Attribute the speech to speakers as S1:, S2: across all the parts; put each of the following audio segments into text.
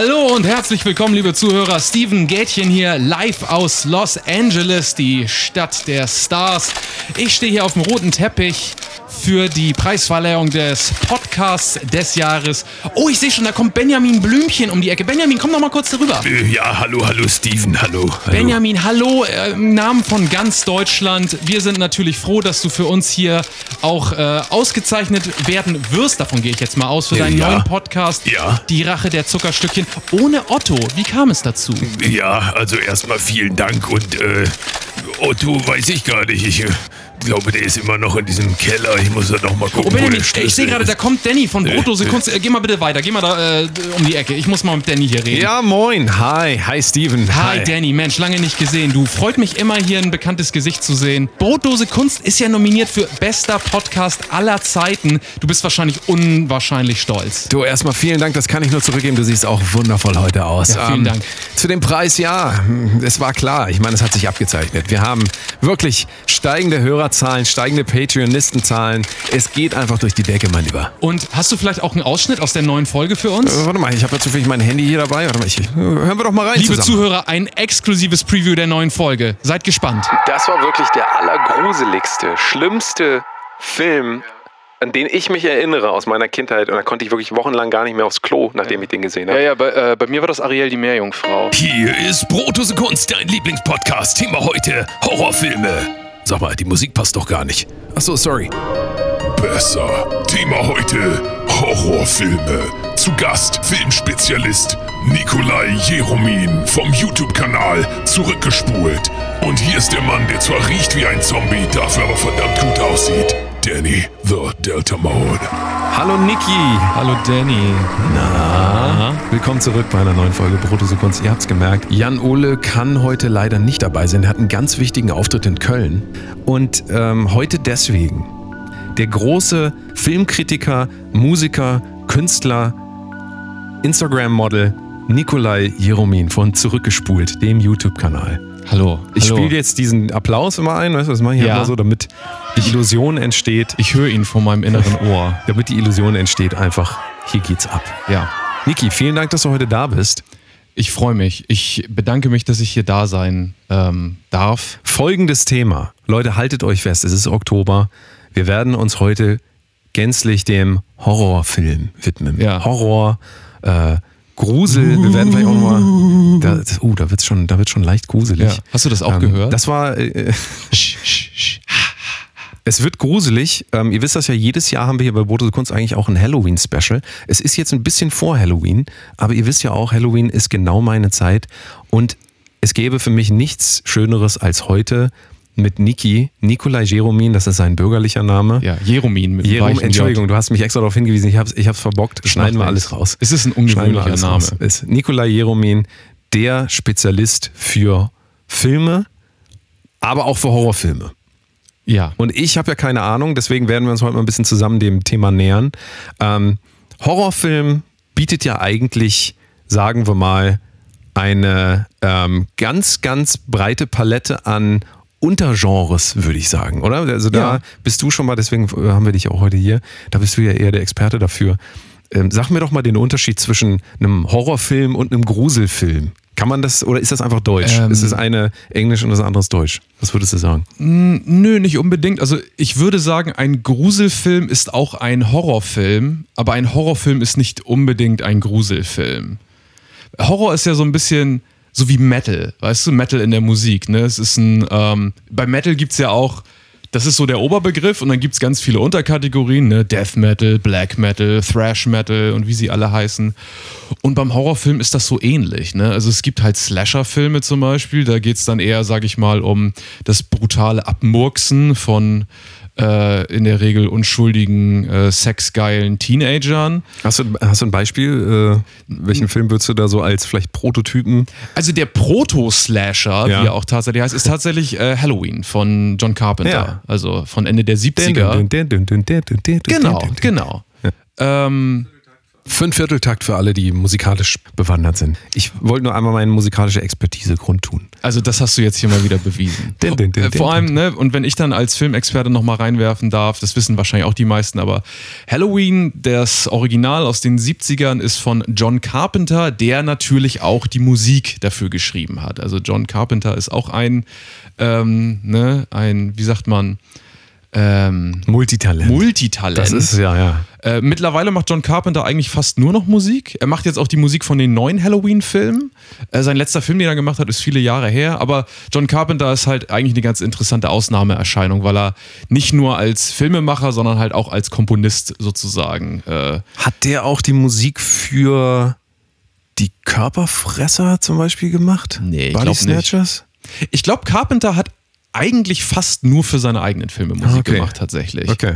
S1: Hallo und herzlich willkommen, liebe Zuhörer. Steven Gätchen hier, live aus Los Angeles, die Stadt der Stars. Ich stehe hier auf dem roten Teppich für die Preisverleihung des Podcasts des Jahres. Oh, ich sehe schon, da kommt Benjamin Blümchen um die Ecke. Benjamin, komm doch mal kurz darüber.
S2: Äh, Ja, hallo, hallo Steven, hallo. hallo.
S1: Benjamin, hallo äh, im Namen von ganz Deutschland. Wir sind natürlich froh, dass du für uns hier auch äh, ausgezeichnet werden wirst. Davon gehe ich jetzt mal aus für deinen
S2: Ja.
S1: neuen Podcast.
S2: Ja.
S1: Die Rache der Zuckerstückchen. Ohne Otto. Wie kam es dazu?
S2: Ja, also erstmal vielen Dank und äh, Otto weiß ich gar nicht. Ich äh, glaube, der ist immer noch in diesem Keller. Ich muss da noch mal gucken,
S1: Oh,
S2: wo
S1: Benjamin,
S2: der
S1: ich sehe gerade, da kommt Danny von Brotdose Kunst. Äh, geh mal bitte weiter. Geh mal da äh, um die Ecke. Ich muss mal mit Danny hier reden.
S3: Ja, moin. Hi. Hi, Steven.
S1: Hi Danny, Mensch, lange nicht gesehen. Du freut mich immer hier ein bekanntes Gesicht zu sehen. Brotdose Kunst ist ja nominiert für bester Podcast aller Zeiten. Du bist wahrscheinlich unwahrscheinlich stolz.
S3: Du, erstmal vielen Dank, das kann ich nur zurückgeben. Du siehst auch wundervoll heute aus. Ähm,
S1: Ja, vielen Dank.
S3: Zu dem Preis, ja, es war klar. Ich meine, es hat sich abgezeichnet. Wir haben wirklich steigende Hörerzahlen, steigende Patreonistenzahlen. Es geht einfach durch die Decke, mein Lieber.
S1: Und hast du vielleicht auch einen Ausschnitt aus der neuen Folge für uns?
S3: Äh, warte mal, ich habe ja zufällig mein Handy hier dabei. Warte mal, ich, hören wir doch mal rein
S1: Liebe
S3: zusammen.
S1: Zuhörer, ein exklusives Preview der neuen Folge. Seid gespannt.
S4: Das war wirklich der allergruseligste, schlimmste Film, an den ich mich erinnere aus meiner Kindheit. Und da konnte ich wirklich wochenlang gar nicht mehr aufs Klo, nachdem ich den gesehen
S5: Ja,
S4: habe.
S5: ja, bei, äh, bei mir war das Ariel die Meerjungfrau.
S2: Hier ist Brotose Kunst, dein Lieblingspodcast. Thema heute Horrorfilme. Sag mal, die Musik passt doch gar nicht.
S3: Achso, sorry.
S6: Besser. Thema heute: Horrorfilme. Zu Gast Filmspezialist Nikolai Jeromin vom YouTube-Kanal Zurückgespult. Und hier ist der Mann, der zwar riecht wie ein Zombie, dafür aber verdammt gut aussieht. Danny the Delta Mode.
S3: Hallo, Niki.
S1: Hallo Danny.
S3: Na, willkommen zurück bei einer neuen Folge Brotose Kunst. Ihr habt's gemerkt, Jan Ole kann heute leider nicht dabei sein. Er hat einen ganz wichtigen Auftritt in Köln. Und ähm, heute deswegen der große Filmkritiker, Musiker, Künstler, Instagram-Model Nikolai Jeromin von Zurückgespult, dem YouTube-Kanal.
S1: Hallo.
S3: Ich spiele jetzt diesen Applaus immer ein, weißt du, das mache ich
S1: Ja.
S3: immer so, damit die Illusion entsteht,
S1: Ich höre ihn vor meinem inneren Ohr.
S3: damit die Illusion entsteht, einfach, hier geht's ab.
S1: Ja.
S3: Niki, vielen Dank, dass du heute da bist.
S1: Ich freue mich. Ich bedanke mich, dass ich hier da sein ähm, darf.
S3: Folgendes Thema. Leute, haltet euch fest, es ist Oktober. Wir werden uns heute gänzlich dem Horrorfilm widmen.
S1: Ja.
S3: Horror, äh, Grusel. Wir werden vielleicht auch nochmal. Da, uh, da wird es schon, da wird's schon leicht gruselig.
S1: Ja. Hast du das auch
S3: Ähm,
S1: gehört?
S3: Das war. Äh, Es wird gruselig. Ähm, ihr wisst das ja, jedes Jahr haben wir hier bei Bote Kunst eigentlich auch ein Halloween-Special. Es ist jetzt ein bisschen vor Halloween, aber ihr wisst ja auch, Halloween ist genau meine Zeit. Und es gäbe für mich nichts Schöneres als heute mit Niki, Nikolai Jeromin, das ist sein bürgerlicher Name.
S1: ja, Jeromin mit
S3: Jerom,
S1: weichen J.
S3: Entschuldigung, du hast mich extra darauf hingewiesen, ich hab's, ich hab's verbockt. Schneiden wir alles raus.
S1: Es ist ein ungewöhnlicher Name.
S3: raus. Ist Nikolai Jeromin, der Spezialist für Filme, aber auch für Horrorfilme.
S1: Ja.
S3: Und ich habe ja keine Ahnung, deswegen werden wir uns heute mal ein bisschen zusammen dem Thema nähern. Ähm, Horrorfilm bietet ja eigentlich, sagen wir mal, eine ähm, ganz, ganz breite Palette an Untergenres, würde ich sagen, oder? Also da
S1: Ja.
S3: bist du schon mal, deswegen haben wir dich auch heute hier, da bist du ja eher der Experte dafür. Ähm, sag mir doch mal den Unterschied zwischen einem Horrorfilm und einem Gruselfilm. Kann man das, oder ist das einfach Deutsch?
S1: Ähm.
S3: ist das eine Englisch und das andere ist Deutsch? Was würdest du sagen?
S1: Nö, nicht unbedingt. Also ich würde sagen, ein Gruselfilm ist auch ein Horrorfilm, aber ein Horrorfilm ist nicht unbedingt ein Gruselfilm. Horror ist ja so ein bisschen so wie Metal, weißt du, Metal in der Musik. Ne? Es ist ein, ähm, bei Metal gibt es ja auch, das ist so der Oberbegriff und dann gibt es ganz viele Unterkategorien, ne? Death Metal, Black Metal, Thrash Metal und wie sie alle heißen. Und beim Horrorfilm ist das so ähnlich. Ne? Also es gibt halt Slasher-Filme zum Beispiel, da geht es dann eher, sag ich mal, um das brutale Abmurksen von äh, in der Regel unschuldigen, äh, sexgeilen Teenagern.
S3: Hast du, hast du ein Beispiel? Äh, welchen Film würdest du da so als vielleicht Prototypen?
S1: Also der Proto-Slasher,
S3: Ja.
S1: wie er auch tatsächlich heißt, ist tatsächlich äh, Halloween von John Carpenter.
S3: Ja.
S1: Also von Ende der 70er. Genau, genau. Ähm,
S3: Fünfvierteltakt für alle, die musikalisch bewandert sind. Ich wollte nur einmal meine musikalische Expertise kundtun.
S1: Also das hast du jetzt hier mal wieder bewiesen.
S3: Din, din,
S1: Äh, Vor allem, ne, und wenn ich dann als Filmexperte nochmal reinwerfen darf, das wissen wahrscheinlich auch die meisten, aber Halloween, das Original aus den 70ern, ist von John Carpenter, der natürlich auch die Musik dafür geschrieben hat. Also John Carpenter ist auch ein, ähm, ne, ein, wie sagt man, ähm,
S3: Multitalent.
S1: Multitalent.
S3: das ist ja, ja.
S1: Äh, mittlerweile macht John Carpenter eigentlich fast nur noch Musik. Er macht jetzt auch die Musik von den neuen Halloween-Filmen. Äh, sein letzter Film, den er gemacht hat, ist viele Jahre her. Aber John Carpenter ist halt eigentlich eine ganz interessante Ausnahmeerscheinung, weil er nicht nur als Filmemacher, sondern halt auch als Komponist sozusagen. Äh,
S3: Hat der auch die Musik für die Körperfresser zum Beispiel gemacht?
S1: Nee, ich
S3: Body
S1: glaub nicht.
S3: Snatchers?
S1: ich glaube, Carpenter hat eigentlich fast nur für seine eigenen Filme Musik
S3: Okay.
S1: gemacht, tatsächlich.
S3: Okay.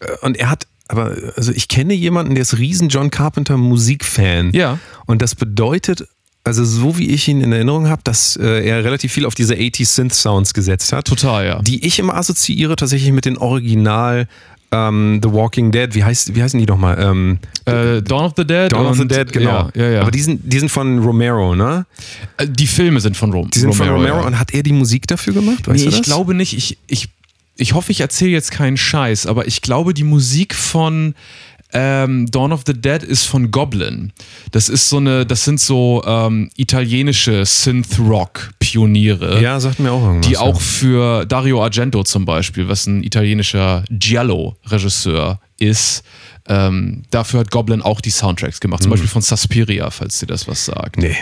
S3: Äh, Und er hat, aber, also ich kenne jemanden, der ist riesen John Carpenter Musikfan.
S1: Ja.
S3: Und das bedeutet, also so wie ich ihn in Erinnerung habe, dass äh, er relativ viel auf diese 80s Synth Sounds gesetzt hat.
S1: Total, ja.
S3: Die ich immer assoziiere tatsächlich mit den Original ähm, The Walking Dead. Wie, heißt, wie heißen die nochmal? Ähm,
S1: Äh, Dawn of the Dead.
S3: Dawn of the Dead, genau.
S1: Ja, ja, ja.
S3: Aber die sind, die sind von Romero, ne?
S1: Äh, die Filme sind von Rom
S3: Die sind von Romero und hat er die Musik dafür gemacht? Weißt
S1: nee, ich glaube nicht. Ich, ich, ich hoffe, ich erzähle jetzt keinen Scheiß, aber ich glaube, die Musik von ähm, Dawn of the Dead ist von Goblin. Das ist so eine, das sind so ähm, italienische Synth-Rock-Pioniere.
S3: Ja, sagt mir auch irgendwas.
S1: Die auch für Dario Argento zum Beispiel, was ein italienischer Giallo-Regisseur ist, ähm, dafür hat Goblin auch die Soundtracks gemacht.
S3: Mhm.
S1: Zum Beispiel von Suspiria, falls dir das was sagt.
S3: Nee.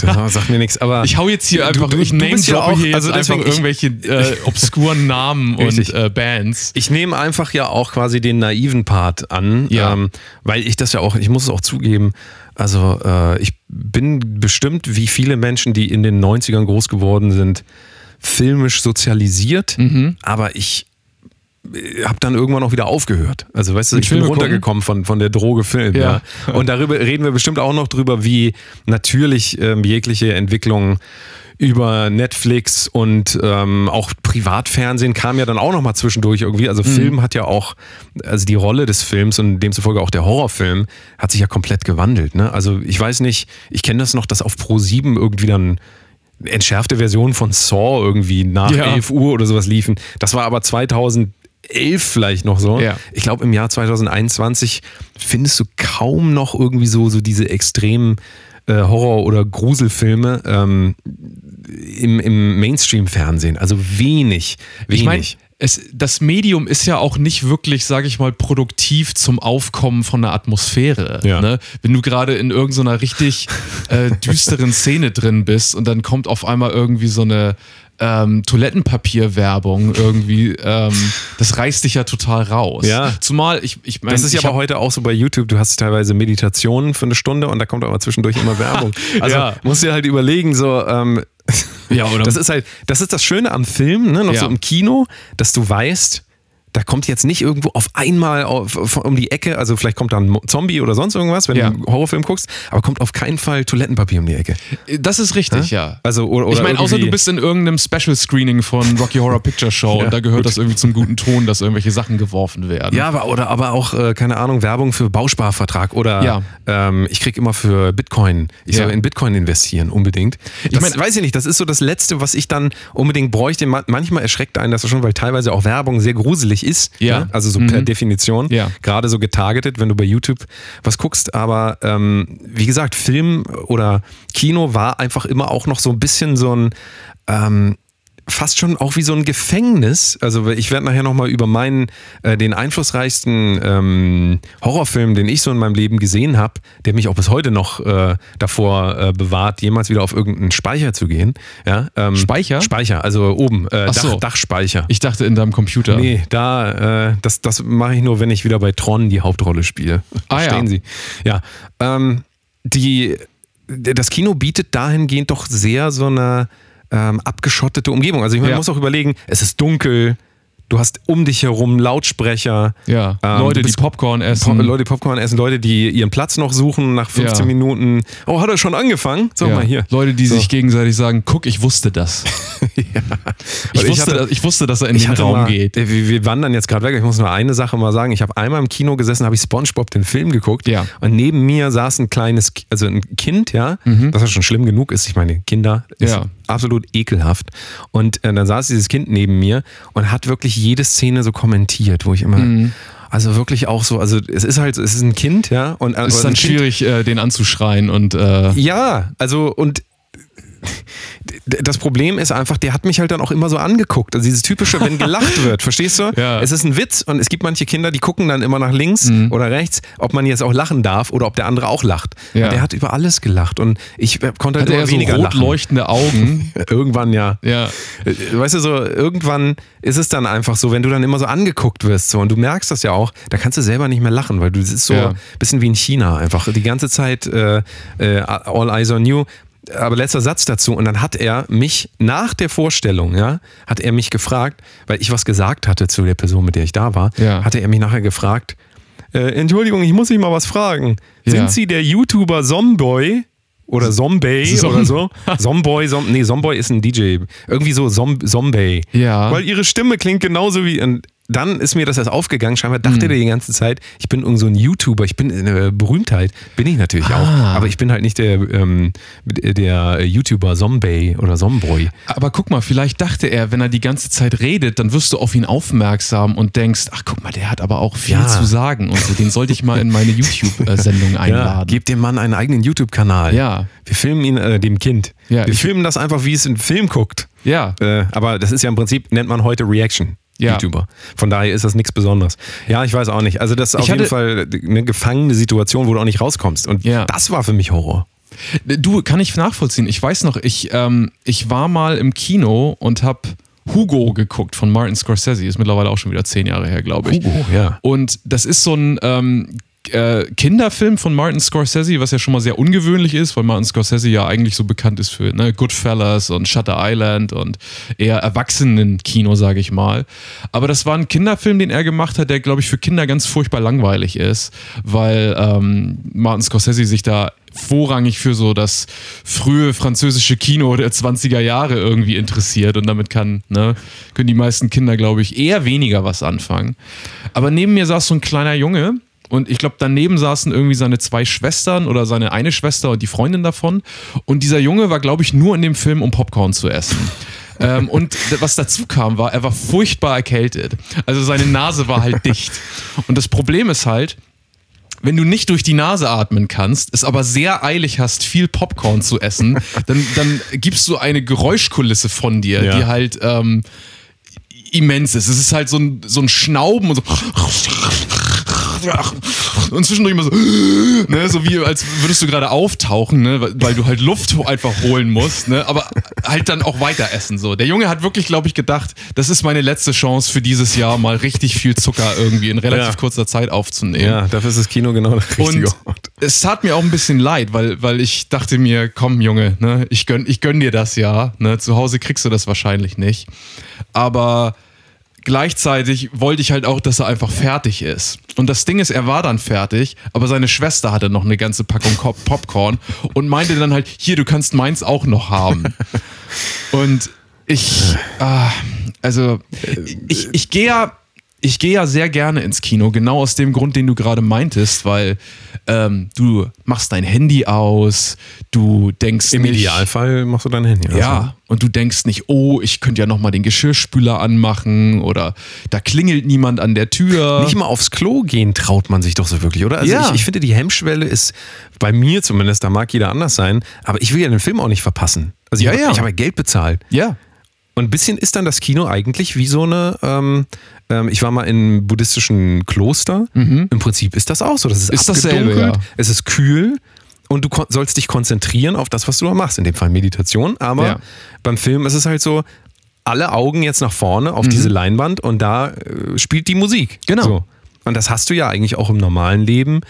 S3: Das sagt mir nichts, aber.
S1: Ich hau jetzt hier einfach,
S3: du-
S1: ich name
S3: ja auch-
S1: hier
S3: also
S1: einfach
S3: deswegen,
S1: irgendwelche äh, obskuren Namen und äh, Bands.
S3: Ich nehme einfach ja auch quasi den naiven Part an,
S1: Ja.
S3: ähm, weil ich das ja auch, ich muss es auch zugeben, also äh, ich bin bestimmt wie viele Menschen, die in den 90ern groß geworden sind, filmisch sozialisiert,
S1: Mhm.
S3: aber ich habe dann irgendwann auch wieder aufgehört. Also weißt du, ich bin
S1: Filme
S3: runtergekommen von, von der Droge Film. Ja.
S1: Ja.
S3: Und darüber reden wir bestimmt auch noch drüber, wie natürlich ähm, jegliche Entwicklung über Netflix und ähm, auch Privatfernsehen kam ja dann auch noch mal zwischendurch irgendwie. Also Film hat ja auch, also die Rolle des Films und demzufolge auch der Horrorfilm hat sich ja komplett gewandelt. Ne? Also ich weiß nicht, ich kenne das noch, dass auf Pro 7 irgendwie dann entschärfte Versionen von Saw irgendwie nach
S1: Ja.
S3: 11 Uhr oder sowas liefen. Das war aber 2011 vielleicht noch so.
S1: Ja.
S3: Ich glaube, im Jahr 2021 findest du kaum noch irgendwie so, so diese extremen äh, Horror- oder Gruselfilme ähm, im, im Mainstream-Fernsehen. Also wenig. wenig.
S1: Ich meine, es, das Medium ist ja auch nicht wirklich, sage ich mal, produktiv zum Aufkommen von einer Atmosphäre.
S3: Ja.
S1: Ne? Wenn du gerade in irgendeiner richtig äh, düsteren Szene drin bist und dann kommt auf einmal irgendwie so eine ähm, Toilettenpapierwerbung irgendwie, ähm, das reißt dich ja total raus.
S3: Ja.
S1: Zumal ich, ich meine,
S3: das ist ja aber heute auch so bei YouTube. Du hast teilweise Meditationen für eine Stunde und da kommt aber zwischendurch immer Werbung. Also
S1: Ja.
S3: musst dir halt überlegen, so, ähm,
S1: Ja, oder
S3: das ist halt, das ist das Schöne am Film, ne, noch
S1: Ja.
S3: so im Kino, dass du weißt, da kommt jetzt nicht irgendwo auf einmal auf, um die Ecke, also vielleicht kommt da ein Zombie oder sonst irgendwas, wenn
S1: Ja.
S3: du einen Horrorfilm guckst, aber kommt auf keinen Fall Toilettenpapier um die Ecke.
S1: das ist richtig, ja.
S3: Also, oder, oder
S1: ich meine, außer du bist in irgendeinem Special Screening von Rocky Horror Picture Show
S3: Ja,
S1: und da gehört
S3: gut.
S1: das irgendwie zum guten Ton, dass irgendwelche Sachen geworfen werden.
S3: Ja, aber, oder aber auch, äh, keine Ahnung, Werbung für Bausparvertrag oder
S1: Ja.
S3: ähm, ich krieg immer für Bitcoin, ich
S1: Ja.
S3: soll in Bitcoin investieren, unbedingt. Das
S1: mein-
S3: weiß ich nicht, das ist so das Letzte, was ich dann unbedingt bräuchte. Ma- Manchmal erschreckt einen das schon, weil teilweise auch Werbung sehr gruselig ist.
S1: Ja.
S3: Ne? Also so per Definition.
S1: Ja.
S3: Gerade so getargetet, wenn du bei YouTube was guckst. Aber ähm, wie gesagt, Film oder Kino war einfach immer auch noch so ein bisschen so ein ähm, fast schon auch wie so ein Gefängnis. Also ich werde nachher nochmal über meinen, äh, den einflussreichsten ähm, Horrorfilm, den ich so in meinem Leben gesehen habe, der mich auch bis heute noch äh, davor äh, bewahrt, jemals wieder auf irgendeinen Speicher zu gehen. Ja, ähm,
S1: Speicher?
S3: Speicher, also oben, äh,
S1: Ach
S3: Dach,
S1: so.
S3: Dachspeicher.
S1: Ich dachte in deinem Computer.
S3: Nee, da, äh, das, das mache ich nur, wenn ich wieder bei Tron die Hauptrolle spiele.
S1: Ah, ja.
S3: Verstehen Sie? Ja. Ähm, die, das Kino bietet dahingehend doch sehr so eine ähm, abgeschottete Umgebung. Also ich meine,
S1: Ja.
S3: man muss auch überlegen, es ist dunkel, du hast um dich herum Lautsprecher.
S1: Ja,
S3: Ähm,
S1: Leute,
S3: du
S1: die
S3: bist-
S1: Popcorn
S3: Po-
S1: essen.
S3: Leute, die Popcorn essen, Leute, die ihren Platz noch suchen nach 15
S1: Ja.
S3: Minuten. Oh, hat er schon angefangen? So,
S1: ja.
S3: mal hier.
S1: Leute, die
S3: So.
S1: sich gegenseitig sagen, guck, ich wusste das. ich,
S3: Und ich
S1: wusste,
S3: hatte-
S1: dass, ich wusste, dass er in den Raum
S3: mal,
S1: geht.
S3: Wir, wir wandern jetzt gerade weg. Ich muss nur eine Sache mal sagen. Ich habe einmal im Kino gesessen, habe ich SpongeBob den Film geguckt.
S1: Ja.
S3: Und neben mir saß ein kleines, also ein Kind, ja, das ja schon schlimm genug ist. Ich meine, Kinder ist
S1: Mhm. Ja.
S3: absolut ekelhaft. Und äh, dann saß dieses Kind neben mir und hat wirklich jede Szene so kommentiert, wo ich immer.
S1: Mhm.
S3: Also wirklich auch so, also es ist halt, es ist ein Kind, ja. Und,
S1: Es ist dann
S3: ein Kind,
S1: schwierig, äh, den anzuschreien und äh,
S3: ja, also und das Problem ist einfach, der hat mich halt dann auch immer so angeguckt. Also dieses typische, wenn gelacht wird, verstehst du?
S1: Ja.
S3: Es ist ein Witz und es gibt manche Kinder, die gucken dann immer nach links
S1: Mhm.
S3: oder rechts, ob man jetzt auch lachen darf oder ob der andere auch lacht.
S1: Ja.
S3: Und der hat über alles gelacht und ich äh, konnte halt
S1: hat
S3: immer
S1: er so
S3: weniger
S1: rot
S3: lachen.
S1: leuchtende Augen.
S3: Irgendwann ja.
S1: ja.
S3: Äh, Weißt du, so irgendwann ist es dann einfach so, wenn du dann immer so angeguckt wirst so, und du merkst das ja auch, da kannst du selber nicht mehr lachen, weil du das ist so
S1: Ja.
S3: ein bisschen wie in China einfach. Die ganze Zeit äh, äh, All Eyes on You. Aber letzter Satz dazu. Und dann hat er mich nach der Vorstellung, ja, hat er mich gefragt, weil ich was gesagt hatte zu der Person, mit der ich da war,
S1: Ja.
S3: hatte er mich nachher gefragt, äh, Entschuldigung, ich muss Sie mal was fragen.
S1: Ja.
S3: Sind Sie der YouTuber Zomboy? Oder Zombie
S1: Zom-
S3: oder so. Zomboy, Zom nee, Zomboy ist ein DJ. Irgendwie so Zom Zombie.
S1: Ja.
S3: Weil ihre Stimme klingt genauso wie. Und dann ist mir das erst aufgegangen. Scheinbar dachte der die ganze Zeit, ich bin irgend so ein YouTuber, ich bin eine Berühmtheit. Bin ich natürlich auch.
S1: Ah.
S3: Aber ich bin halt nicht der, ähm, der YouTuber Zombie oder Zomboy.
S1: Aber guck mal, vielleicht dachte er, wenn er die ganze Zeit redet, dann wirst du auf ihn aufmerksam und denkst, ach guck mal, der hat aber auch viel
S3: Ja.
S1: zu sagen und so. Den sollte ich mal in meine YouTube-Sendung
S3: Ja,
S1: einladen.
S3: gebt dem Mann einen eigenen YouTube-Kanal.
S1: Ja.
S3: Wir filmen ihn, äh, dem Kind.
S1: Ja,
S3: Wir filmen das einfach, wie es im Film guckt.
S1: Ja.
S3: Äh, aber das ist ja im Prinzip, nennt man heute Reaction.
S1: Ja.
S3: YouTuber. Von daher ist das nichts Besonderes. Ja, ich weiß auch nicht. Also das ist auf
S1: hatte-
S3: jeden Fall eine gefangene Situation, wo du auch nicht rauskommst. Und
S1: Ja.
S3: das war für mich Horror.
S1: Du, kann ich nachvollziehen. Ich weiß noch, ich, ähm, ich war mal im Kino und habe Hugo geguckt von Martin Scorsese. Ist mittlerweile auch schon wieder zehn Jahre her, glaube ich.
S3: Hugo, ja.
S1: Und das ist so ein ähm, äh, Kinderfilm von Martin Scorsese, was ja schon mal sehr ungewöhnlich ist, weil Martin Scorsese ja eigentlich so bekannt ist für ne, Goodfellas und Shutter Island und eher Erwachsenen-Kino, sage ich mal. Aber das war ein Kinderfilm, den er gemacht hat, der, glaube ich, für Kinder ganz furchtbar langweilig ist, weil ähm, Martin Scorsese sich da vorrangig für so das frühe französische Kino der 20er Jahre irgendwie interessiert und damit kann, ne, können die meisten Kinder, glaube ich, eher weniger was anfangen. Aber neben mir saß so ein kleiner Junge und ich glaube, daneben saßen irgendwie seine zwei Schwestern oder seine eine Schwester und die Freundin davon. Und dieser Junge war, glaube ich, nur in dem Film, um Popcorn zu essen. ähm, und was dazu kam, war, er war furchtbar erkältet. Also seine Nase war halt dicht. Und das Problem ist halt, wenn du nicht durch die Nase atmen kannst, es aber sehr eilig hast, viel Popcorn zu essen, dann, dann gibst du eine Geräuschkulisse von dir,
S3: Ja.
S1: die halt ähm, immens ist. Es ist halt so ein, so ein Schnauben und so. Und zwischendurch immer so, ne, so wie als würdest du gerade auftauchen, ne, weil- weil du halt Luft einfach holen musst, ne, aber halt dann auch weiter essen so. Der Junge hat wirklich, glaube ich, gedacht, das ist meine letzte Chance für dieses Jahr mal richtig viel Zucker irgendwie in relativ
S3: Ja.
S1: kurzer Zeit aufzunehmen.
S3: Ja, dafür ist das Kino genau der richtige
S1: Und
S3: Ort.
S1: es tat mir auch ein bisschen leid, weil, weil ich dachte mir, komm Junge, ne, ich, gönn, ich gönn dir das ja. Ne, zu Hause kriegst du das wahrscheinlich nicht. Aber gleichzeitig wollte ich halt auch, dass er einfach fertig ist. Und das Ding ist, er war dann fertig, aber seine Schwester hatte noch eine ganze Packung Popcorn und meinte dann halt, hier, du kannst meins auch noch haben. Und ich, ah, also, ich, ich gehe ja, ich gehe ja sehr gerne ins Kino, genau aus dem Grund, den du gerade meintest, weil ähm, du machst dein Handy aus, du denkst
S3: Im
S1: nicht,
S3: Idealfall machst du dein Handy aus,
S1: ja, und du denkst nicht, oh, ich könnte ja noch mal den Geschirrspüler anmachen oder da klingelt niemand an der Tür.
S3: Nicht mal aufs Klo gehen traut man sich doch so wirklich, oder? Also
S1: Ja.
S3: ich, ich finde, die Hemmschwelle ist bei mir zumindest, da mag jeder anders sein, aber ich will ja den Film auch nicht verpassen. Also ich
S1: Ja,
S3: habe
S1: ja.
S3: hab ja Geld bezahlt.
S1: ja,
S3: Und ein bisschen ist dann das Kino eigentlich wie so eine, ähm, ähm, ich war mal in einem buddhistischen Kloster. Im Prinzip ist das auch so. Das ist,
S1: Mhm. Ist dasselbe, ja.
S3: es ist kühl und du sollst dich konzentrieren auf das, was du da machst. In dem Fall Meditation. Aber
S1: Ja.
S3: beim Film ist es halt so, alle Augen jetzt nach vorne auf diese Leinwand und da äh, spielt die Musik.
S1: Mhm. Genau.
S3: So. Und das hast du ja eigentlich auch im normalen Leben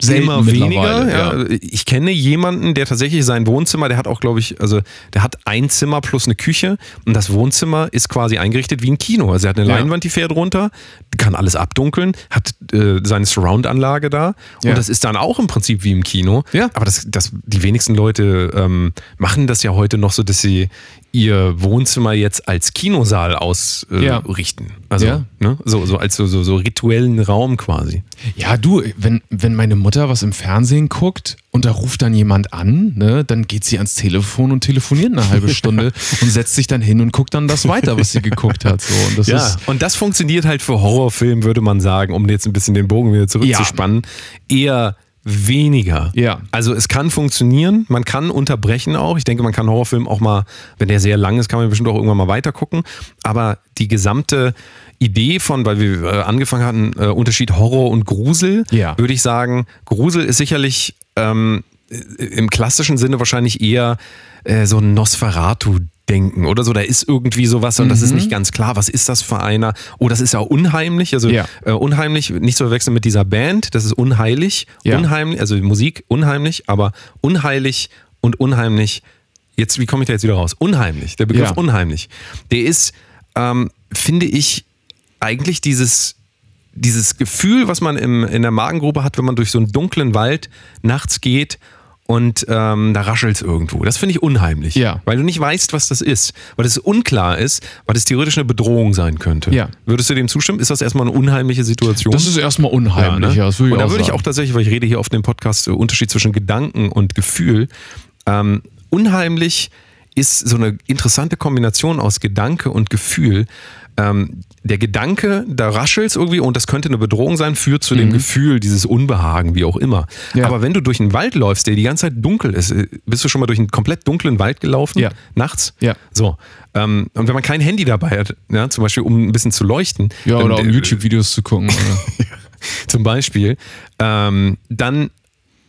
S1: Selten
S3: immer weniger. Ja.
S1: ja.
S3: Ich kenne jemanden, der tatsächlich sein Wohnzimmer, der hat auch, glaube ich, also der hat ein Zimmer plus eine Küche und das Wohnzimmer ist quasi eingerichtet wie ein Kino. Also er hat eine
S1: Ja.
S3: Leinwand, die fährt runter, kann alles abdunkeln, hat äh, seine Surround-Anlage da und das ist dann auch im Prinzip wie im Kino.
S1: Ja.
S3: Aber das, das, die wenigsten Leute ähm, machen das ja heute noch so, dass sie ihr Wohnzimmer jetzt als Kinosaal ausrichten. Äh,
S1: Ja.
S3: Also
S1: Ja.
S3: ne? so, so als so, so, so rituellen Raum quasi.
S1: Ja, du, wenn, wenn meine Mutter was im Fernsehen guckt und da ruft dann jemand an, ne, dann geht sie ans Telefon und telefoniert eine halbe Stunde und setzt sich dann hin und guckt dann das weiter, was sie geguckt hat. So. Und das
S3: Ja,
S1: ist,
S3: und das funktioniert halt für Horrorfilme, würde man sagen, um jetzt ein bisschen den Bogen wieder zurückzuspannen, eher weniger.
S1: Ja.
S3: Also es kann funktionieren, man kann unterbrechen auch. Ich denke, man kann Horrorfilm auch mal, wenn der sehr lang ist, kann man bestimmt auch irgendwann mal weiter gucken. Aber die gesamte Idee von, weil wir äh, angefangen hatten, äh, Unterschied Horror und Grusel,
S1: Ja.
S3: würde ich sagen, Grusel ist sicherlich ähm, im klassischen Sinne wahrscheinlich eher äh, so ein Nosferatu-Denken oder so. Da ist irgendwie sowas und das ist nicht ganz klar, was ist das für einer? Oh, das ist ja unheimlich. Also
S1: Ja.
S3: äh, unheimlich, nicht zu verwechseln mit dieser Band, das ist unheilig.
S1: Ja.
S3: Unheimlich, also Musik unheimlich, aber unheilig und unheimlich. Jetzt, wie komme ich da jetzt wieder raus? Unheimlich, der Begriff
S1: Ja.
S3: unheimlich. Der ist, ähm, finde ich, eigentlich dieses, dieses Gefühl, was man im, in der Magengrube hat, wenn man durch so einen dunklen Wald nachts geht und ähm, da raschelt es irgendwo. Das finde ich unheimlich.
S1: Ja.
S3: Weil du nicht weißt, was das ist. Weil es unklar ist, weil es theoretisch eine Bedrohung sein könnte.
S1: Ja.
S3: Würdest du dem zustimmen? Ist das erstmal eine unheimliche Situation?
S1: das ist erstmal unheimlich. Ja,
S3: ne?
S1: ich
S3: und da würde ich auch tatsächlich, weil ich rede hier auf dem Podcast, äh, Unterschied zwischen Gedanken und Gefühl. Ähm, unheimlich ist so eine interessante Kombination aus Gedanke und Gefühl. Ähm, der Gedanke, da raschelt's irgendwie und das könnte eine Bedrohung sein, führt zu dem Gefühl, dieses Unbehagen, wie auch immer.
S1: Mhm. Ja.
S3: Aber wenn du durch einen Wald läufst, der die ganze Zeit dunkel ist, äh, bist du schon mal durch einen komplett dunklen Wald gelaufen?
S1: Ja.
S3: Nachts?
S1: Ja.
S3: So. Ähm, und wenn man kein Handy dabei hat, ja, zum Beispiel um ein bisschen zu leuchten,
S1: ja, oder um
S3: äh,
S1: YouTube-Videos zu gucken.
S3: Zum Beispiel, ähm, dann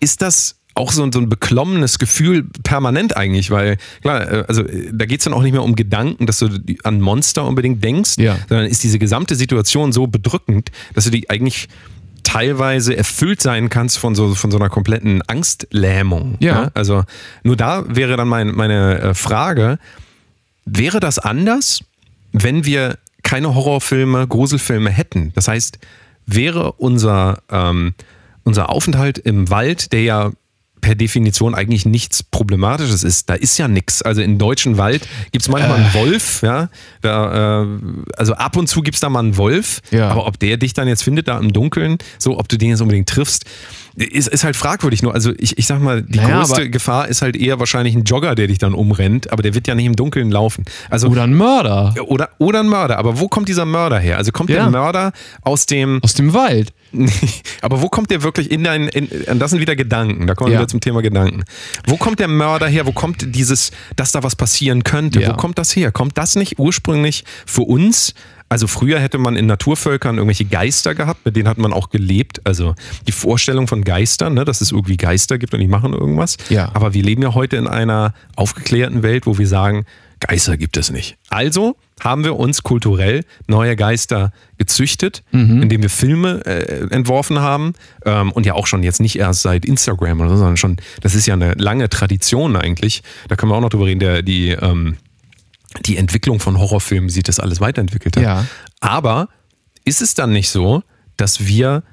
S3: ist das auch so, ein- so ein beklommenes Gefühl permanent eigentlich, weil klar, äh, also äh, da geht es dann auch nicht mehr um Gedanken, dass du an Monster unbedingt denkst,
S1: Ja.
S3: sondern ist diese gesamte Situation so bedrückend, dass du die eigentlich teilweise erfüllt sein kannst von so, von so einer kompletten Angstlähmung.
S1: Ja.
S3: Also nur da wäre dann mein, meine äh, Frage, wäre das anders, wenn wir keine Horrorfilme, Gruselfilme hätten? Das heißt, wäre unser, ähm, unser Aufenthalt im Wald, der ja per Definition eigentlich nichts Problematisches ist. Da ist ja nichts. Also im deutschen Wald gibt es manchmal
S1: Äh.
S3: einen Wolf, ja. Da, äh, also ab und zu gibt es da mal einen Wolf,
S1: Ja.
S3: aber ob der dich dann jetzt findet da im Dunkeln, so ob du den jetzt unbedingt triffst, ist, ist halt fragwürdig. Nur, also ich, ich sag mal, die
S1: Naja,
S3: größte Gefahr ist halt eher wahrscheinlich ein Jogger, der dich dann umrennt, aber der wird ja nicht im Dunkeln laufen. Also
S1: Oder ein Mörder
S3: oder, oder ein Mörder. Aber wo kommt dieser Mörder her? Also kommt
S1: Ja.
S3: der Mörder aus dem.
S1: aus dem Wald.
S3: aber wo kommt der wirklich in dein. In, das sind wieder Gedanken. Da kommen wir
S1: Ja.
S3: wieder zum Thema Gedanken. Wo kommt der Mörder her? Wo kommt dieses, dass da was passieren könnte?
S1: Ja.
S3: Wo kommt das her? Kommt das nicht ursprünglich für uns? Also früher hätte man in Naturvölkern irgendwelche Geister gehabt, mit denen hat man auch gelebt. Also die Vorstellung von Geistern, ne, dass es irgendwie Geister gibt und die machen irgendwas.
S1: Ja.
S3: Aber wir leben ja heute in einer aufgeklärten Welt, wo wir sagen, Geister gibt es nicht. Also haben wir uns kulturell neue Geister gezüchtet, indem wir Filme äh, entworfen haben ähm, und ja auch schon jetzt nicht erst seit Instagram oder so, sondern schon, das ist ja eine lange Tradition eigentlich. Da können wir auch noch drüber reden, der, die, ähm, die Entwicklung von Horrorfilmen sieht das alles weiterentwickelt hat.
S1: Ja.
S3: Aber ist es dann nicht so, dass wir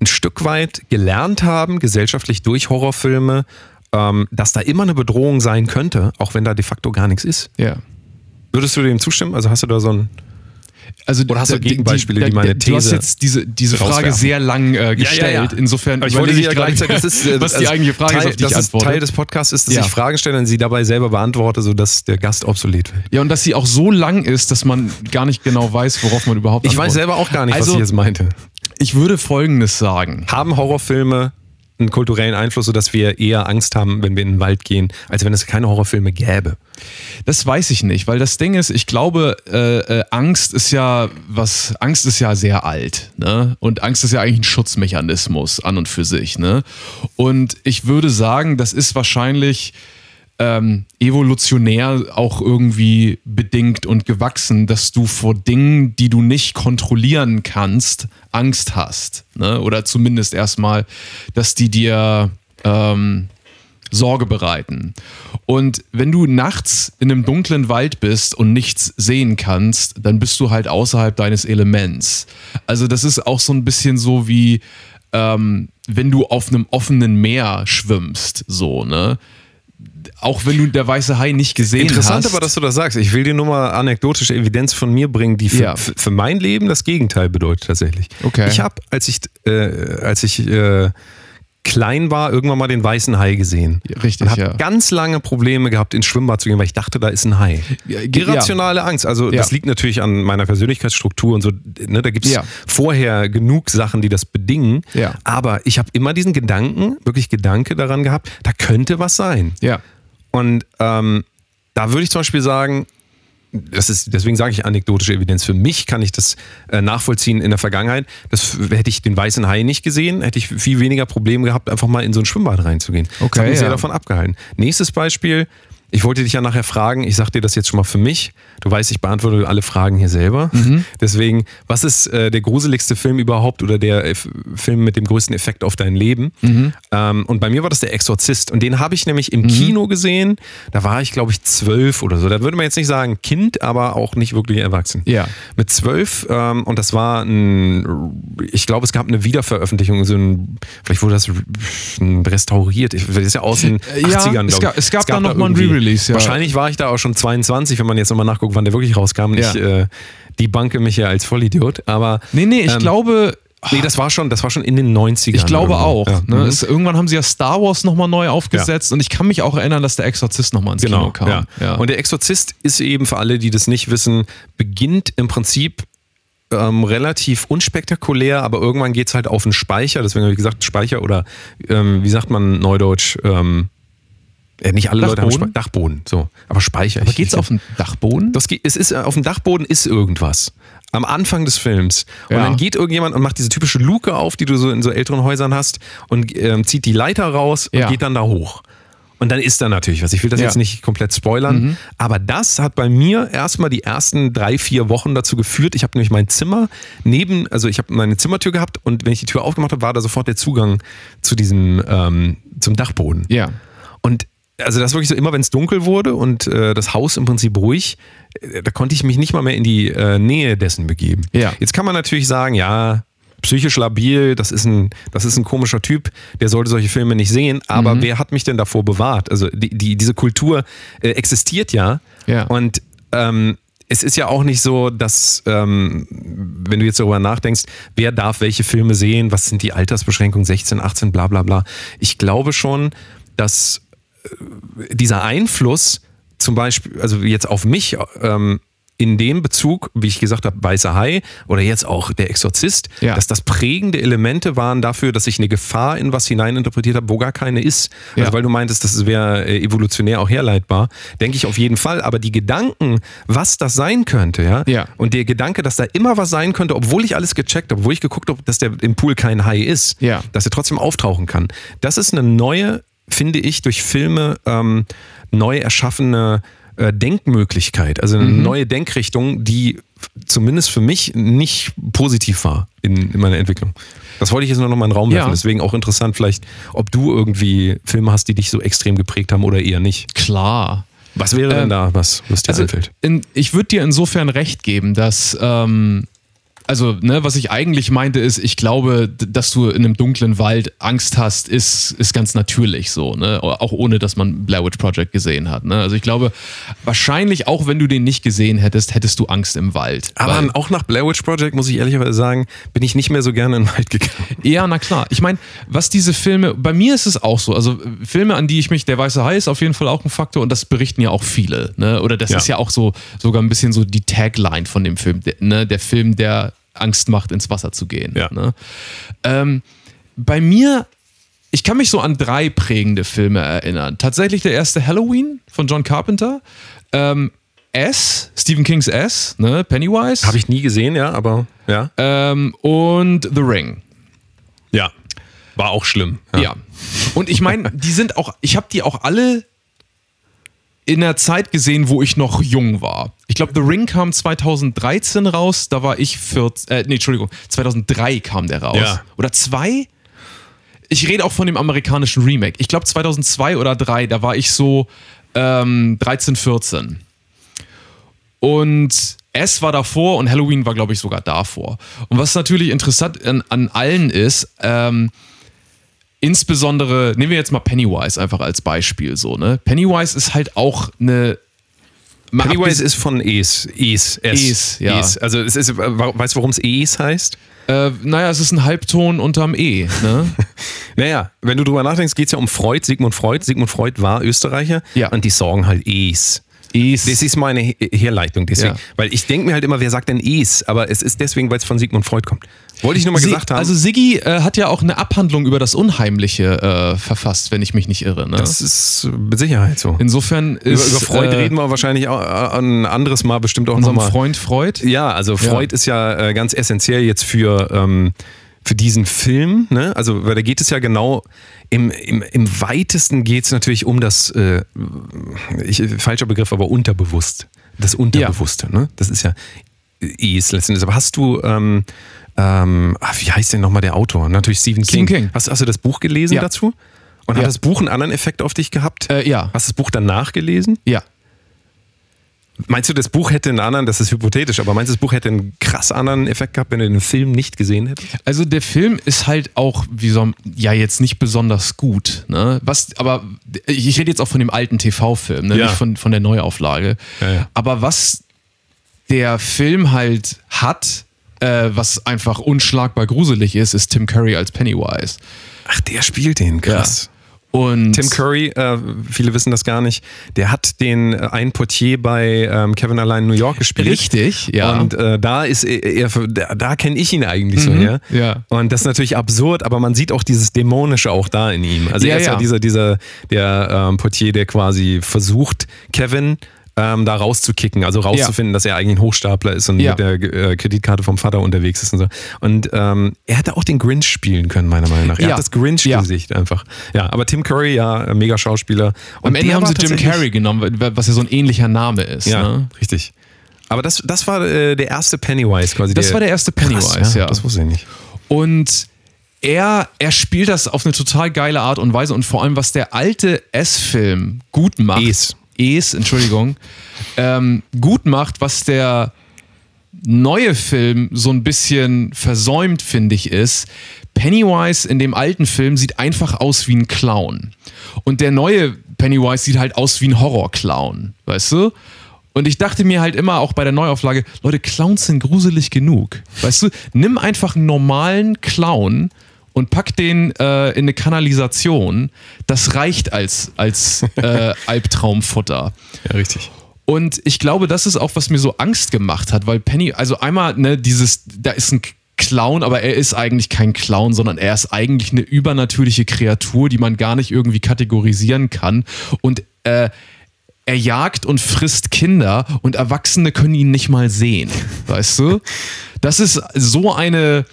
S3: ein Stück weit gelernt haben, gesellschaftlich durch Horrorfilme, ähm, dass da immer eine Bedrohung sein könnte, auch wenn da de facto gar nichts ist?
S1: Ja.
S3: Würdest du dem zustimmen? Also hast du da so ein.
S1: Also,
S3: Oder hast du
S1: die-
S3: Gegenbeispiele, die meine
S1: Du hast
S3: These
S1: jetzt diese, diese Frage sehr lang äh, gestellt. Insofern,
S3: Aber ich wollte sie ja gleichzeitig, das ist, äh,
S1: was die
S3: also
S1: eigentliche Frage
S3: Teil,
S1: ist, auf die ich
S3: das ist
S1: antworte.
S3: Teil des Podcasts ist, dass
S1: Ja.
S3: ich Fragen stelle und sie dabei selber beantworte, sodass der Gast obsolet wird.
S1: ja, und dass sie auch so lang ist, dass man gar nicht genau weiß, worauf man überhaupt
S3: Ich weiß
S1: antwortet.
S3: selber auch gar nicht, was
S1: Also-
S3: ich jetzt meinte.
S1: Ich würde Folgendes sagen.
S3: Haben Horrorfilme einen kulturellen Einfluss, sodass wir eher Angst haben, wenn wir in den Wald gehen, als wenn es keine Horrorfilme gäbe?
S1: Das weiß ich nicht, weil das Ding ist, ich glaube, äh, äh, Angst ist ja was, Angst ist ja sehr alt, ne? Und Angst ist ja eigentlich ein Schutzmechanismus an und für sich, ne? Und ich würde sagen, das ist wahrscheinlich ähm, evolutionär auch irgendwie bedingt und gewachsen, dass du vor Dingen, die du nicht kontrollieren kannst, Angst hast. Ne? Oder zumindest erstmal, dass die dir ähm, Sorge bereiten. Und wenn du nachts in einem dunklen Wald bist und nichts sehen kannst, dann bist du halt außerhalb deines Elements. Also das ist auch so ein bisschen so wie, ähm, wenn du auf einem offenen Meer schwimmst, so, ne? Auch wenn du der weiße Hai nicht gesehen
S3: Interessant
S1: hast.
S3: aber, dass du das sagst. Ich will dir nur mal anekdotische Evidenz von mir bringen, die für,
S1: Ja.
S3: für mein Leben das Gegenteil bedeutet tatsächlich.
S1: Okay.
S3: Ich habe, als ich, äh, als ich äh, klein war, irgendwann mal den weißen Hai gesehen.
S1: Richtig,
S3: und habe
S1: ja.
S3: ganz lange Probleme gehabt, ins Schwimmbad zu gehen, weil ich dachte, da ist ein Hai.
S1: Ja,
S3: Irrationale Angst. Also das
S1: Ja.
S3: liegt natürlich an meiner Persönlichkeitsstruktur und so. Ne, da gibt es
S1: Ja.
S3: vorher genug Sachen, die das bedingen.
S1: Ja.
S3: Aber ich habe immer diesen Gedanken, wirklich Gedanke daran gehabt, da könnte was sein.
S1: Ja.
S3: Und ähm, da würde ich zum Beispiel sagen, das ist, deswegen sage ich anekdotische Evidenz. Für mich kann ich das äh, nachvollziehen in der Vergangenheit. Das hätte ich den weißen Hai nicht gesehen, hätte ich viel weniger Probleme gehabt, einfach mal in so ein Schwimmbad reinzugehen. das
S1: Okay,
S3: hat mich sehr
S1: ja.
S3: davon abgehalten. Nächstes Beispiel. Ich wollte dich ja nachher fragen, ich sage dir das jetzt schon mal für mich. Du weißt, ich beantworte alle Fragen hier selber.
S1: Mhm.
S3: Deswegen, was ist äh, der gruseligste Film überhaupt oder der äh, Film mit dem größten Effekt auf dein Leben?
S1: Mhm.
S3: Ähm, und bei mir war das der Exorzist. Und den habe ich nämlich im Kino gesehen. Da war ich, glaube ich, zwölf oder so. Da würde man jetzt nicht sagen Kind, aber auch nicht wirklich erwachsen.
S1: Ja.
S3: Mit zwölf. Ähm, und das war ein, ich glaube, es gab eine Wiederveröffentlichung. So ein, vielleicht wurde das restauriert. Das ist ja aus den
S1: Äh, ja,
S3: 80ern,
S1: es
S3: glaube ich.
S1: gab- es gab da noch
S3: da
S1: mal ein
S3: irgendwie-
S1: Re-Release, ja.
S3: Wahrscheinlich war ich da auch schon 22, wenn man jetzt nochmal nachguckt, wann der wirklich rauskam.
S1: Ja.
S3: Ich äh, die banke mich ja als Vollidiot. Aber
S1: Nee, nee, ich
S3: ähm,
S1: glaube,
S3: Nee, das war schon, das war schon in den 90ern.
S1: ich glaube
S3: irgendwo.
S1: auch.
S3: Ja.
S1: Ne?
S3: Mhm.
S1: Es, irgendwann haben sie ja Star Wars nochmal neu aufgesetzt und ich kann mich auch erinnern, dass der Exorzist nochmal ins
S3: Genau,
S1: Kino kam.
S3: ja.
S1: Ja.
S3: Und der Exorzist ist eben für alle, die das nicht wissen, beginnt im Prinzip ähm, relativ unspektakulär, aber irgendwann geht es halt auf den Speicher. Deswegen habe ich gesagt, Speicher oder ähm, wie sagt man neudeutsch? Ähm, ja, nicht alle Leute haben
S1: Dachboden?
S3: Spe Dachboden. So, aber Speicher.
S1: Aber geht's
S3: ich-
S1: auf den Dachboden?
S3: das geht, es ist, äh, auf dem Dachboden ist irgendwas. Am Anfang des Films. Und
S1: Ja.
S3: dann geht irgendjemand und macht diese typische Luke auf, die du so in so älteren Häusern hast und ähm, zieht die Leiter raus und
S1: Ja.
S3: geht dann da hoch. Und dann ist da natürlich was. Ich will das
S1: Ja. Mhm.
S3: jetzt nicht komplett spoilern, aber das hat bei mir erstmal die ersten drei, vier Wochen dazu geführt. Ich habe nämlich mein Zimmer neben, also ich habe meine Zimmertür gehabt und wenn ich die Tür aufgemacht habe, war da sofort der Zugang zu diesem, ähm, zum Dachboden.
S1: Ja.
S3: Und also das wirklich so immer, wenn es dunkel wurde und äh, das Haus im Prinzip ruhig, äh, da konnte ich mich nicht mal mehr in die äh, Nähe dessen begeben.
S1: Ja.
S3: Jetzt kann man natürlich sagen, ja, psychisch labil, das ist ein, das ist ein komischer Typ, der sollte solche Filme nicht sehen, aber
S1: Mhm.
S3: wer hat mich denn davor bewahrt? Also die, die, diese Kultur äh, existiert ja.
S1: Ja.
S3: Und ähm, es ist ja auch nicht so, dass, ähm, wenn du jetzt darüber nachdenkst, wer darf welche Filme sehen, was sind die Altersbeschränkungen, 16, 18, bla bla bla. Ich glaube schon, dass dieser Einfluss zum Beispiel, also jetzt auf mich, ähm, in dem Bezug, wie ich gesagt habe, Weißer Hai oder jetzt auch der Exorzist,
S1: Ja.
S3: dass das prägende Elemente waren dafür, dass ich eine Gefahr in was hineininterpretiert habe, wo gar keine ist.
S1: Ja.
S3: Also weil du meintest, das wäre äh, evolutionär auch herleitbar, denke ich auf jeden Fall. Aber die Gedanken, was das sein könnte, ja,
S1: Ja.
S3: und der Gedanke, dass da immer was sein könnte, obwohl ich alles gecheckt habe, obwohl ich geguckt habe, dass der im Pool kein Hai ist,
S1: Ja.
S3: dass er trotzdem auftauchen kann. Das ist eine neue, finde ich, durch Filme ähm, neu erschaffene äh, Denkmöglichkeit, also eine neue Denkrichtung, die zumindest für mich nicht positiv war in, in meiner Entwicklung. Das wollte ich jetzt nur noch mal in den Raum werfen.
S1: Ja.
S3: Deswegen auch interessant, vielleicht, ob du irgendwie Filme hast, die dich so extrem geprägt haben oder eher nicht.
S1: Klar.
S3: Was wäre denn
S1: Ähm,
S3: da, was, was dir
S1: Also
S3: einfällt?
S1: in, ich würde dir insofern recht geben, dass ähm, also ne, was ich eigentlich meinte ist, ich glaube, dass du in einem dunklen Wald Angst hast, ist, ist ganz natürlich so, ne? Auch ohne, dass man Blair Witch Project gesehen hat. Ne? Also ich glaube, wahrscheinlich auch wenn du den nicht gesehen hättest, hättest du Angst im Wald.
S3: Aber auch nach Blair Witch Project, muss ich ehrlicherweise sagen, bin ich nicht mehr so gerne in den Wald gegangen.
S1: Ja, na klar. Ich meine, was diese Filme, bei mir ist es auch so, also Filme, an die ich mich, der weiße Hai ist auf jeden Fall auch ein Faktor und das berichten ja auch viele, ne? Oder das
S3: Ja.
S1: ist ja auch so, sogar ein bisschen so die Tagline von dem Film, der, ne? Der Film, der Angst macht, ins Wasser zu gehen.
S3: Ja.
S1: Ne? Ähm, bei mir, ich kann mich so an drei prägende Filme erinnern. Tatsächlich der erste Halloween von John Carpenter. Ähm, S, Stephen Kings S, ne? Pennywise.
S3: Habe ich nie gesehen, ja, aber ja.
S1: ähm, und The Ring.
S3: Ja. War auch schlimm.
S1: Ja. Und ich meine, die sind auch, ich habe die auch alle in der Zeit gesehen, wo ich noch jung war. Ich glaube, The Ring kam 2013 raus, da war ich 14, äh, nee, Entschuldigung, 2003 kam der raus.
S3: Ja.
S1: Oder zwei? Ich rede auch von dem amerikanischen Remake. Ich glaube 2002 oder 3, da war ich so ähm, 13, 14. Und S war davor und Halloween war, glaube ich, sogar davor. Und was natürlich interessant an, an allen ist, ähm, insbesondere, nehmen wir jetzt mal Pennywise einfach als Beispiel so, ne? Pennywise ist halt auch eine.
S3: Pennywise ist von Es. Es. Es.
S1: Es, ja.
S3: Es. Also es ist, weißt du, warum es Es heißt?
S1: Äh, naja, es ist ein Halbton unterm E, ne?
S3: Naja, wenn du drüber nachdenkst, geht es ja um Freud, Sigmund Freud. Sigmund Freud war Österreicher
S1: Ja.
S3: und die sorgen halt Es.
S1: Es.
S3: Das ist meine He- Herleitung. Deswegen.
S1: Ja.
S3: Weil ich denke mir halt immer, wer sagt denn Es? Aber es ist deswegen, weil es von Sigmund Freud kommt. Wollte ich nur mal
S1: Sie-
S3: gesagt haben.
S1: Also Siggi äh, hat ja auch eine Abhandlung über das Unheimliche äh, verfasst, wenn ich mich nicht irre. Ne?
S3: das ist mit Sicherheit so.
S1: Insofern
S3: Über,
S1: ist
S3: über Freud
S1: äh,
S3: reden wir wahrscheinlich auch, ein anderes Mal bestimmt auch nochmal.
S1: Freund Freud.
S3: Ja, also Freud ist ja äh, ganz essentiell jetzt für, ähm, für diesen Film. Ne? Also, weil da geht es ja genau, im, im, im weitesten geht es natürlich um das, äh, ich, falscher Begriff, aber unterbewusst. Das Unterbewusste. Ne? Das ist ja es letztendlich. Aber hast du, ähm, ähm, ah, wie heißt denn nochmal der Autor? Natürlich Stephen King.
S1: Stephen King.
S3: Hast, hast du das Buch gelesen
S1: Ja.
S3: dazu? Und
S1: Ja.
S3: hat das Buch einen anderen Effekt auf dich gehabt?
S1: Äh, ja.
S3: Hast du das Buch danach gelesen?
S1: Ja.
S3: Meinst du, das Buch hätte einen anderen, das ist hypothetisch, aber meinst du, das Buch hätte einen krass anderen Effekt gehabt, wenn du den Film nicht gesehen hättest?
S1: Also der Film ist halt auch, wie soll ja jetzt nicht besonders gut, ne? Was, aber ich rede jetzt auch von dem alten TV-Film, ne?
S3: Ja.
S1: nicht von, von der Neuauflage.
S3: Ja, ja.
S1: Aber was der Film halt hat, äh, was einfach unschlagbar gruselig ist, ist Tim Curry als Pennywise.
S3: Ach, der spielt den, krass.
S1: Und
S3: Tim Curry, äh, viele wissen das gar nicht, der hat den äh, einen Portier bei ähm, Kevin Allein New York gespielt.
S1: Richtig, ja.
S3: Und äh, da ist er, er da, da kenne ich ihn eigentlich so
S1: Mhm,
S3: her.
S1: ja.
S3: Und das ist natürlich absurd, aber man sieht auch dieses Dämonische auch da in ihm. Also
S1: Ja,
S3: er ist ja,
S1: ja.
S3: dieser, dieser der ähm, Portier, der quasi versucht, Kevin ähm, da rauszukicken, also rauszufinden, dass er eigentlich ein Hochstapler ist und
S1: Ja.
S3: mit der äh, Kreditkarte vom Vater unterwegs ist und so. Und ähm, er hätte auch den Grinch spielen können, meiner Meinung nach. Er
S1: Ja.
S3: hat das Grinch-Gesicht einfach. Ja, aber Tim Curry, ja, mega Schauspieler. Und
S1: am Ende
S3: der
S1: haben sie Jim Carrey genommen, was ja so ein ähnlicher Name ist.
S3: Ja,
S1: Ne?
S3: richtig. Aber das, das war äh, der erste Pennywise quasi.
S1: Das war der erste Pennywise,
S3: Krass,
S1: ja.
S3: Das wusste ich nicht.
S1: Und er, er spielt das auf eine total geile Art und Weise und vor allem, was der alte S-Film gut macht.
S3: Es.
S1: Es, Entschuldigung. Ähm, gut macht, was der neue Film so ein bisschen versäumt, finde ich, ist, Pennywise in dem alten Film sieht einfach aus wie ein Clown. Und der neue Pennywise sieht halt aus wie ein Horrorclown, weißt du? Und ich dachte mir halt immer, auch bei der Neuauflage, Leute, Clowns sind gruselig genug. Weißt du, nimm einfach einen normalen Clown und pack den äh, in eine Kanalisation. Das reicht als, als äh, Albtraumfutter.
S3: Ja, richtig.
S1: Und ich glaube, das ist auch, was mir so Angst gemacht hat, weil Penny, also einmal, ne, dieses, da ist ein Clown, aber er ist eigentlich kein Clown, sondern er ist eigentlich eine übernatürliche Kreatur, die man gar nicht irgendwie kategorisieren kann. Und äh, er jagt und frisst Kinder und Erwachsene können ihn nicht mal sehen. Weißt du? Das ist so eine,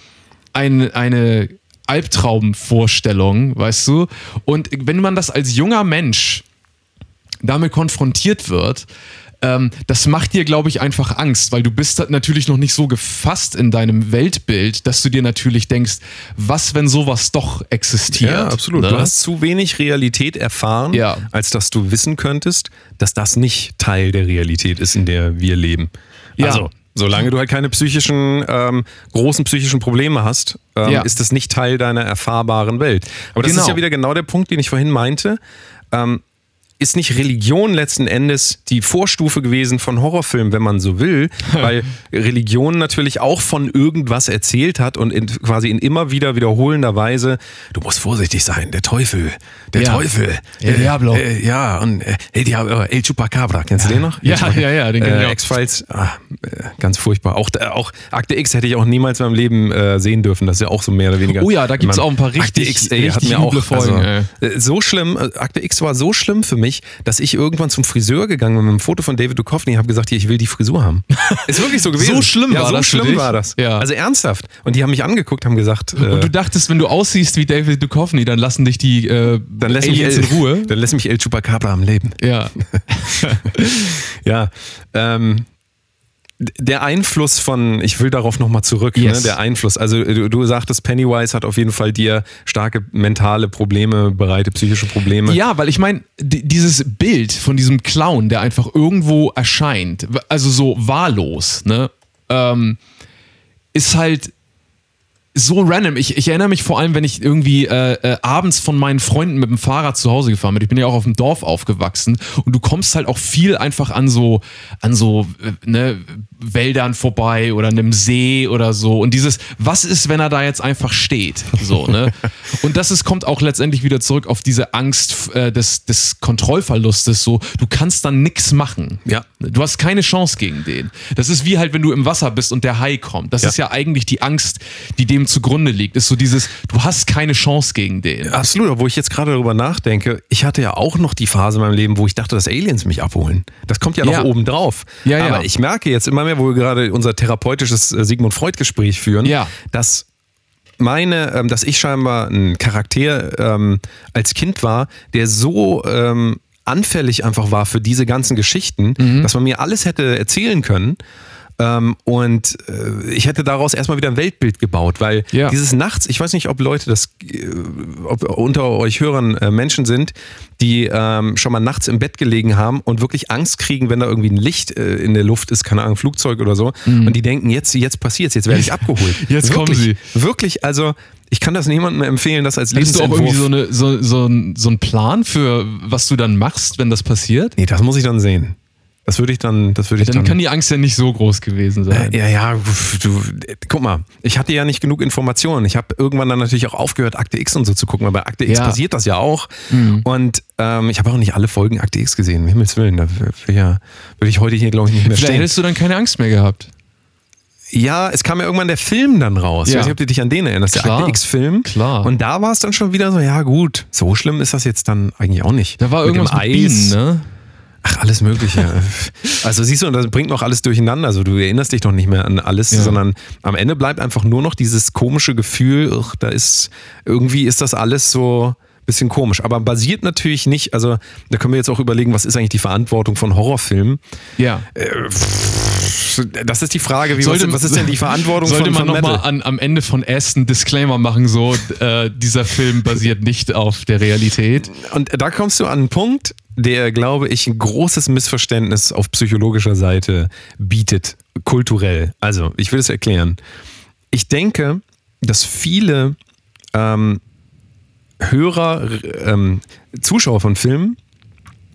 S1: eine, eine Albtraumvorstellung, weißt du? Und wenn man das als junger Mensch damit konfrontiert wird, ähm, das macht dir, glaube ich, einfach Angst, weil du bist natürlich noch nicht so gefasst in deinem Weltbild, dass du dir natürlich denkst, was, wenn sowas doch existiert?
S3: Ja, absolut.
S1: Ne?
S3: Du hast zu wenig Realität erfahren,
S1: Ja.
S3: als dass du wissen könntest, dass das nicht Teil der Realität ist, in der wir leben.
S1: Ja.
S3: Solange du halt keine psychischen, ähm, großen psychischen Probleme hast, ähm,
S1: Ja.
S3: ist das nicht Teil deiner erfahrbaren Welt. Aber das
S1: Genau.
S3: ist ja wieder genau der Punkt, den ich vorhin meinte. Ähm, ist nicht Religion letzten Endes die Vorstufe gewesen von Horrorfilmen, wenn man so will, weil Religion natürlich auch von irgendwas erzählt hat und in, quasi in immer wieder wiederholender Weise, du musst vorsichtig sein, der Teufel, der
S1: Ja.
S3: Teufel.
S1: El Diablo.
S3: Äh, ja, und äh, El, Diablo, El Chupacabra, kennst du den noch?
S1: Ja, ja, ja, den kenn ich
S3: äh,
S1: auch.
S3: X-Files, ah, äh, ganz furchtbar. Auch, auch Akte X hätte ich auch niemals in meinem Leben äh, sehen dürfen, das ist ja auch so mehr oder weniger.
S1: Oh ja, da gibt's
S3: Man-
S1: auch ein paar
S3: Akte
S1: richtig-
S3: X, ey, hat
S1: richtig
S3: mir auch
S1: Folgen,
S3: also, äh, so schlimm, äh, Akte X war so schlimm für mich, mich, dass ich irgendwann zum Friseur gegangen bin mit einem Foto von David Duchovny und habe gesagt, hier, ich will die Frisur haben. Ist wirklich so gewesen.
S1: So schlimm
S3: ja,
S1: war
S3: so
S1: das für
S3: schlimm war das.
S1: Ja.
S3: Also ernsthaft. Und die haben mich angeguckt, haben gesagt, äh,
S1: Und du dachtest, wenn du aussiehst wie David Duchovny, dann lassen dich die äh,
S3: dann lässt mich El,
S1: in Ruhe.
S3: Dann lässt mich El Chupacabra am Leben.
S1: Ja.
S3: Ja, ähm, der Einfluss von, ich will darauf nochmal zurück,
S1: Yes.
S3: ne, der Einfluss. Also du, du sagtest, Pennywise hat auf jeden Fall dir starke mentale Probleme bereitet, psychische Probleme.
S1: Ja, weil ich meine, dieses Bild von diesem Clown, der einfach irgendwo erscheint, also so wahllos, ne, ähm, ist halt so random. Ich, ich erinnere mich vor allem, wenn ich irgendwie äh, äh, abends von meinen Freunden mit dem Fahrrad zu Hause gefahren bin. Ich bin ja auch auf dem Dorf aufgewachsen und du kommst halt auch viel einfach an so, an so äh, ne, Wäldern vorbei oder einem See oder so. Und dieses, was ist, wenn er da jetzt einfach steht? So, ne? Und das ist, kommt auch letztendlich wieder zurück auf diese Angst äh, des, des Kontrollverlustes. So, du kannst dann nichts machen.
S3: Ja.
S1: Du hast keine Chance gegen den. Das ist wie halt, wenn du im Wasser bist und der Hai kommt. Das
S3: Ja.
S1: ist ja eigentlich die Angst, die dem zugrunde liegt. Ist so dieses, du hast keine Chance gegen den.
S3: Absolut, obwohl ich jetzt gerade darüber nachdenke, ich hatte ja auch noch die Phase in meinem Leben, wo ich dachte, dass Aliens mich abholen. Das kommt ja noch
S1: Ja.
S3: oben drauf.
S1: Ja, ja.
S3: Aber ich merke jetzt immer mehr, wo wir gerade unser therapeutisches äh, Sigmund Freud-Gespräch führen,
S1: Ja.
S3: dass meine, ähm, dass ich scheinbar ein Charakter ähm, als Kind war, der so ähm, anfällig einfach war für diese ganzen Geschichten,
S1: Mhm.
S3: dass man mir alles hätte erzählen können. Ähm, und äh, ich hätte daraus erstmal wieder ein Weltbild gebaut, weil
S1: Ja.
S3: dieses Nachts, ich weiß nicht, ob Leute das, äh, ob unter euch Hörern äh, Menschen sind, die ähm, schon mal nachts im Bett gelegen haben und wirklich Angst kriegen, wenn da irgendwie ein Licht äh, in der Luft ist, keine Ahnung, Flugzeug oder so, und die denken, jetzt, jetzt passiert's, jetzt werde ich abgeholt.
S1: Mhm. Jetzt kommen
S3: wirklich,
S1: sie.
S3: Wirklich, also ich kann das niemandem empfehlen, das als
S1: Hättest du auch
S3: Lebensentwurf.
S1: irgendwie so, eine, so, so, ein, so einen Plan für, was du dann machst, wenn das passiert?
S3: nee, das muss ich dann sehen. Das würde ich dann, das würde ich
S1: Dann
S3: dann.
S1: kann die Angst ja nicht so groß gewesen sein.
S3: Ja, ja, du, guck mal, ich hatte ja nicht genug Informationen. Ich habe irgendwann dann natürlich auch aufgehört, Akte X und so zu gucken, weil bei Akte X
S1: Ja.
S3: passiert das ja auch.
S1: Mhm.
S3: Und ähm, ich habe auch nicht alle Folgen Akte X gesehen, um Himmels Willen. Da ja, würde ich heute hier, glaube ich, nicht mehr
S1: Vielleicht
S3: stehen.
S1: hättest du dann keine Angst mehr gehabt.
S3: Ja, es kam ja irgendwann der Film dann raus. Ich
S1: Ja.
S3: weiß nicht, ob du dich an den erinnerst, der
S1: Klar.
S3: Akte X-Film.
S1: Klar.
S3: Und da war es dann schon wieder so, ja gut, so schlimm ist das jetzt dann eigentlich auch nicht.
S1: Da war
S3: Mit
S1: irgendwas mit Bienen, ne?
S3: Ach, alles Mögliche. also siehst du, und das bringt noch alles durcheinander. Also du erinnerst dich doch nicht mehr an alles,
S1: Ja.
S3: sondern am Ende bleibt einfach nur noch dieses komische Gefühl, ach, da ist, irgendwie ist das alles so bisschen komisch. Aber basiert natürlich nicht, also da können wir jetzt auch überlegen, was ist eigentlich die Verantwortung von Horrorfilmen?
S1: Ja.
S3: Das ist die Frage, wie, was, was ist denn die Verantwortung
S1: sollte
S3: von,
S1: man
S3: von
S1: nochmal am Ende von Aston Disclaimer machen, so, äh, dieser Film basiert nicht auf der Realität.
S3: Und da kommst du an einen Punkt, der, glaube ich, ein großes Missverständnis auf psychologischer Seite bietet, kulturell. Also, ich will es erklären. Ich denke, dass viele ähm, Hörer, ähm, Zuschauer von Filmen,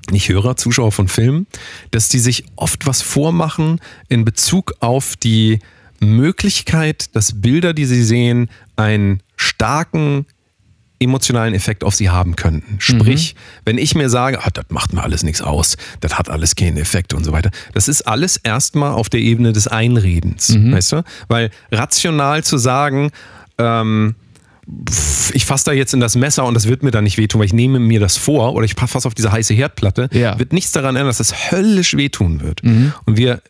S3: nicht Hörer, Zuschauer von Filmen, dass die sich oft was vormachen in Bezug auf die Möglichkeit, dass Bilder, die sie sehen, einen starken emotionalen Effekt auf sie haben könnten. Sprich, wenn ich mir sage, ah, das macht mir alles nichts aus, das hat alles keinen Effekt und so weiter, das ist alles erstmal auf der Ebene des Einredens, weißt du? Weil rational zu sagen, ähm, ich fasse da jetzt in das Messer und das wird mir dann nicht wehtun, weil ich nehme mir das vor oder ich fasse auf diese heiße Herdplatte,
S1: Ja.
S3: wird nichts daran ändern, dass das höllisch wehtun wird. Und wir,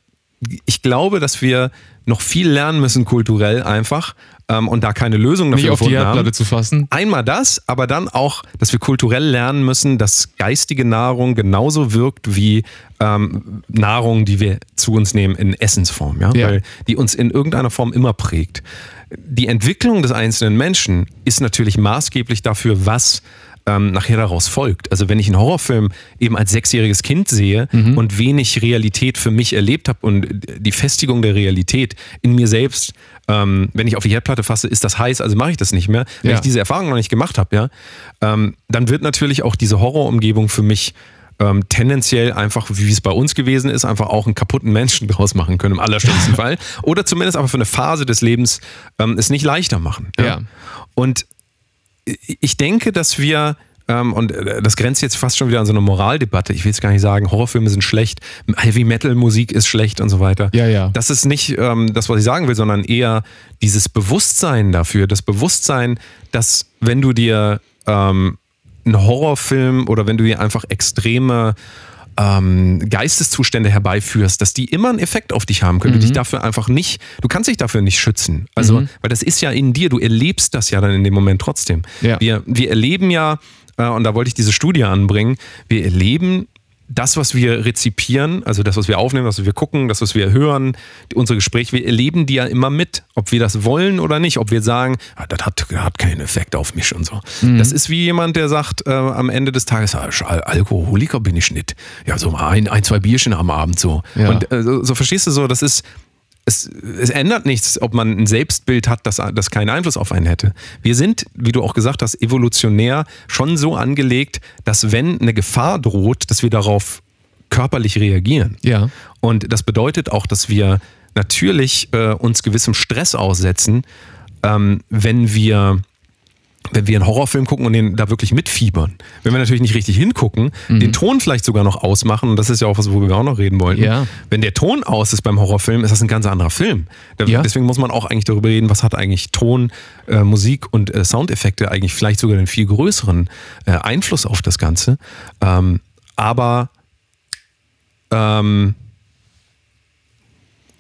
S3: ich glaube, dass wir noch viel lernen müssen kulturell einfach ähm, und da keine Lösung dafür
S1: Nicht auf die
S3: gefunden haben.
S1: Herdplatte zu fassen.
S3: Einmal das, aber dann auch, dass wir kulturell lernen müssen, dass geistige Nahrung genauso wirkt wie ähm, Nahrung, die wir zu uns nehmen in Essensform, ja?
S1: Ja.
S3: weil die uns in irgendeiner Form immer prägt. Die Entwicklung des einzelnen Menschen ist natürlich maßgeblich dafür, was ähm, nachher daraus folgt. Also wenn ich einen Horrorfilm eben als sechsjähriges Kind sehe und wenig Realität für mich erlebt habe und die Festigung der Realität in mir selbst, ähm, wenn ich auf die Herdplatte fasse, ist das heiß, also mache ich das nicht mehr. Wenn
S1: Ja.
S3: ich diese Erfahrung noch nicht gemacht habe, ja, ähm, dann wird natürlich auch diese Horrorumgebung für mich ähm, tendenziell einfach, wie es bei uns gewesen ist, einfach auch einen kaputten Menschen draus machen können, im allerschlimmsten Fall. Oder zumindest aber für eine Phase des Lebens ähm, es nicht leichter machen.
S1: Ja.
S3: Und ich denke, dass wir, ähm, und äh, das grenzt jetzt fast schon wieder an so eine Moraldebatte, ich will jetzt gar nicht sagen, Horrorfilme sind schlecht, Heavy Metal Musik ist schlecht und so weiter.
S1: Ja, ja.
S3: Das ist nicht ähm, das, was ich sagen will, sondern eher dieses Bewusstsein dafür, das Bewusstsein, dass wenn du dir ähm, ein Horrorfilm oder wenn du hier einfach extreme ähm, Geisteszustände herbeiführst, dass die immer einen Effekt auf dich haben können. Du dich dafür einfach nicht, du kannst dich dafür nicht schützen. Also, weil das ist ja in dir, du erlebst das ja dann in dem Moment trotzdem.
S1: Ja.
S3: Wir, wir erleben ja, äh, und da wollte ich diese Studie anbringen, wir erleben das, was wir rezipieren, also das, was wir aufnehmen, das, was wir gucken, das, was wir hören, unsere Gespräche, wir erleben die ja immer mit, ob wir das wollen oder nicht, ob wir sagen, ah, das hat, hat keinen Effekt auf mich und so.
S1: Mhm.
S3: Das ist wie jemand, der sagt äh, am Ende des Tages, ah, Al Alkoholiker bin ich nicht. Ja, so ein, ein zwei Bierchen am Abend so.
S1: Ja.
S3: Und äh, so, so verstehst du so, das ist, es, es ändert nichts, ob man ein Selbstbild hat, das, das keinen Einfluss auf einen hätte. Wir sind, wie du auch gesagt hast, evolutionär schon so angelegt, dass wenn eine Gefahr droht, dass wir darauf körperlich reagieren.
S1: Ja.
S3: Und das bedeutet auch, dass wir natürlich äh, uns gewissem Stress aussetzen, ähm, wenn wir wenn wir einen Horrorfilm gucken und den da wirklich mitfiebern. Wenn wir natürlich nicht richtig hingucken, den Ton vielleicht sogar noch ausmachen, und das ist ja auch was, worüber wir auch noch reden wollten.
S1: Ja.
S3: Wenn der Ton aus ist beim Horrorfilm, ist das ein ganz anderer Film. Da-
S1: Ja.
S3: Deswegen muss man auch eigentlich darüber reden, was hat eigentlich Ton, äh, Musik und äh, Soundeffekte eigentlich vielleicht sogar einen viel größeren äh, Einfluss auf das Ganze. Ähm, aber ähm,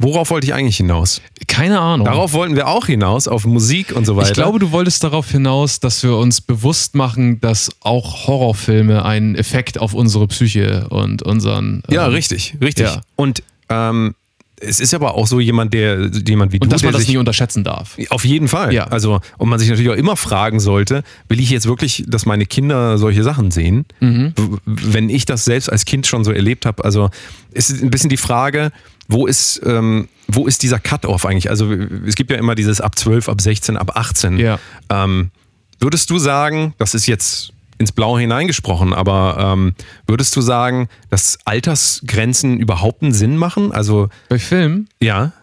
S3: worauf wollte ich eigentlich hinaus?
S1: Keine Ahnung.
S3: Darauf wollten wir auch hinaus, auf Musik und so weiter.
S1: Ich glaube, du wolltest darauf hinaus, dass wir uns bewusst machen, dass auch Horrorfilme einen Effekt auf unsere Psyche und unseren.
S3: Ja,
S1: ähm,
S3: richtig, richtig.
S1: ja.
S3: Und ähm, es ist aber auch so jemand, der jemand wie du,
S1: Und dass man das nicht unterschätzen darf.
S3: auf jeden Fall.
S1: Ja.
S3: Also und man sich natürlich auch immer fragen sollte, will ich jetzt wirklich, dass meine Kinder solche Sachen sehen?
S1: Mhm.
S3: Wenn ich das selbst als Kind schon so erlebt habe, also es ist ein bisschen die Frage, wo ist ähm, wo ist dieser Cut-off eigentlich? Also es gibt ja immer dieses ab 12, ab 16, ab 18.
S1: Ja.
S3: Ähm, würdest du sagen, das ist jetzt ins Blaue hineingesprochen, aber ähm, würdest du sagen, dass Altersgrenzen überhaupt einen Sinn machen? Also
S1: Bei Filmen?
S3: ja.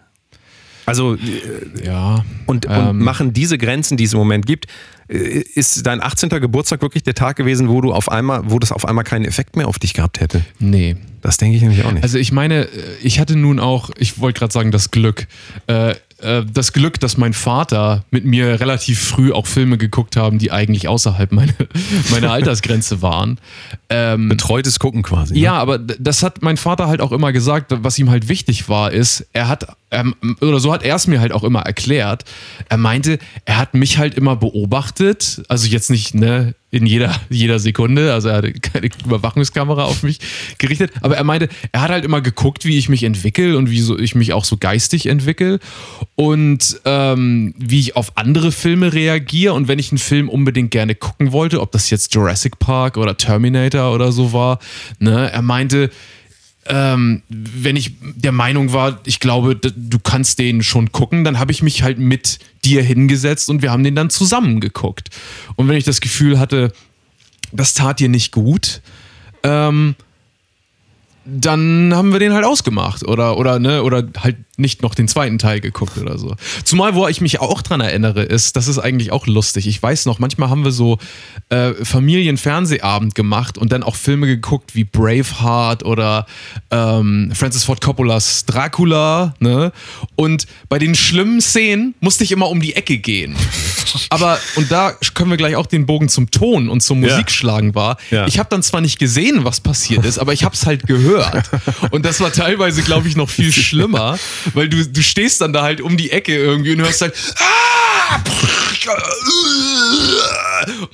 S3: Also äh,
S1: Ja.
S3: und, und
S1: Ähm.
S3: machen diese Grenzen, die es im Moment gibt, ist dein 18. Geburtstag wirklich der Tag gewesen, wo du auf einmal, wo das auf einmal keinen Effekt mehr auf dich gehabt hätte?
S1: Nee.
S3: Das denke ich nämlich auch nicht.
S1: Also ich meine, äh, ich hatte nun auch, ich wollte gerade sagen, das Glück. Äh, äh, das Glück, dass mein Vater mit mir relativ früh auch Filme geguckt haben, die eigentlich außerhalb meine, meiner Altersgrenze waren. Ähm,
S3: Betreutes Gucken quasi. ne?
S1: Ja, aber das hat mein Vater halt auch immer gesagt, was ihm halt wichtig war, ist, er hat, ähm, oder so hat er es mir halt auch immer erklärt, er meinte, er hat mich halt immer beobachtet, also jetzt nicht, ne, in jeder, jeder Sekunde, also er hatte keine Überwachungskamera auf mich gerichtet, aber er meinte, er hat halt immer geguckt, wie ich mich entwickle und wie so ich mich auch so geistig entwickle. Und ähm, wie ich auf andere Filme reagiere. Und wenn ich einen Film unbedingt gerne gucken wollte, ob das jetzt Jurassic Park oder Terminator oder so war, ne, er meinte, ähm, wenn ich der Meinung war, ich glaube, du kannst den schon gucken, dann habe ich mich halt mit dir hingesetzt und wir haben den dann zusammen geguckt. Und wenn ich das Gefühl hatte, das tat dir nicht gut, ähm, dann haben wir den halt ausgemacht oder, oder, ne, oder halt nicht noch den zweiten Teil geguckt oder so. Zumal, wo ich mich auch dran erinnere, ist, das ist eigentlich auch lustig. Ich weiß noch, manchmal haben wir so äh, Familienfernsehabend gemacht und dann auch Filme geguckt wie Braveheart oder ähm, Francis Ford Coppolas Dracula, ne? Und bei den schlimmen Szenen musste ich immer um die Ecke gehen. Aber, und da können wir gleich auch den Bogen zum Ton und zur Musik schlagen war.
S3: Ja.
S1: Ich habe dann zwar nicht gesehen, was passiert ist, aber ich habe es halt gehört. Und das war teilweise, glaube ich, noch viel schlimmer, weil du, du stehst dann da halt um die Ecke irgendwie und hörst halt. "Ah!"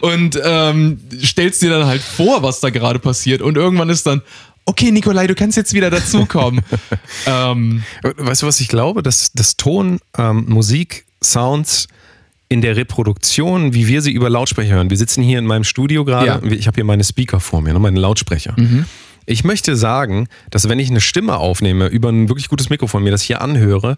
S1: Und ähm, stellst dir dann halt vor, was da gerade passiert. Und irgendwann ist dann, okay, Nikolai, du kannst jetzt wieder dazukommen. ähm,
S3: Weißt du, was ich glaube? Dass das Ton, ähm, Musik, Sounds in der Reproduktion, wie wir sie über Lautsprecher hören. Wir sitzen hier in meinem Studio gerade.
S1: Ja.
S3: Ich habe hier meine Speaker vor mir, ne, meine Lautsprecher. Ich möchte sagen, dass wenn ich eine Stimme aufnehme über ein wirklich gutes Mikrofon, mir das hier anhöre,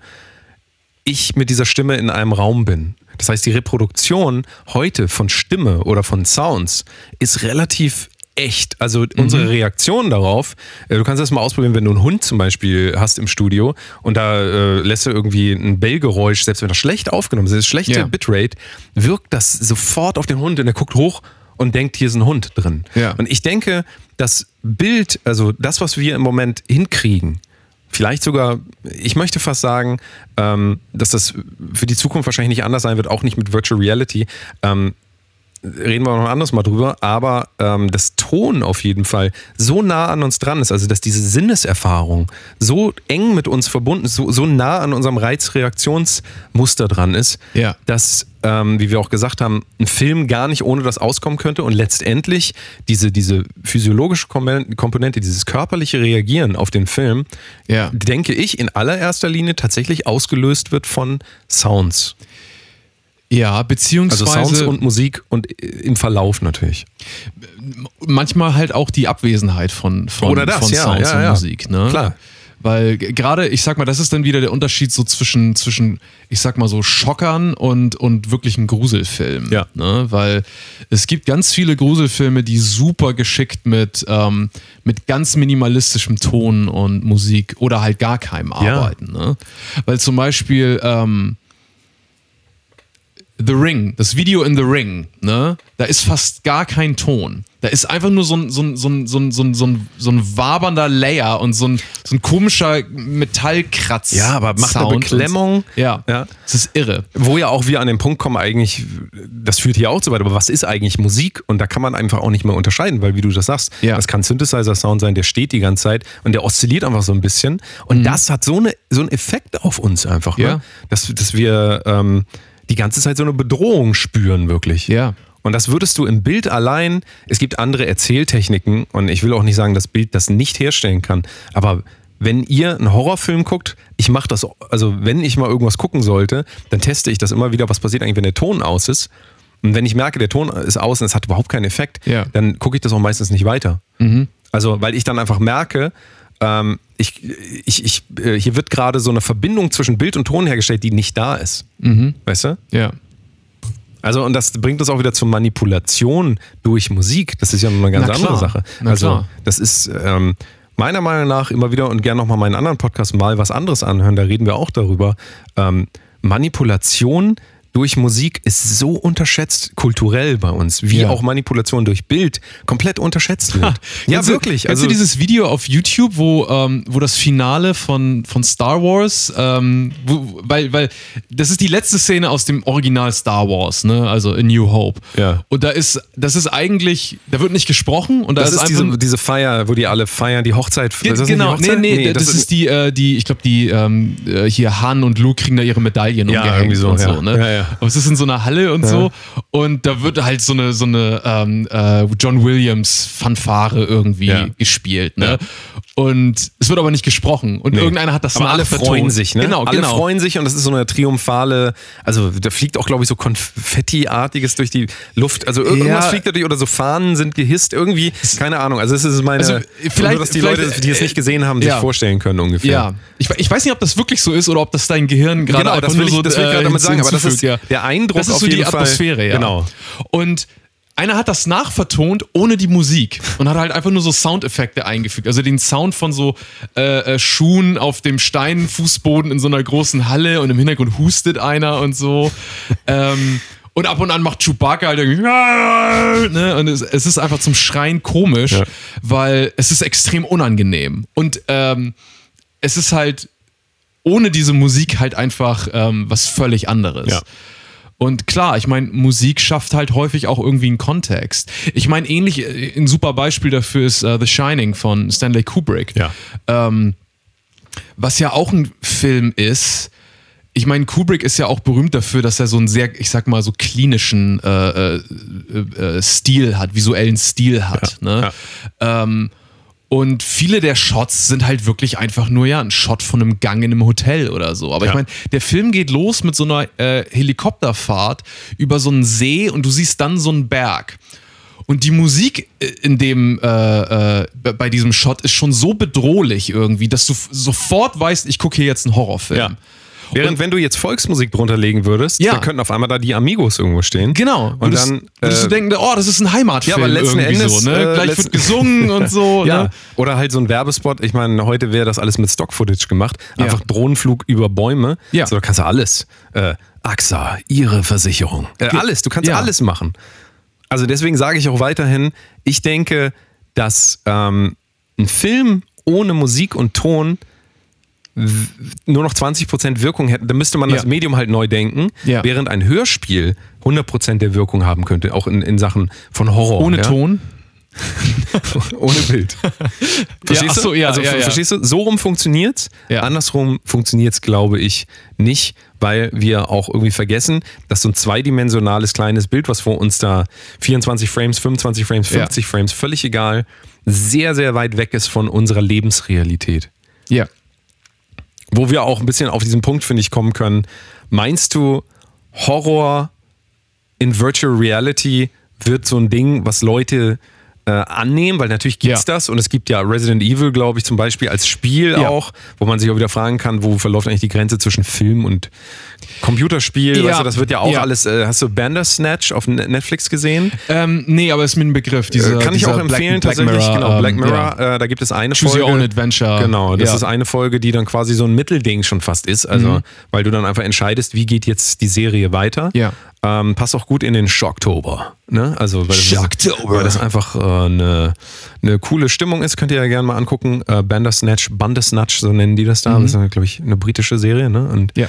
S3: ich mit dieser Stimme in einem Raum bin. Das heißt, die Reproduktion heute von Stimme oder von Sounds ist relativ echt. Also unsere Reaktion darauf, äh, du kannst das mal ausprobieren, wenn du einen Hund zum Beispiel hast im Studio und da äh, lässt du irgendwie ein Bellgeräusch, selbst wenn das schlecht aufgenommen ist schlechte
S1: Ja.
S3: Bitrate, wirkt das sofort auf den Hund und er guckt hoch und denkt, hier ist ein Hund drin.
S1: Ja.
S3: Und ich denke, das Bild, also das, was wir im Moment hinkriegen, vielleicht sogar, ich möchte fast sagen, ähm, dass das für die Zukunft wahrscheinlich nicht anders sein wird, auch nicht mit Virtual Reality. Reden wir noch ein anderes Mal drüber, aber ähm, das Ton auf jeden Fall so nah an uns dran ist, also dass diese Sinneserfahrung so eng mit uns verbunden ist, so, so nah an unserem Reizreaktionsmuster dran ist,
S1: Ja.
S3: dass, ähm, wie wir auch gesagt haben, ein Film gar nicht ohne das auskommen könnte und letztendlich diese, diese physiologische Komponente- Komponente, dieses körperliche Reagieren auf den Film,
S1: Ja.
S3: denke ich, in allererster Linie tatsächlich ausgelöst wird von Sounds.
S1: Ja,
S3: Also
S1: beziehungsweise
S3: Sounds und Musik und äh, im Verlauf natürlich.
S1: manchmal halt auch die Abwesenheit von, von,
S3: Oder das,
S1: von
S3: ja,
S1: Sounds
S3: ja,
S1: und
S3: ja.
S1: Musik. Ne?
S3: Klar.
S1: Weil gerade, ich sag mal, das ist dann wieder der Unterschied so zwischen, zwischen ich sag mal so Schockern und, und wirklichen Gruselfilmen.
S3: Ja.
S1: Ne? Weil es gibt ganz viele Gruselfilme, die super geschickt mit, ähm, mit ganz minimalistischem Ton und Musik oder halt gar keinem
S3: Ja.
S1: arbeiten. Ne? Weil zum Beispiel, ähm, The Ring, das Video in The Ring, ne? Da ist fast gar kein Ton. Da ist einfach nur so ein, so ein, so ein, so ein, so ein, so ein, so ein wabernder Layer und so ein, so ein komischer Metallkratz.
S3: Ja, aber macht eine
S1: Sound
S3: Beklemmung.
S1: Und, ja,
S3: Ja.
S1: das ist irre.
S3: Wo ja auch wir an den Punkt kommen, eigentlich, das führt hier auch so weit, aber was ist eigentlich Musik? Und da kann man einfach auch nicht mehr unterscheiden, weil wie du das sagst,
S1: Ja.
S3: das kann Synthesizer-Sound sein, der steht die ganze Zeit und der oszilliert einfach so ein bisschen. Und das hat so, eine, so einen Effekt auf uns einfach, ne?
S1: Mhm. Ja.
S3: dass, dass wir ähm, die ganze Zeit so eine Bedrohung spüren, wirklich.
S1: Ja.
S3: Und das würdest du im Bild allein, es gibt andere Erzähltechniken und ich will auch nicht sagen, dass Bild das nicht herstellen kann, aber wenn ihr einen Horrorfilm guckt, ich mache das, also wenn ich mal irgendwas gucken sollte, dann teste ich das immer wieder, was passiert eigentlich, wenn der Ton aus ist. Und wenn ich merke, der Ton ist aus und es hat überhaupt keinen Effekt,
S1: Ja.
S3: dann gucke ich das auch meistens nicht weiter. Also, weil ich dann einfach merke, ähm, ich, ich, ich, äh, hier wird gerade so eine Verbindung zwischen Bild und Ton hergestellt, die nicht da ist. Weißt du?
S1: Ja.
S3: Also, und das bringt uns auch wieder zur Manipulation durch Musik. Das ist ja eine ganz andere. Sache.
S1: Na
S3: also,
S1: klar.
S3: das ist ähm, meiner Meinung nach immer wieder und gerne nochmal meinen anderen Podcast mal was anderes anhören. Da reden wir auch darüber. Ähm, Manipulation durch Musik ist so unterschätzt kulturell bei uns, wie
S1: Ja.
S3: auch Manipulation durch Bild komplett unterschätzt wird. ja,
S1: Kennst du-
S3: wirklich.
S1: Kennst du dieses Video auf YouTube, wo, ähm, wo das Finale von, von Star Wars, ähm, wo, weil, weil das ist die letzte Szene aus dem Original Star Wars, ne? Also in New Hope.
S3: Ja.
S1: Und da ist, das ist eigentlich, da wird nicht gesprochen und da
S3: das
S1: ist,
S3: ist
S1: einfach
S3: diese, diese Feier, wo die alle feiern, die Hochzeit.
S1: Ge-
S3: das
S1: genau,
S3: Hochzeit?
S1: nee, nee, das, ist die, äh, die, ich glaube, die ähm, äh, hier Han und Luke kriegen da ihre Medaillen
S3: Ja,
S1: umgehängt
S3: irgendwie so,
S1: und
S3: ja.
S1: so, ne?
S3: Ja, ja.
S1: Aber es ist in so einer Halle und so und da wird halt so eine so eine ähm, äh, John Williams Fanfare irgendwie
S3: Ja.
S1: gespielt, ne? Und es wird aber nicht gesprochen und irgendeiner hat das
S3: Aber alle
S1: nachvertont.
S3: freuen sich, ne?
S1: Genau,
S3: alle
S1: genau.
S3: freuen sich und das ist so eine triumphale, also da fliegt auch, glaube ich, so Konfetti-artiges durch die Luft. Also irgendwas
S1: Ja.
S3: fliegt dadurch oder so Fahnen sind gehisst, irgendwie, keine Ahnung. Also es ist meine,
S1: Also, vielleicht-
S3: nur, dass die Leute, die es
S1: äh,
S3: nicht gesehen haben, sich
S1: ja.
S3: vorstellen können ungefähr.
S1: Ja, ich, ich weiß nicht, ob das wirklich so ist oder ob das dein Gehirn gerade
S3: Genau, das will
S1: nur
S3: ich-
S1: so
S3: das will ich
S1: äh,
S3: gerade damit sagen, aber das ist der Eindruck
S1: Das ist
S3: auf
S1: so die
S3: jeden Fall.
S1: Atmosphäre, ja.
S3: Genau.
S1: Und einer hat das nachvertont ohne die Musik und hat halt einfach nur so Soundeffekte eingefügt. Also den Sound von so äh, äh, Schuhen auf dem Steinfußboden in so einer großen Halle und im Hintergrund hustet einer und so. ähm, und ab und an macht Chewbacca halt irgendwie, ne? Und es, es ist einfach zum Schreien komisch,
S3: Ja.
S1: weil es ist extrem unangenehm. Und ähm, es ist halt ohne diese Musik halt einfach ähm, was völlig anderes.
S3: Ja.
S1: Und klar, ich meine, Musik schafft halt häufig auch irgendwie einen Kontext. Ich meine, ähnlich, äh, ein super Beispiel dafür ist äh, The Shining von Stanley Kubrick.
S3: Ja.
S1: Ähm, was ja auch ein Film ist. Ich meine, Kubrick ist ja auch berühmt dafür, dass er so einen sehr, ich sag mal, so klinischen äh, äh, äh, Stil hat, visuellen Stil hat. ne? Ähm, und viele der Shots sind halt wirklich einfach nur ja ein Shot von einem Gang in einem Hotel oder so. Aber
S3: Ja.
S1: ich meine, der Film geht los mit so einer äh, Helikopterfahrt über so einen See und du siehst dann so einen Berg. Und die Musik äh, in dem, äh, äh, bei- diesem Shot ist schon so bedrohlich irgendwie, dass du sofort weißt, ich gucke hier jetzt einen Horrorfilm.
S3: Ja. Während, wenn du jetzt Volksmusik drunter legen würdest,
S1: Ja.
S3: dann könnten auf einmal da die Amigos irgendwo stehen.
S1: Genau.
S3: Und
S1: Würdest,
S3: dann.
S1: würdest du
S3: äh,
S1: denken, oh, das ist ein Heimatfilm
S3: Ja, aber letzten Endes,
S1: so, ne?
S3: äh,
S1: Gleich wird gesungen und so,
S3: Ja,
S1: ne?
S3: oder halt so ein Werbespot. Ich meine, heute wäre das alles mit Stock-Footage gemacht. Einfach Drohnenflug über Bäume.
S1: Ja.
S3: So, da kannst du alles. Äh, AXA, ihre Versicherung. Äh, alles, du kannst
S1: Ja.
S3: alles machen. Also deswegen sage ich auch weiterhin, ich denke, dass ähm, ein Film ohne Musik und Ton nur noch 20% Wirkung hätten, dann müsste man das
S1: Ja.
S3: Medium halt neu denken,
S1: Ja.
S3: während ein Hörspiel 100% der Wirkung haben könnte, auch in, in Sachen von Horror.
S1: Ohne
S3: ja?
S1: Ton.
S3: Ohne Bild. Verstehst
S1: ach so,
S3: du?
S1: ja,
S3: also,
S1: ja,
S3: ver-
S1: ja.
S3: verstehst du? So rum funktioniert's.
S1: Ja.
S3: Andersrum funktioniert's, glaube ich, nicht, weil wir auch irgendwie vergessen, dass so ein zweidimensionales kleines Bild, was vor uns da 24 Frames, 25 Frames,
S1: Ja.
S3: 50 Frames, völlig egal, sehr, sehr weit weg ist von unserer Lebensrealität.
S1: Ja.
S3: Wo wir auch ein bisschen auf diesen Punkt, finde ich, kommen können. Meinst du, Horror in Virtual Reality wird so ein Ding, was Leute äh, annehmen? Weil natürlich gibt's
S1: Ja.
S3: das und es gibt ja Resident Evil, glaube ich, zum Beispiel als Spiel
S1: Ja.
S3: auch, wo man sich auch wieder fragen kann, wo verläuft eigentlich die Grenze zwischen Film und Computerspiel?
S1: Ja.
S3: Weißt du, das wird ja auch alles. Äh, hast du Bandersnatch auf Net- Netflix gesehen?
S1: Ähm, nee, aber ist mir ein Begriff. Dieser,
S3: Äh, Kann ich
S1: dieser
S3: auch empfehlen,
S1: Black,
S3: tatsächlich.
S1: Black Mirror,
S3: genau, Black
S1: ähm,
S3: Mirror,
S1: ja.
S3: äh, da gibt es eine
S1: Choose
S3: Folge.
S1: Your Own Adventure.
S3: Genau, das ist eine Folge, die dann quasi so ein Mittelding schon fast ist. Also,
S1: Mhm.
S3: weil du dann einfach entscheidest, wie geht jetzt die Serie weiter.
S1: Ja.
S3: Ähm, passt auch gut in den Schocktober. Ne? Also, weil das, weil das einfach äh, eine, eine coole Stimmung ist. Könnt ihr ja gerne mal angucken. Äh, Bandersnatch, Bandersnatch, so nennen die das da. Das ist, glaube ich, eine britische Serie. Ne? Und
S1: Mhm. Ja.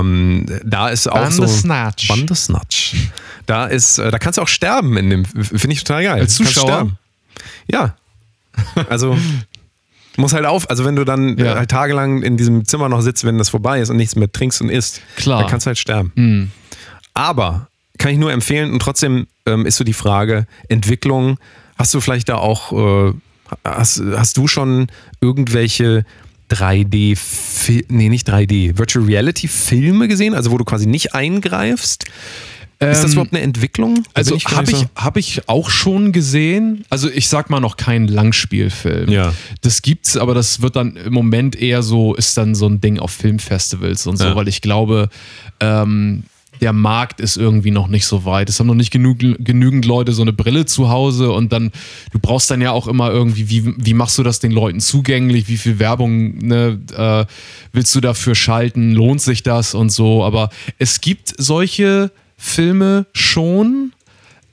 S3: ähm, da ist auch
S1: Bandersnatch.
S3: so. Bandersnatch. Da ist, äh, da kannst du auch sterben in dem. Finde ich total geil.
S1: Als Zuschauer?
S3: Ja. Also. Muss halt auf, also wenn du dann
S1: Ja.
S3: äh, halt tagelang in diesem Zimmer noch sitzt, wenn das vorbei ist und nichts mehr trinkst und isst,
S1: Klar.
S3: dann kannst du halt sterben.
S1: Mhm.
S3: Aber kann ich nur empfehlen und trotzdem ähm, ist so die Frage, Entwicklung, hast du vielleicht da auch, äh, hast, hast du schon irgendwelche 3D, Fi- nee, nicht 3D, Virtual Reality Filme gesehen, also wo du quasi nicht eingreifst? ist das
S1: Ähm,
S3: überhaupt eine Entwicklung?
S1: Also habe ich, hab ich auch schon gesehen. Also ich sag mal noch keinen Langspielfilm.
S3: Ja.
S1: Das gibt's, aber das wird dann im Moment eher so, ist dann so ein Ding auf Filmfestivals und so,
S3: Ja.
S1: weil ich glaube, ähm, der Markt ist irgendwie noch nicht so weit. Es haben noch nicht genug, genügend Leute so eine Brille zu Hause und dann, du brauchst dann ja auch immer irgendwie, wie, wie machst du das den Leuten zugänglich? Wie viel Werbung ne, äh, willst du dafür schalten? Lohnt sich das und so? Aber es gibt solche Filme schon.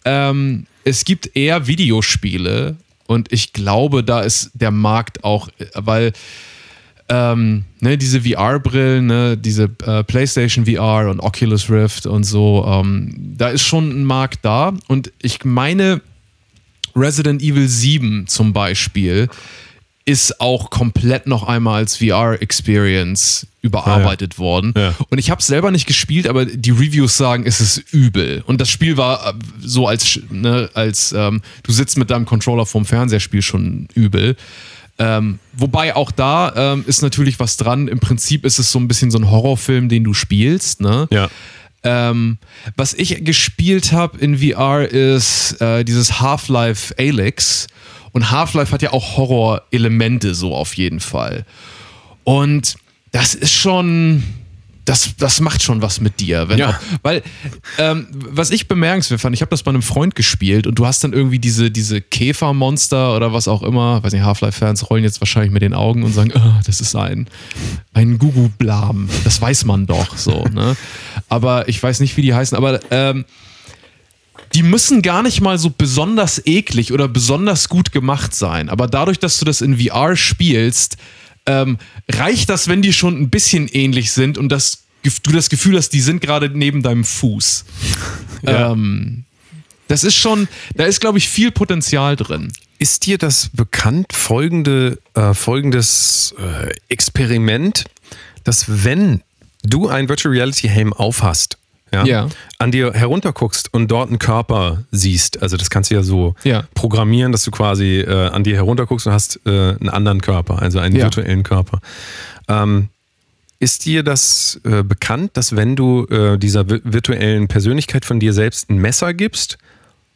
S1: Ähm, es gibt eher Videospiele und ich glaube, da ist der Markt auch, weil ähm, ne, diese VR-Brillen, ne, diese äh, PlayStation VR und Oculus Rift und so, ähm, da ist schon ein Markt da und ich meine, Resident Evil 7 zum Beispiel ist auch komplett noch einmal als VR-Experience überarbeitet worden.
S3: Ja.
S1: Und ich habe es selber nicht gespielt, aber die Reviews sagen, es ist übel. Und das Spiel war äh, so als, ne, als ähm, du sitzt mit deinem Controller vorm Fernseherspiel schon übel. Ähm, wobei auch da ähm, ist natürlich was dran. Im Prinzip ist es so ein bisschen so ein Horrorfilm, den du spielst. Ne?
S3: Ja.
S1: Ähm, was ich gespielt habe in VR ist äh, dieses Half-Life Alyx. Und Half-Life hat ja auch Horror-Elemente so auf jeden Fall. Und das ist schon, das, das macht schon was mit dir. Wenn
S3: Ja.
S1: auch, weil, ähm, was ich bemerkenswert fand, ich habe das bei einem Freund gespielt und du hast dann irgendwie diese, diese Käfermonster oder was auch immer, weiß nicht, Half-Life-Fans rollen jetzt wahrscheinlich mit den Augen und sagen, "Ah, das ist ein, ein Gugu-Blam. Das weiß man doch so, ne? Aber ich weiß nicht, wie die heißen, aber ähm, die müssen gar nicht mal so besonders eklig oder besonders gut gemacht sein. Aber dadurch, dass du das in VR spielst, ähm, reicht das, wenn die schon ein bisschen ähnlich sind und das, du das Gefühl hast, die sind gerade neben deinem Fuß.
S3: Ja.
S1: Ähm, das ist schon, da ist, glaube ich, viel Potenzial drin.
S3: Ist dir das bekannt, folgende, äh, folgendes äh, Experiment, dass wenn du einen Virtual Reality Helm aufhast, ja,
S1: Ja.
S3: an dir herunterguckst und dort einen Körper siehst, also das kannst du ja so
S1: Ja.
S3: programmieren, dass du quasi äh, an dir herunterguckst und hast äh, einen anderen Körper, also einen
S1: Ja.
S3: virtuellen Körper. Ähm, ist dir das äh, bekannt, dass wenn du äh, dieser vi- virtuellen Persönlichkeit von dir selbst ein Messer gibst,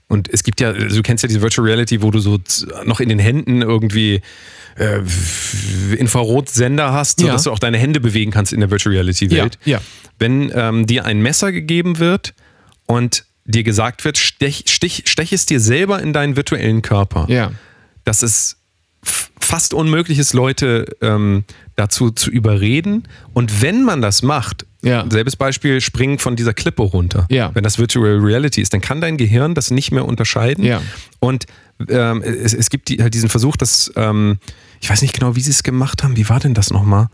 S3: und es gibt ja, du kennst ja diese Virtual Reality, wo du so noch in den Händen irgendwie äh, Infrarotsender hast,
S1: Ja.
S3: sodass du auch deine Hände bewegen kannst in der Virtual Reality Welt.
S1: Ja, ja.
S3: Wenn ähm, dir ein Messer gegeben wird und dir gesagt wird, stech, stich, stech es dir selber in deinen virtuellen Körper,
S1: Ja.
S3: dass es f- fast unmöglich ist, Leute ähm, dazu zu überreden. Und wenn man das macht,
S1: Ja.
S3: selbes Beispiel, springen von dieser Klippe runter.
S1: Ja.
S3: Wenn das Virtual Reality ist, dann kann dein Gehirn das nicht mehr unterscheiden.
S1: Ja.
S3: Und ähm, es, es gibt die, halt diesen Versuch, dass, ähm, ich weiß nicht genau, wie sie es gemacht haben. Wie war denn das nochmal?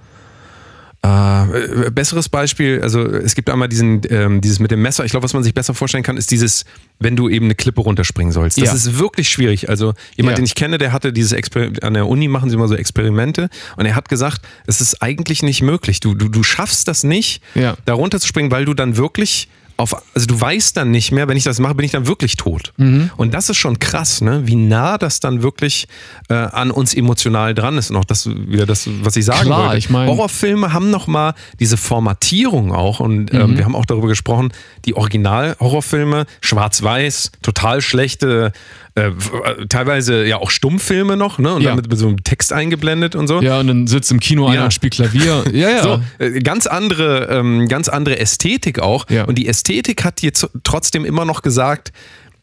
S3: Äh, besseres Beispiel, also es gibt einmal diesen, ähm, dieses mit dem Messer. Ich glaube, was man sich besser vorstellen kann, ist dieses, wenn du eben eine Klippe runterspringen sollst. Das
S1: Ja.
S3: ist wirklich schwierig. Also jemand,
S1: Ja.
S3: den ich kenne, der hatte dieses Exper an der Uni machen sie immer so Experimente und er hat gesagt, es ist eigentlich nicht möglich. Du, du, du schaffst das nicht,
S1: Ja.
S3: da runterzuspringen, weil du dann wirklich auf, also du weißt dann nicht mehr, wenn ich das mache, bin ich dann wirklich tot.
S1: Mhm.
S3: Und das ist schon krass, ne? wie nah das dann wirklich äh, an uns emotional dran ist. Und auch das wieder das, was ich sagen
S1: Klar,
S3: wollte.
S1: ich mein-
S3: Horrorfilme haben nochmal diese Formatierung auch. Und
S1: Mhm.
S3: ähm, wir haben auch darüber gesprochen, die Original-Horrorfilme, schwarz-weiß, total schlechte, äh, w- teilweise ja auch Stummfilme noch, ne? Und
S1: Ja.
S3: dann mit, mit so einem Text eingeblendet und so.
S1: Ja, und dann sitzt im Kino einer
S3: Ja.
S1: und spielt Klavier. Ja, ja.
S3: So, äh, ganz andere, ähm, ganz andere Ästhetik auch.
S1: Ja.
S3: Und die Ästhetik hat dir trotzdem immer noch gesagt,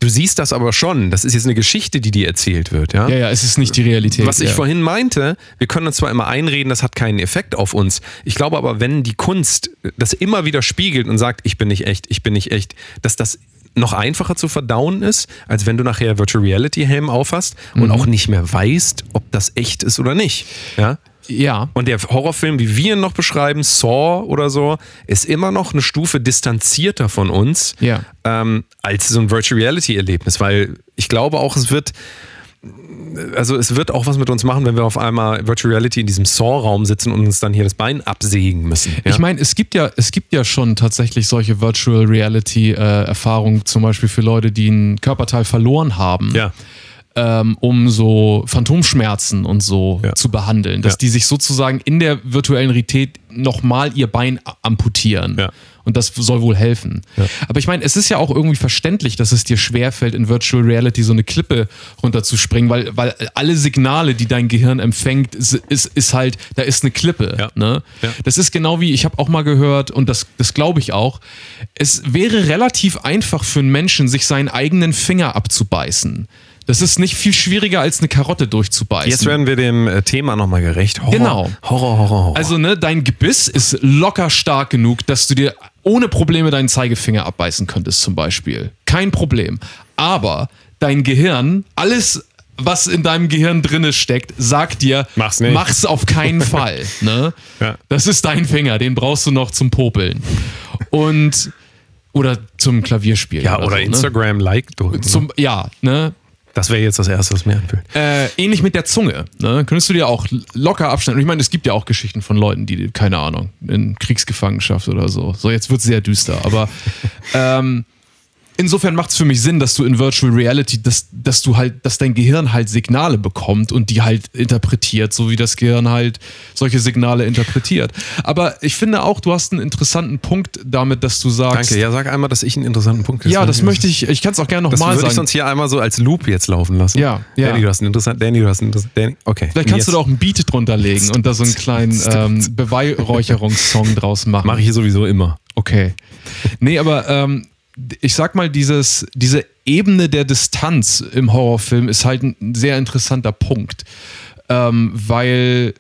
S3: du siehst das aber schon. Das ist jetzt eine Geschichte, die dir erzählt wird. Ja,
S1: ja, ja, es ist nicht die Realität.
S3: Was ich
S1: ja.
S3: vorhin meinte, wir können uns zwar immer einreden, das hat keinen Effekt auf uns. Ich glaube aber, wenn die Kunst das immer wieder spiegelt und sagt, ich bin nicht echt, ich bin nicht echt, dass das noch einfacher zu verdauen ist, als wenn du nachher Virtual Reality Helm aufhast
S1: Mhm.
S3: und auch nicht mehr weißt, ob das echt ist oder nicht. Ja?
S1: Ja.
S3: Und der Horrorfilm, wie wir ihn noch beschreiben, Saw oder so, ist immer noch eine Stufe distanzierter von uns
S1: Ja.
S3: ähm, als so ein Virtual Reality Erlebnis, weil ich glaube auch, es wird also es wird auch was mit uns machen, wenn wir auf einmal Virtual Reality in diesem Saw-Raum sitzen und uns dann hier das Bein absägen müssen. Ja?
S1: Ich meine, es gibt ja, es gibt ja schon tatsächlich solche Virtual Reality äh, Erfahrungen, zum Beispiel für Leute, die einen Körperteil verloren haben,
S3: ja.
S1: Ähm, um so Phantomschmerzen und so
S3: Ja.
S1: zu behandeln, dass
S3: Ja.
S1: die sich sozusagen in der virtuellen Realität nochmal ihr Bein amputieren.
S3: Ja.
S1: Und das soll wohl helfen. Aber ich meine, es ist ja auch irgendwie verständlich, dass es dir schwerfällt, in Virtual Reality so eine Klippe runterzuspringen, weil, weil alle Signale, die dein Gehirn empfängt, ist, ist, ist halt, da ist eine Klippe.
S3: Ja.
S1: Ne? Das ist genau wie, ich habe auch mal gehört, und das, das glaube ich auch, es wäre relativ einfach für einen Menschen, sich seinen eigenen Finger abzubeißen. Das ist nicht viel schwieriger, als eine Karotte durchzubeißen.
S3: Jetzt werden wir dem äh, Thema nochmal gerecht. Horror,
S1: Genau.
S3: Horror, Horror, Horror.
S1: Also, ne, dein Gebiss ist locker stark genug, dass du dir ohne Probleme deinen Zeigefinger abbeißen könntest, zum Beispiel. Kein Problem. Aber dein Gehirn, alles, was in deinem Gehirn drinne steckt, sagt dir,
S3: Mach's nicht.
S1: mach's auf keinen Fall. Ne?
S3: Ja.
S1: Das ist dein Finger, den brauchst du noch zum Popeln. Und oder zum Klavierspielen.
S3: ja, oder
S1: so,
S3: Instagram-Like.
S1: Ne? Zum, ja, ne?
S3: Das wäre jetzt das Erste, was mir einfällt.
S1: Äh, ähnlich mit der Zunge. Ne? Könntest du dir auch locker abschneiden. Ich meine, es gibt ja auch Geschichten von Leuten, die, keine Ahnung, in Kriegsgefangenschaft oder so. So, jetzt wird es sehr düster. Aber ähm, insofern macht es für mich Sinn, dass du in Virtual Reality, dass, dass du halt, dass dein Gehirn halt Signale bekommt und die halt interpretiert, so wie das Gehirn halt solche Signale interpretiert. Aber ich finde auch, du hast einen interessanten Punkt damit, dass du sagst.
S3: Danke. Ja, sag einmal, dass ich einen interessanten Punkt
S1: Ja, das möchte ich, ich kann es auch gerne
S3: Das
S1: nochmal
S3: würde ich
S1: sagen.
S3: sonst hier einmal so als Loop jetzt laufen lassen.
S1: Ja, ja.
S3: Danny, du hast einen interessanten. Danny, du hast einen interessanten. Danny, okay.
S1: Vielleicht kannst
S3: Jetzt
S1: du da auch ein Beat drunter legen und da so einen kleinen ähm, Beweihräucherungssong draus machen.
S3: Mache ich hier sowieso immer.
S1: Okay. Nee, aber ähm, ich sag mal, dieses, diese Ebene der Distanz im Horrorfilm ist halt ein sehr interessanter Punkt. Ähm, weil,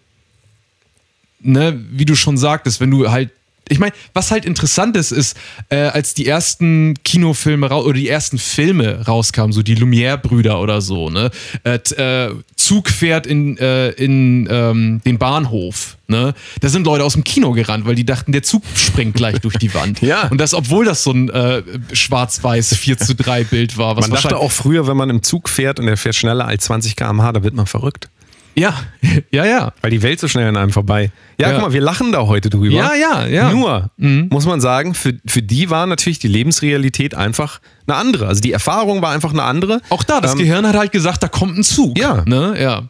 S1: ne, wie du schon sagtest, wenn du halt ich meine, was halt interessant ist, ist, äh, als die ersten Kinofilme oder die ersten Filme rauskamen, so die Lumière-Brüder oder so, ne? Äh, äh, Zug fährt in, äh, in ähm, den Bahnhof, ne? Da sind Leute aus dem Kino gerannt, weil die dachten, der Zug springt gleich durch die Wand.
S3: Ja.
S1: Und das, obwohl das so ein äh, schwarz-weiß 4 zu 3 Bild war. Was
S3: Man dachte auch früher, wenn man im Zug fährt und der fährt schneller als 20 km/h, da wird man verrückt.
S1: Ja, ja, ja.
S3: Weil die Welt so schnell an einem vorbei. Ja,
S1: Ja.
S3: guck mal, wir lachen da heute drüber.
S1: Ja, ja, ja. Mhm.
S3: Nur, muss man sagen, für, für die war natürlich die Lebensrealität einfach eine andere. Also die Erfahrung war einfach eine andere.
S1: Auch da, das
S3: Ähm,
S1: Gehirn hat halt gesagt, da kommt ein Zug.
S3: Ja.
S1: Ne? Ja.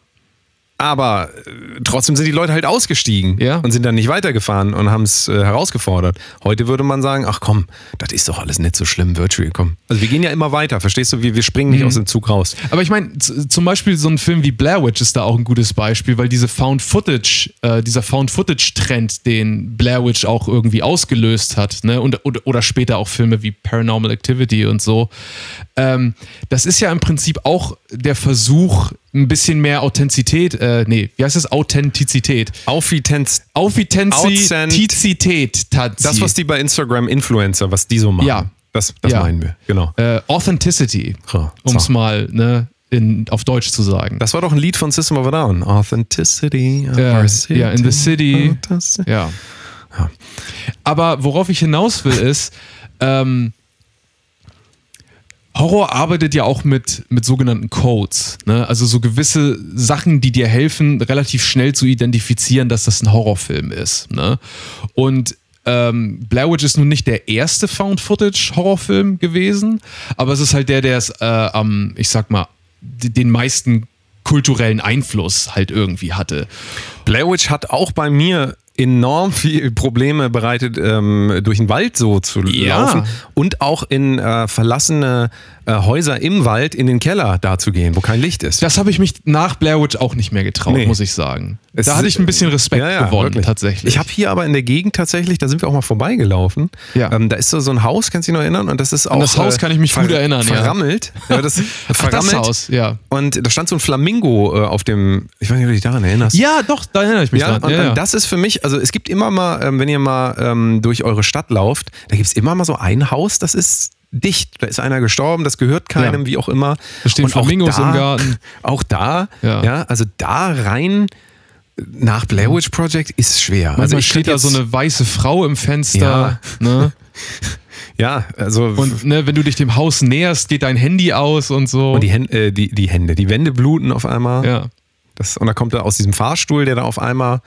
S3: Aber äh, trotzdem sind die Leute halt ausgestiegen
S1: Ja.
S3: und sind dann nicht weitergefahren und haben es äh, herausgefordert. Heute würde man sagen, ach komm, das ist doch alles nicht so schlimm, Virtual, komm. Also wir gehen ja immer weiter, verstehst du? Wir, wir springen
S1: Mhm.
S3: nicht aus dem Zug raus.
S1: Aber ich meine, zum Beispiel so ein Film wie Blair Witch ist da auch ein gutes Beispiel, weil diese Found Footage, äh, dieser Found Footage-Trend, den Blair Witch auch irgendwie ausgelöst hat, ne, und, oder, oder später auch Filme wie Paranormal Activity und so, ähm, das ist ja im Prinzip auch der Versuch, ein bisschen mehr Authentizität, äh, nee, wie heißt das? Authentizität.
S3: Authentizität.
S1: Authentizität.
S3: Das, was die bei Instagram Influencer, was die so machen.
S1: Ja.
S3: Das, das
S1: Ja.
S3: meinen wir, genau.
S1: äh, Authenticity,
S3: Ja,
S1: um es
S3: so.
S1: mal ne, in, auf Deutsch zu sagen.
S3: Das war doch ein Lied von System of a Down. Authenticity.
S1: Ja, ja, in the city. Ja.
S3: Ja.
S1: Aber worauf ich hinaus will, ist, ähm, Horror arbeitet ja auch mit, mit sogenannten Codes. Ne? Also so gewisse Sachen, die dir helfen, relativ schnell zu identifizieren, dass das ein Horrorfilm ist. Ne? Und ähm, Blair Witch ist nun nicht der erste Found-Footage-Horrorfilm gewesen, aber es ist halt der, der es äh, am, ich sag mal, den meisten kulturellen Einfluss halt irgendwie hatte.
S3: Blair Witch hat auch bei mir enorm viel Probleme bereitet, ähm, durch den Wald so zu
S1: Ja.
S3: laufen und auch in äh, verlassene äh, Häuser im Wald in den Keller da zu gehen, wo kein Licht ist.
S1: Das habe ich mich nach Blair Witch auch nicht mehr getraut,
S3: Nee.
S1: muss ich sagen.
S3: Es
S1: da hatte ich ein bisschen Respekt
S3: Ja, ja,
S1: gewonnen,
S3: wirklich.
S1: tatsächlich.
S3: Ich habe hier aber in der Gegend tatsächlich, da sind wir auch mal vorbeigelaufen.
S1: Ja.
S3: Ähm, da ist so, so ein Haus, kannst du dich noch erinnern? Und das ist auch.
S1: An das Haus kann ich mich gut erinnern, ja.
S3: Verrammelt. Ja, das,
S1: Ach,
S3: verrammelt.
S1: das Haus, ja.
S3: Und da stand so ein Flamingo äh, auf dem, ich weiß nicht, ob du dich daran erinnerst.
S1: Ja, doch, da erinnere ich mich
S3: Ja,
S1: dran.
S3: und,
S1: Ja, ja.
S3: und das ist für mich, also es gibt immer mal, ähm, wenn ihr mal ähm, durch eure Stadt lauft, da gibt es immer mal so ein Haus, das ist dicht. Da ist einer gestorben, das gehört keinem,
S1: Ja.
S3: wie auch immer.
S1: Da stehen
S3: Und
S1: Flamingos
S3: da,
S1: im Garten.
S3: Auch da, ja.
S1: Ja.
S3: also da rein nach Blair Witch Project ist schwer.
S1: Manchmal
S3: also
S1: steht da so eine weiße Frau im Fenster. Ne?
S3: Ja, also
S1: Und ne, wenn du dich dem Haus näherst, geht dein Handy aus und so.
S3: und die, Hände, äh, die, die Hände, die Wände bluten auf einmal.
S1: ja.
S3: Das, und da kommt er aus diesem Fahrstuhl, der da auf einmal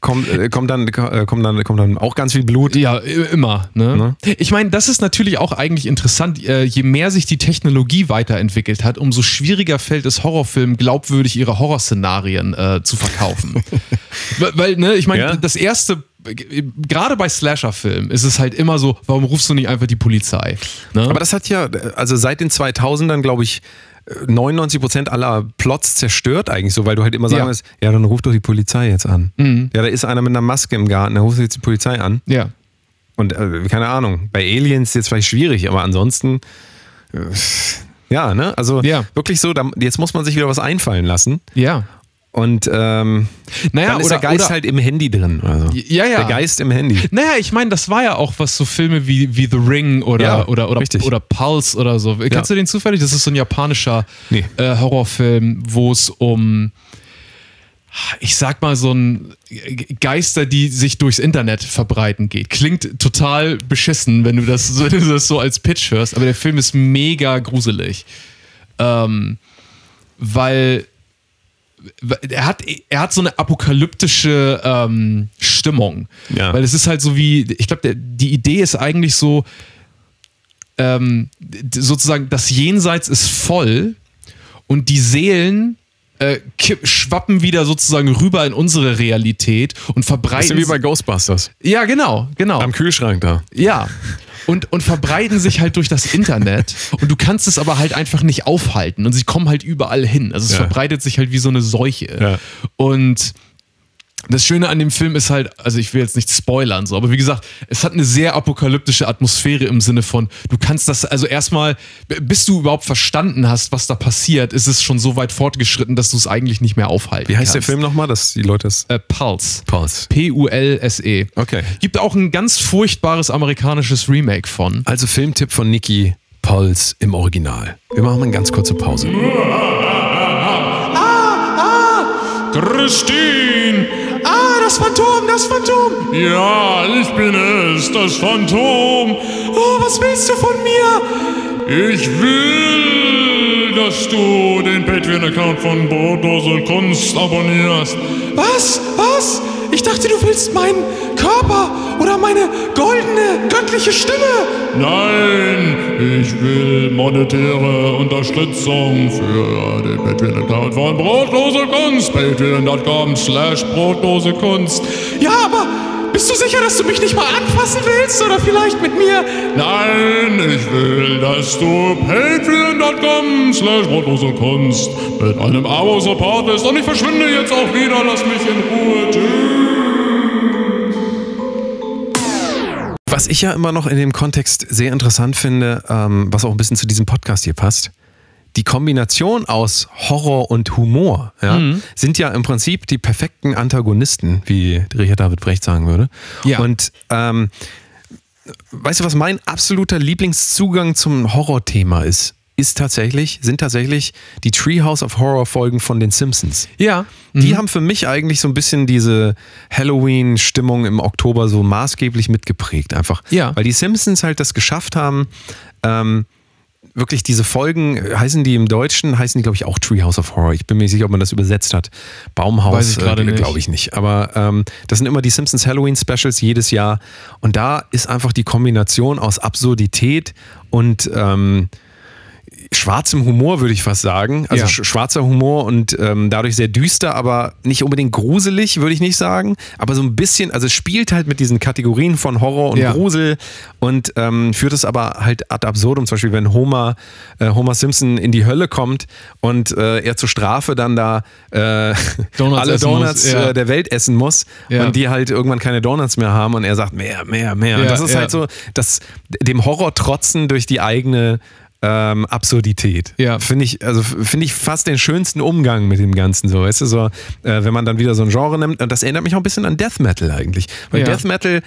S3: kommt, äh, kommt, dann, äh, kommt, dann, kommt dann auch ganz viel Blut.
S1: Ja, immer. Ne? Ich meine, das ist natürlich auch eigentlich interessant. Äh, Je mehr sich die Technologie weiterentwickelt hat, umso schwieriger fällt es Horrorfilmen, glaubwürdig ihre Horrorszenarien äh, zu verkaufen. weil, weil, ne, ich meine,
S3: Ja.
S1: das erste, äh, gerade bei Slasher-Filmen ist es halt immer so, warum rufst du nicht einfach die Polizei? Ne?
S3: Aber das hat ja, also seit den 2000ern, glaube ich, 99% aller Plots zerstört eigentlich so, weil du halt immer sagen
S1: Ja.
S3: musst, ja, dann ruf doch die Polizei jetzt an.
S1: Mhm.
S3: Ja, da ist einer mit einer Maske im Garten, da rufst du jetzt die Polizei an.
S1: ja.
S3: Und äh, keine Ahnung, bei Aliens jetzt vielleicht schwierig, aber ansonsten, äh, ja, ne? Also
S1: Ja.
S3: wirklich so, da, jetzt muss man sich wieder was einfallen lassen.
S1: Ja.
S3: Und ähm,
S1: Naja,
S3: dann ist
S1: oder,
S3: der Geist
S1: oder,
S3: halt im Handy drin. Also.
S1: Ja, ja.
S3: Der Geist im Handy.
S1: Naja, ich meine, das war ja auch was so Filme wie, wie The Ring oder,
S3: Ja,
S1: oder, oder,
S3: richtig.
S1: oder Pulse oder so. Kennst du den zufällig? Das ist so ein japanischer
S3: Nee.
S1: äh, Horrorfilm, wo es um, ich sag mal, so ein Geister, die sich durchs Internet verbreiten geht. Klingt total beschissen, wenn du das, wenn du das so als Pitch hörst, aber der Film ist mega gruselig. Ähm, weil er hat, er hat so eine apokalyptische ähm, Stimmung.
S3: Ja.
S1: Weil es ist halt so wie, ich glaube, die Idee ist eigentlich so, ähm, sozusagen, das Jenseits ist voll und die Seelen äh, schwappen wieder sozusagen rüber in unsere Realität und verbreiten.
S3: Bisschen wie bei Ghostbusters.
S1: ja, genau, genau.
S3: Am Kühlschrank da.
S1: Ja. Und, und verbreiten sich halt durch das Internet und du kannst es aber halt einfach nicht aufhalten und sie kommen halt überall hin. Also es
S3: Ja.
S1: verbreitet sich halt wie so eine Seuche.
S3: Ja.
S1: Und das Schöne an dem Film ist halt, also ich will jetzt nicht spoilern, so, aber wie gesagt, es hat eine sehr apokalyptische Atmosphäre im Sinne von, du kannst das, also erstmal, bis du überhaupt verstanden hast, was da passiert, ist es schon so weit fortgeschritten, dass du es eigentlich nicht mehr aufhalten
S3: Wie heißt der
S1: kannst.
S3: Film nochmal, dass die Leute es.
S1: Äh, Pulse.
S3: Pulse.
S1: P-U-L-S-E.
S3: Okay.
S1: Gibt auch ein ganz furchtbares amerikanisches Remake von.
S3: Also Filmtipp von Niki Pulse im Original. Wir machen mal eine ganz kurze Pause.
S2: Christine!
S1: Ah, das Phantom, das Phantom!
S2: Ja, ich bin es, das Phantom.
S1: Oh, was willst du von mir?
S2: Ich will, dass du den Patreon-Account von Brotdose Kunst abonnierst.
S1: Was? Was? Ich dachte, du willst meinen Körper oder meine goldene, göttliche Stimme.
S2: Nein, ich will monetäre Unterstützung für den Patreon-Account von Brotlose Kunst. Patreon.com slash Brotlose Kunst.
S1: Ja, aber bist du sicher, dass du mich nicht mal anfassen willst oder vielleicht mit mir?
S2: Nein, ich will, dass du patreon.com slash brotlose Kunst mit einem Abo supportest und ich verschwinde jetzt auch wieder, lass mich in Ruhe. Tschüss.
S3: Was ich ja immer noch in dem Kontext sehr interessant finde, ähm, was auch ein bisschen zu diesem Podcast hier passt, die Kombination aus Horror und Humor ja,
S1: Mhm.
S3: sind ja im Prinzip die perfekten Antagonisten, wie Richard David Brecht sagen würde.
S1: Ja.
S3: Und ähm, weißt du, was mein absoluter Lieblingszugang zum Horrorthema ist? Ist tatsächlich, sind tatsächlich die Treehouse of Horror Folgen von den Simpsons.
S1: Ja.
S3: Die haben für mich eigentlich so ein bisschen diese Halloween-Stimmung im Oktober so maßgeblich mitgeprägt, einfach.
S1: Ja.
S3: Weil die Simpsons halt das geschafft haben, ähm, wirklich diese Folgen, äh, heißen die im Deutschen, heißen die, glaube ich, auch Treehouse of Horror. Ich bin mir nicht sicher, ob man das übersetzt hat. Baumhaus,
S1: Weiß ich gerade nicht.
S3: glaube ich nicht. Aber ähm, das sind immer die Simpsons Halloween Specials jedes Jahr. Und da ist einfach die Kombination aus Absurdität und ähm, schwarzem Humor, würde ich fast sagen. Also
S1: Ja.
S3: sch- schwarzer Humor und ähm, dadurch sehr düster, aber nicht unbedingt gruselig, würde ich nicht sagen. Aber so ein bisschen, also es spielt halt mit diesen Kategorien von Horror und
S1: Ja.
S3: Grusel und ähm, führt es aber halt ad absurdum. Zum Beispiel, wenn Homer, äh, Homer Simpson in die Hölle kommt und äh, er zur Strafe dann da äh,
S1: Donuts
S3: alle
S1: essen muss,
S3: Donuts
S1: ja.
S3: äh, der Welt essen muss und die halt irgendwann keine Donuts mehr haben und er sagt mehr, mehr, mehr. und das ist halt so, das dem Horror trotzen durch die eigene ähm, Absurdität.
S1: Ja.
S3: Finde ich, also finde ich fast den schönsten Umgang mit dem Ganzen so. Weißt du, so, äh, wenn man dann wieder so ein Genre nimmt, und das erinnert mich auch ein bisschen an Death Metal eigentlich. Weil
S1: Ja.
S3: Death Metal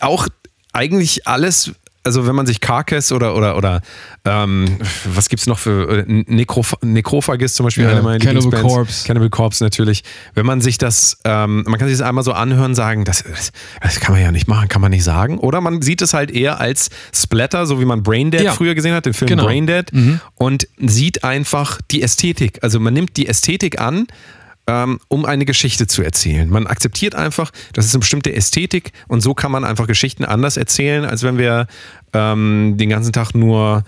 S3: auch eigentlich alles, also wenn man sich Carcass oder oder oder ähm, was gibt's noch für äh, Necroph Necrophagist zum Beispiel,
S1: Ja,
S3: eine meiner
S1: Cannibal. Corpse.
S3: Cannibal Corpse natürlich. Wenn man sich das, ähm, man kann sich das einmal so anhören, sagen, das, das, das kann man ja nicht machen, kann man nicht sagen. Oder man sieht es halt eher als Splatter, so wie man Braindead
S1: Ja.
S3: früher gesehen hat, den Film
S1: Genau.
S3: Braindead, und sieht einfach die Ästhetik. Also man nimmt die Ästhetik an, ähm, um eine Geschichte zu erzählen. Man akzeptiert einfach, das ist eine bestimmte Ästhetik und so kann man einfach Geschichten anders erzählen, als wenn wir ähm, den ganzen Tag nur,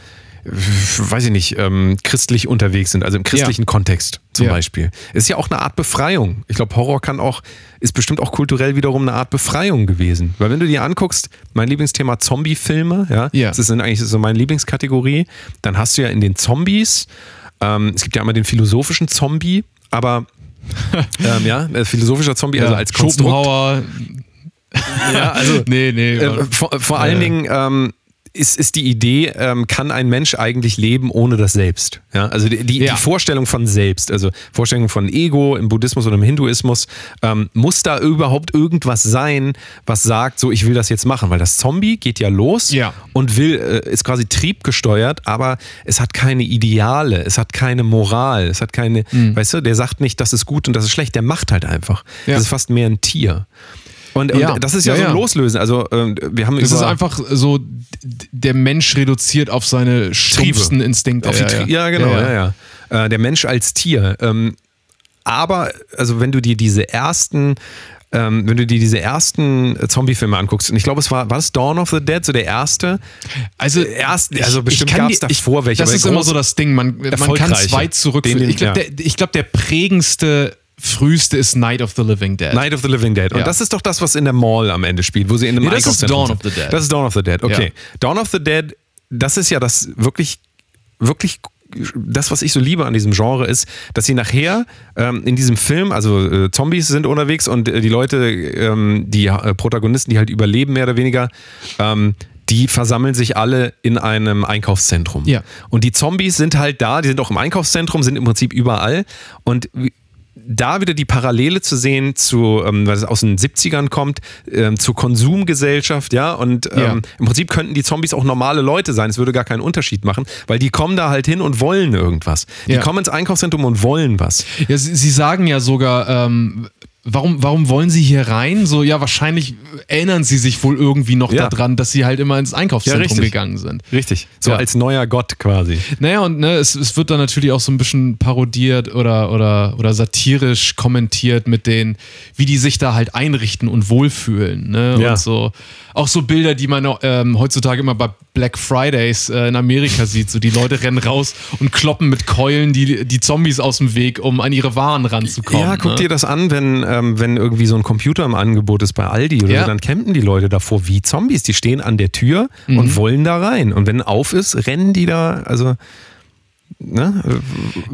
S3: äh, weiß ich nicht, ähm, christlich unterwegs sind, also im christlichen Kontext zum
S1: Ja.
S3: Beispiel. Ist ja auch eine Art Befreiung. Ich glaube, Horror kann auch, ist bestimmt auch kulturell wiederum eine Art Befreiung gewesen. Weil wenn du dir anguckst, mein Lieblingsthema Zombie-Filme, ja,
S1: Ja.
S3: das ist eigentlich so meine Lieblingskategorie, dann hast du ja in den Zombies, ähm, es gibt ja einmal den philosophischen Zombie, aber ähm, ja, äh, philosophischer Zombie, also als Konstrukt.
S1: Schopenhauer.
S3: Ja, also
S1: Nee, nee.
S3: äh, vor, vor allen Dingen ähm, ist, ist die Idee, ähm, kann ein Mensch eigentlich leben ohne das Selbst? Ja, also die, die,
S1: Ja.
S3: die Vorstellung von Selbst, also Vorstellung von Ego im Buddhismus oder im Hinduismus, ähm, muss da überhaupt irgendwas sein, was sagt, so ich will das jetzt machen, weil das Zombie geht ja los
S1: Ja.
S3: und will, äh, ist quasi triebgesteuert, aber es hat keine Ideale, es hat keine Moral, es hat keine, weißt du, der sagt nicht, das ist gut und das ist schlecht, der macht halt einfach.
S1: Ja.
S3: Das ist fast mehr ein Tier. Und, und
S1: Ja.
S3: das ist ja,
S1: Ja,
S3: so ein. Loslösen. Also ähm, wir haben
S1: Das ist einfach so, der Mensch reduziert auf seine stumpfsten Instinkte.
S3: auf die ja, genau, ja, ja. Äh, der Mensch als Tier. Ähm, aber also wenn du dir diese ersten ähm, wenn du dir diese ersten äh, Zombie-Filme anguckst, und ich glaube, es war, war das Dawn of the Dead, so der erste?
S1: Also,
S3: Erst- also
S1: ich-
S3: bestimmt
S1: die- ich-
S3: davor welche,
S1: Das ist immer so das Ding. Man, man kann zwei zurückführen.
S3: Den-
S1: Ich glaube,
S3: ja.
S1: der, ich glaub, der prägendste, früheste ist Night of the Living Dead.
S3: Night of the Living Dead. Und
S1: Ja.
S3: das ist doch das, was in der Mall am Ende spielt, wo sie in einem
S1: Nee, das ist Dawn of the Dead.
S3: Das ist Dawn of the Dead, okay.
S1: Ja.
S3: Dawn of the Dead, das ist ja das wirklich, wirklich das, was ich so liebe an diesem Genre, ist, dass sie nachher ähm, in diesem Film, also äh, Zombies sind unterwegs und äh, die Leute, ähm, die äh, Protagonisten, die halt überleben, mehr oder weniger, ähm, die versammeln sich alle in einem Einkaufszentrum.
S1: Ja.
S3: Und die Zombies sind halt da, die sind auch im Einkaufszentrum, sind im Prinzip überall. Und da wieder die Parallele zu sehen zu, ähm, was aus den 70ern kommt, ähm, zur Konsumgesellschaft, ja, und ähm,
S1: Ja.
S3: im Prinzip könnten die Zombies auch normale Leute sein, es würde gar keinen Unterschied machen, weil die kommen da halt hin und wollen irgendwas. Die
S1: Ja.
S3: kommen ins Einkaufszentrum und wollen was.
S1: Ja, sie, sie sagen ja sogar, ähm, warum, warum wollen sie hier rein? So, ja, wahrscheinlich erinnern sie sich wohl irgendwie noch
S3: Ja.
S1: daran, dass sie halt immer ins Einkaufszentrum
S3: richtig.
S1: gegangen sind.
S3: Richtig. So
S1: Ja.
S3: als neuer Gott quasi.
S1: Naja, und ne, es, es wird dann natürlich auch so ein bisschen parodiert oder, oder, oder satirisch kommentiert mit den, wie die sich da halt einrichten und wohlfühlen. Ne?
S3: Ja.
S1: Und so, auch so Bilder, die man ähm, heutzutage immer bei Black Fridays äh, in Amerika sieht. So die Leute rennen raus und kloppen mit Keulen die, die Zombies aus dem Weg, um an ihre Waren ranzukommen.
S3: Ja, guck
S1: ne?
S3: dir das an, wenn, ähm, wenn irgendwie so ein Computer im Angebot ist bei Aldi oder
S1: Ja.
S3: so, dann campen die Leute davor wie Zombies. Die stehen an der Tür
S1: Mhm.
S3: und wollen da rein. Und wenn auf ist, rennen die da, also. Ne?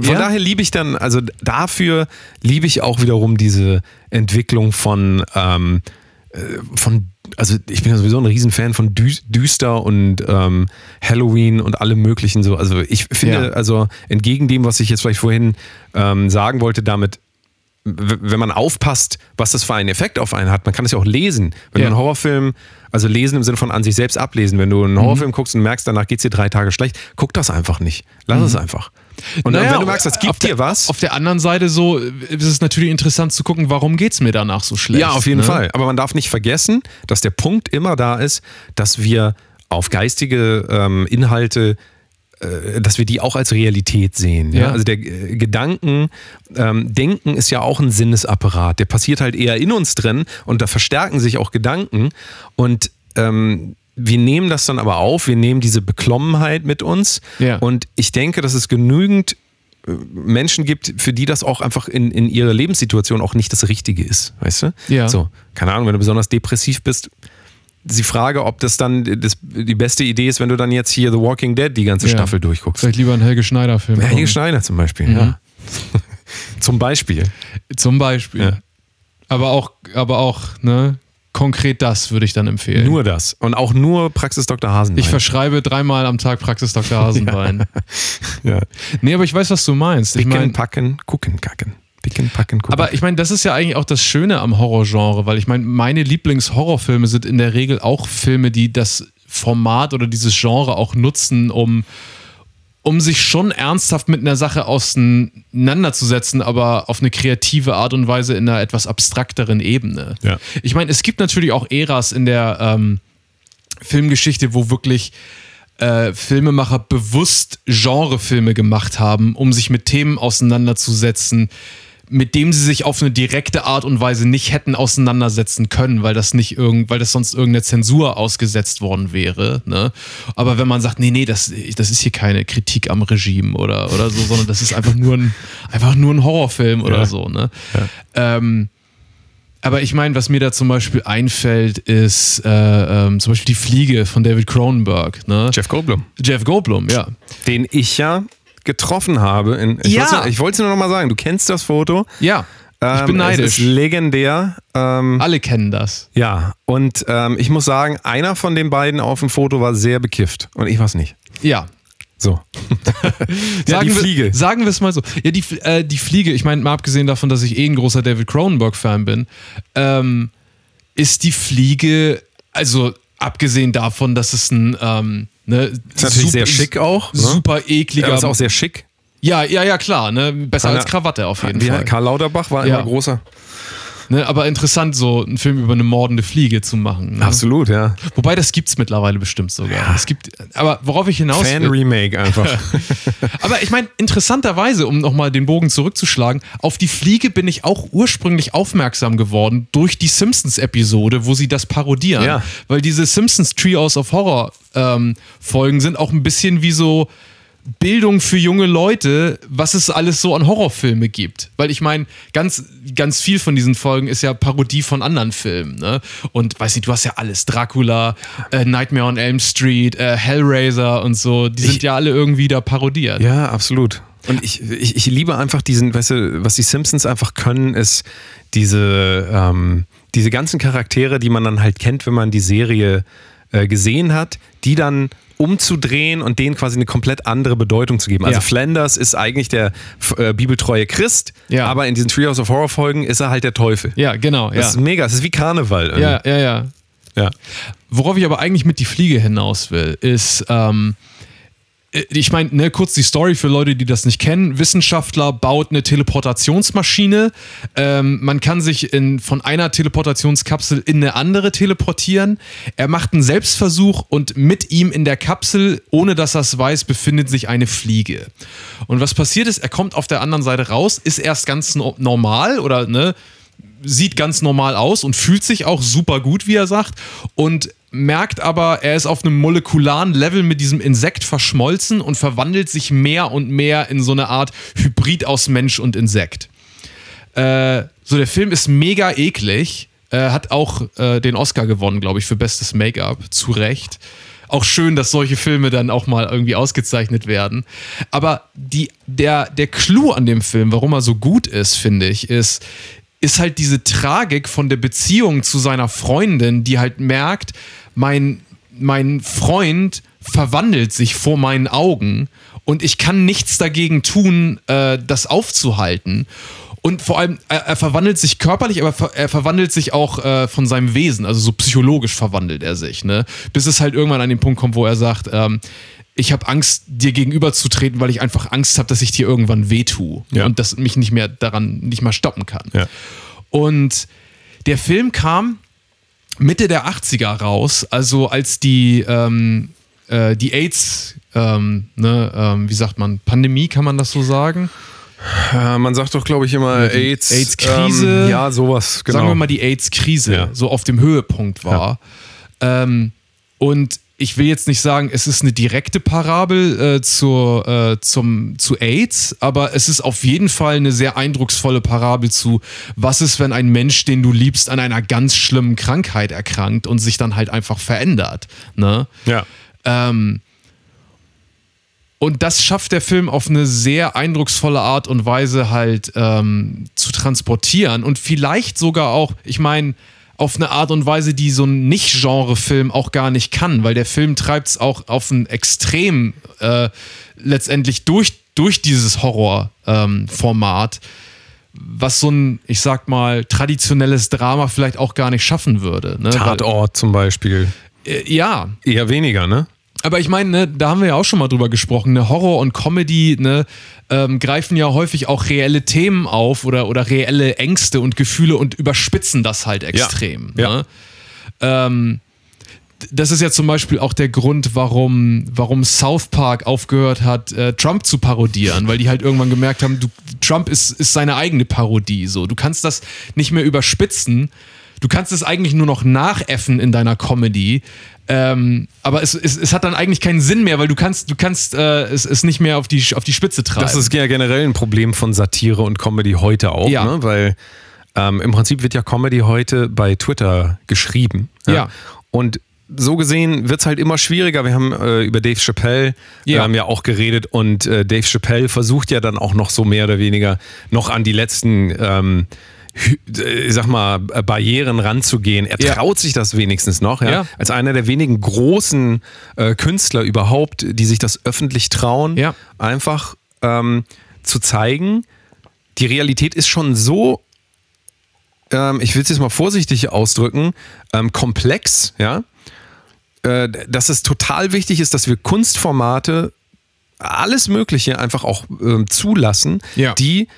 S3: Von
S1: Ja.
S3: daher liebe ich dann, also dafür liebe ich auch wiederum diese Entwicklung von, ähm, äh, von also ich bin ja sowieso ein Riesenfan von Dü Düster und ähm, Halloween und allem möglichen so. Also ich finde,
S1: Ja.
S3: also entgegen dem, was ich jetzt vielleicht vorhin ähm, sagen wollte, damit wenn man aufpasst, was das für einen Effekt auf einen hat, man kann es ja auch lesen. Wenn
S1: Ja.
S3: du einen Horrorfilm, also lesen im Sinne von an sich selbst ablesen, wenn du einen
S1: Mhm.
S3: Horrorfilm guckst und merkst, danach geht's dir drei Tage schlecht, guck das einfach nicht. Lass es einfach. Und dann,
S1: Mhm. Naja,
S3: wenn du merkst, das gibt dir was.
S1: Auf der anderen Seite so ist es natürlich interessant zu gucken, warum geht es mir danach so schlecht.
S3: Ja, auf jeden
S1: ne?
S3: Fall. Aber man darf nicht vergessen, dass der Punkt immer da ist, dass wir auf geistige ähm, Inhalte, dass wir die auch als Realität sehen. Ja?
S1: Ja.
S3: Also der äh, Gedanken, ähm, Denken ist ja auch ein Sinnesapparat. Der passiert halt eher in uns drin und da verstärken sich auch Gedanken. Und ähm, wir nehmen das dann aber auf, wir nehmen diese Beklommenheit mit uns.
S1: Ja.
S3: Und ich denke, dass es genügend äh, Menschen gibt, für die das auch einfach in, in ihrer Lebenssituation auch nicht das Richtige ist, weißt du?
S1: Ja.
S3: So, keine Ahnung, wenn du besonders depressiv bist, ist die Frage, ob das dann das, die beste Idee ist, wenn du dann jetzt hier The Walking Dead die ganze
S1: Ja.
S3: Staffel durchguckst.
S1: Vielleicht lieber einen Helge Schneider-Film.
S3: Helge. Schneider zum Beispiel,
S1: Mhm.
S3: ja. zum Beispiel.
S1: Zum Beispiel.
S3: Ja.
S1: Aber auch, aber auch, ne, konkret das würde ich dann empfehlen.
S3: Nur das. Und auch nur Praxis Dr. Hasenbein.
S1: ich verschreibe dreimal am Tag Praxis Dr. Hasenbein.
S3: ja.
S1: Nee, aber ich weiß, was du meinst. Ich
S3: Picken,
S1: mein,
S3: packen, gucken, kacken. Picken, packen, gucken.
S1: aber ich meine, das ist ja eigentlich auch das Schöne am Horrorgenre, weil ich meine, meine Lieblingshorrorfilme sind in der Regel auch Filme, die das Format oder dieses Genre auch nutzen, um, um sich schon ernsthaft mit einer Sache auseinanderzusetzen, aber auf eine kreative Art und Weise in einer etwas abstrakteren Ebene.
S3: Ja.
S1: Ich meine, es gibt natürlich auch Äras in der ähm, Filmgeschichte, wo wirklich äh, Filmemacher bewusst Genrefilme gemacht haben, um sich mit Themen auseinanderzusetzen, mit dem sie sich auf eine direkte Art und Weise nicht hätten auseinandersetzen können, weil das nicht irgend, weil das sonst irgendeine Zensur ausgesetzt worden wäre. Ne? Aber wenn man sagt, nee, nee, das, das ist hier keine Kritik am Regime oder, oder so, sondern das ist einfach nur ein, einfach nur ein Horrorfilm oder
S3: Ja.
S1: so. Ne? Ähm, aber ich meine, was mir da zum Beispiel einfällt, ist äh, ähm, zum Beispiel die Fliege von David Cronenberg. Ne?
S3: Jeff Goldblum.
S1: Jeff Goldblum, ja.
S3: Den ich ja getroffen habe. In, ich
S1: Ja.
S3: wollte- es nur noch mal sagen. Du kennst das Foto.
S1: Ja, ich
S3: Ähm,
S1: bin neidisch.
S3: Es ist legendär. Ähm,
S1: Alle kennen das.
S3: ja, und ähm, ich muss sagen, einer von den beiden auf dem Foto war sehr bekifft und ich war es nicht.
S1: Ja.
S3: So.
S1: Sagen
S3: die
S1: wir-
S3: Fliege.
S1: Sagen wir es mal so. Ja, die, äh, die Fliege, ich meine, mal abgesehen davon, dass ich eh ein großer David Cronenberg-Fan bin, ähm, ist die Fliege, also abgesehen davon, dass es ein ähm, ne,
S3: Ist natürlich sehr schick auch. Ne?
S1: Super ekliger.
S3: Ja, ist auch sehr schick.
S1: ja, ja, ja, klar. Ne? Besser
S3: Ja.
S1: als Krawatte auf jeden Fall.
S3: Karl Lauterbach war
S1: Ja.
S3: immer großer.
S1: Ne? Aber interessant, so einen Film über eine mordende Fliege zu machen. Ne?
S3: Absolut, ja.
S1: Wobei, das gibt's mittlerweile bestimmt sogar. Es gibt, aber worauf ich hinaus
S3: Fan-Remake einfach.
S1: Aber ich meine, interessanterweise, um nochmal den Bogen zurückzuschlagen, auf die Fliege bin ich auch ursprünglich aufmerksam geworden durch die Simpsons-Episode, wo sie das parodieren.
S3: Ja.
S1: Weil diese Simpsons Trios of Horror-Folgen sind auch ein bisschen wie so Bildung für junge Leute, was es alles so an Horrorfilme gibt. Weil ich meine, ganz, ganz viel von diesen Folgen ist ja Parodie von anderen Filmen. Ne? Und weiß nicht, du hast ja alles. Dracula, äh, Nightmare on Elm Street, äh, Hellraiser und so. Die sind
S3: Ich-
S1: ja alle irgendwie da parodiert.
S3: Ja, absolut. Und ich, ich, ich liebe einfach diesen, weißt du, was die Simpsons einfach können, ist diese, ähm, diese ganzen Charaktere, die man dann halt kennt, wenn man die Serie äh, gesehen hat, die dann umzudrehen und denen quasi eine komplett andere Bedeutung zu geben. Also
S1: Ja.
S3: Flanders ist eigentlich der äh, bibeltreue Christ,
S1: Ja.
S3: aber in diesen Treehouse of Horror Folgen ist er halt der Teufel.
S1: Ja, genau.
S3: Das
S1: Ja.
S3: ist mega, das ist wie Karneval. irgendwie.
S1: ja, ja, ja.
S3: ja.
S1: Worauf ich aber eigentlich mit die Fliege hinaus will, ist, ähm, ich meine, ne, kurz die Story für Leute, die das nicht kennen. Wissenschaftler baut eine Teleportationsmaschine. Ähm, man kann sich in, von einer Teleportationskapsel in eine andere teleportieren. Er macht einen Selbstversuch und mit ihm in der Kapsel, ohne dass er es weiß, befindet sich eine Fliege. Und was passiert ist, er kommt auf der anderen Seite raus, ist erst ganz no normal oder ne, sieht ganz normal aus und fühlt sich auch super gut, wie er sagt, und merkt aber, er ist auf einem molekularen Level mit diesem Insekt verschmolzen und verwandelt sich mehr und mehr in so eine Art Hybrid aus Mensch und Insekt. Äh, so, der Film ist mega eklig, äh, hat auch äh, den Oscar gewonnen, glaube ich, für bestes Make-up, zu Recht. Auch schön, dass solche Filme dann auch mal irgendwie ausgezeichnet werden. Aber die, der, der Clou an dem Film, warum er so gut ist, finde ich, ist, ist halt diese Tragik von der Beziehung zu seiner Freundin, die halt merkt, mein, mein Freund verwandelt sich vor meinen Augen und ich kann nichts dagegen tun, äh, das aufzuhalten. Und vor allem, er, er verwandelt sich körperlich, aber er verwandelt sich auch äh, von seinem Wesen, also so psychologisch verwandelt er sich, ne? Bis es halt irgendwann an den Punkt kommt, wo er sagt, ähm, ich habe Angst, dir gegenüberzutreten, weil ich einfach Angst habe, dass ich dir irgendwann wehtue
S3: Ja.
S1: und dass mich nicht mehr daran nicht mal stoppen kann.
S3: Ja.
S1: Und der Film kam Mitte der 80er raus, also als die, ähm, äh, die AIDS, ähm, ne, ähm, wie sagt man, Pandemie, kann man das so sagen?
S3: Äh, man sagt doch, glaube ich, immer AIDS.
S1: AIDS-Krise.
S3: Ähm, ja, sowas, genau.
S1: Sagen wir mal die AIDS-Krise,
S3: Ja.
S1: so auf dem Höhepunkt war. Ähm, und ich will jetzt nicht sagen, es ist eine direkte Parabel äh, zur, äh, zum, zu AIDS, aber es ist auf jeden Fall eine sehr eindrucksvolle Parabel zu, was ist, wenn ein Mensch, den du liebst, an einer ganz schlimmen Krankheit erkrankt und sich dann halt einfach verändert. Ne?
S3: ja.
S1: Ähm, und das schafft der Film auf eine sehr eindrucksvolle Art und Weise halt ähm, zu transportieren und vielleicht sogar auch, ich meine, auf eine Art und Weise, die so ein Nicht-Genre-Film auch gar nicht kann, weil der Film treibt es auch auf ein Extrem äh, letztendlich durch, durch dieses Horror-Format, was so ein, ich sag mal, traditionelles Drama vielleicht auch gar nicht schaffen würde. Ne?
S3: Tatort zum Beispiel.
S1: Weil, äh, ja,
S3: Eher weniger, ne?
S1: Aber ich meine, ne, da haben wir ja auch schon mal drüber gesprochen. Ne, Horror und Comedy ne, ähm, greifen ja häufig auch reelle Themen auf oder, oder reelle Ängste und Gefühle und überspitzen das halt extrem.
S3: Ja.
S1: Ne? Ähm, d- das ist ja zum Beispiel auch der Grund, warum, warum South Park aufgehört hat, äh, Trump zu parodieren, weil die halt irgendwann gemerkt haben, du, Trump ist, ist seine eigene Parodie. So. Du kannst das nicht mehr überspitzen. Du kannst es eigentlich nur noch nachäffen in deiner Comedy. Ähm, aber es, es, es hat dann eigentlich keinen Sinn mehr, weil du kannst, du kannst äh, es, es nicht mehr auf die, auf die Spitze treiben.
S3: Das ist ja generell ein Problem von Satire und Comedy heute auch,
S1: Ja.
S3: ne? weil ähm, im Prinzip wird ja Comedy heute bei Twitter geschrieben.
S1: Ja.
S3: Und so gesehen wird es halt immer schwieriger. Wir haben äh, über Dave Chappelle
S1: Ja.
S3: ähm, ja auch geredet und äh, Dave Chappelle versucht ja dann auch noch so mehr oder weniger noch an die letzten, ähm, äh, ich sag mal, äh, Barrieren ranzugehen. Er
S1: Ja.
S3: traut sich das wenigstens noch, ja?
S1: Ja.
S3: als einer der wenigen großen äh, Künstler überhaupt, die sich das öffentlich trauen,
S1: Ja.
S3: einfach ähm, zu zeigen, die Realität ist schon so, ähm, ich will es jetzt mal vorsichtig ausdrücken, ähm, komplex, ja, äh, dass es total wichtig ist, dass wir Kunstformate, alles Mögliche einfach auch ähm, zulassen, die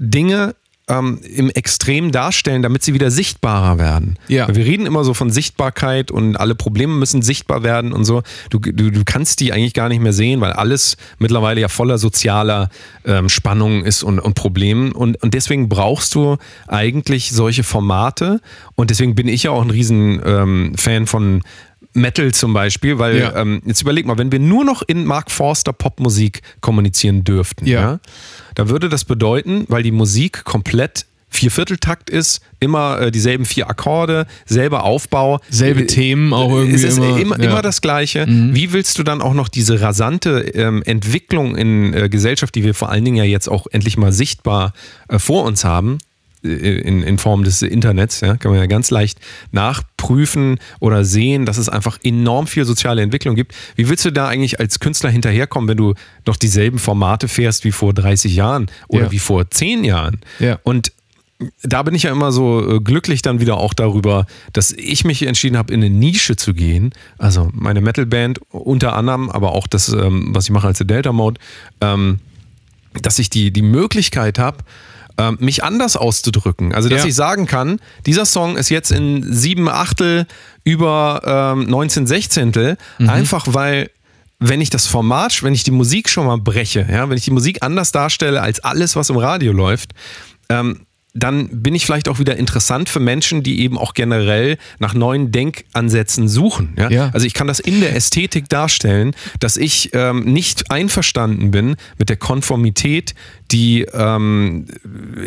S3: Dinge ähm, im Extrem darstellen, damit sie wieder sichtbarer werden.
S1: Ja.
S3: Weil Wir reden immer so von Sichtbarkeit und alle Probleme müssen sichtbar werden und so. Du, du, du kannst die eigentlich gar nicht mehr sehen, weil alles mittlerweile ja voller sozialer ähm, Spannungen ist und, und Problemen. Und, und deswegen brauchst du eigentlich solche Formate. Und deswegen bin ich ja auch ein riesen ähm, Fan von Metal zum Beispiel, weil
S1: Ja.
S3: ähm, jetzt überleg mal, wenn wir nur noch in Mark Forster Popmusik kommunizieren dürften,
S1: Ja.
S3: ja. da würde das bedeuten, weil die Musik komplett Viervierteltakt ist, immer äh, dieselben vier Akkorde, selber Aufbau.
S1: Selbe
S3: Äh,
S1: Themen auch irgendwie
S3: Es ist
S1: immer,
S3: immer,
S1: ja.
S3: immer das Gleiche. Wie willst du dann auch noch diese rasante ähm, Entwicklung in äh, Gesellschaft, die wir vor allen Dingen ja jetzt auch endlich mal sichtbar äh, vor uns haben, in, in Form des Internets, ja, kann man ja ganz leicht nachprüfen oder sehen, dass es einfach enorm viel soziale Entwicklung gibt. Wie willst du da eigentlich als Künstler hinterherkommen, wenn du noch dieselben Formate fährst wie vor 30 Jahren oder
S1: Ja.
S3: wie vor 10 Jahren?
S1: Ja.
S3: Und da bin ich ja immer so äh, glücklich dann wieder auch darüber, dass ich mich entschieden habe, in eine Nische zu gehen. Also meine Metalband unter anderem, aber auch das, ähm, was ich mache als Delta Mode, ähm, dass ich die, die Möglichkeit habe, ähm, mich anders auszudrücken. Also, dass
S1: Ja.
S3: ich sagen kann, dieser Song ist jetzt in sieben Achtel über ähm, 19 Sechzehntel, einfach weil wenn ich das Format, wenn ich die Musik schon mal breche, ja, wenn ich die Musik anders darstelle als alles, was im Radio läuft, ähm, dann bin ich vielleicht auch wieder interessant für Menschen, die eben auch generell nach neuen Denkansätzen suchen. Ja?
S1: Ja.
S3: Also ich kann das in der Ästhetik darstellen, dass ich ähm, nicht einverstanden bin mit der Konformität, die, ähm,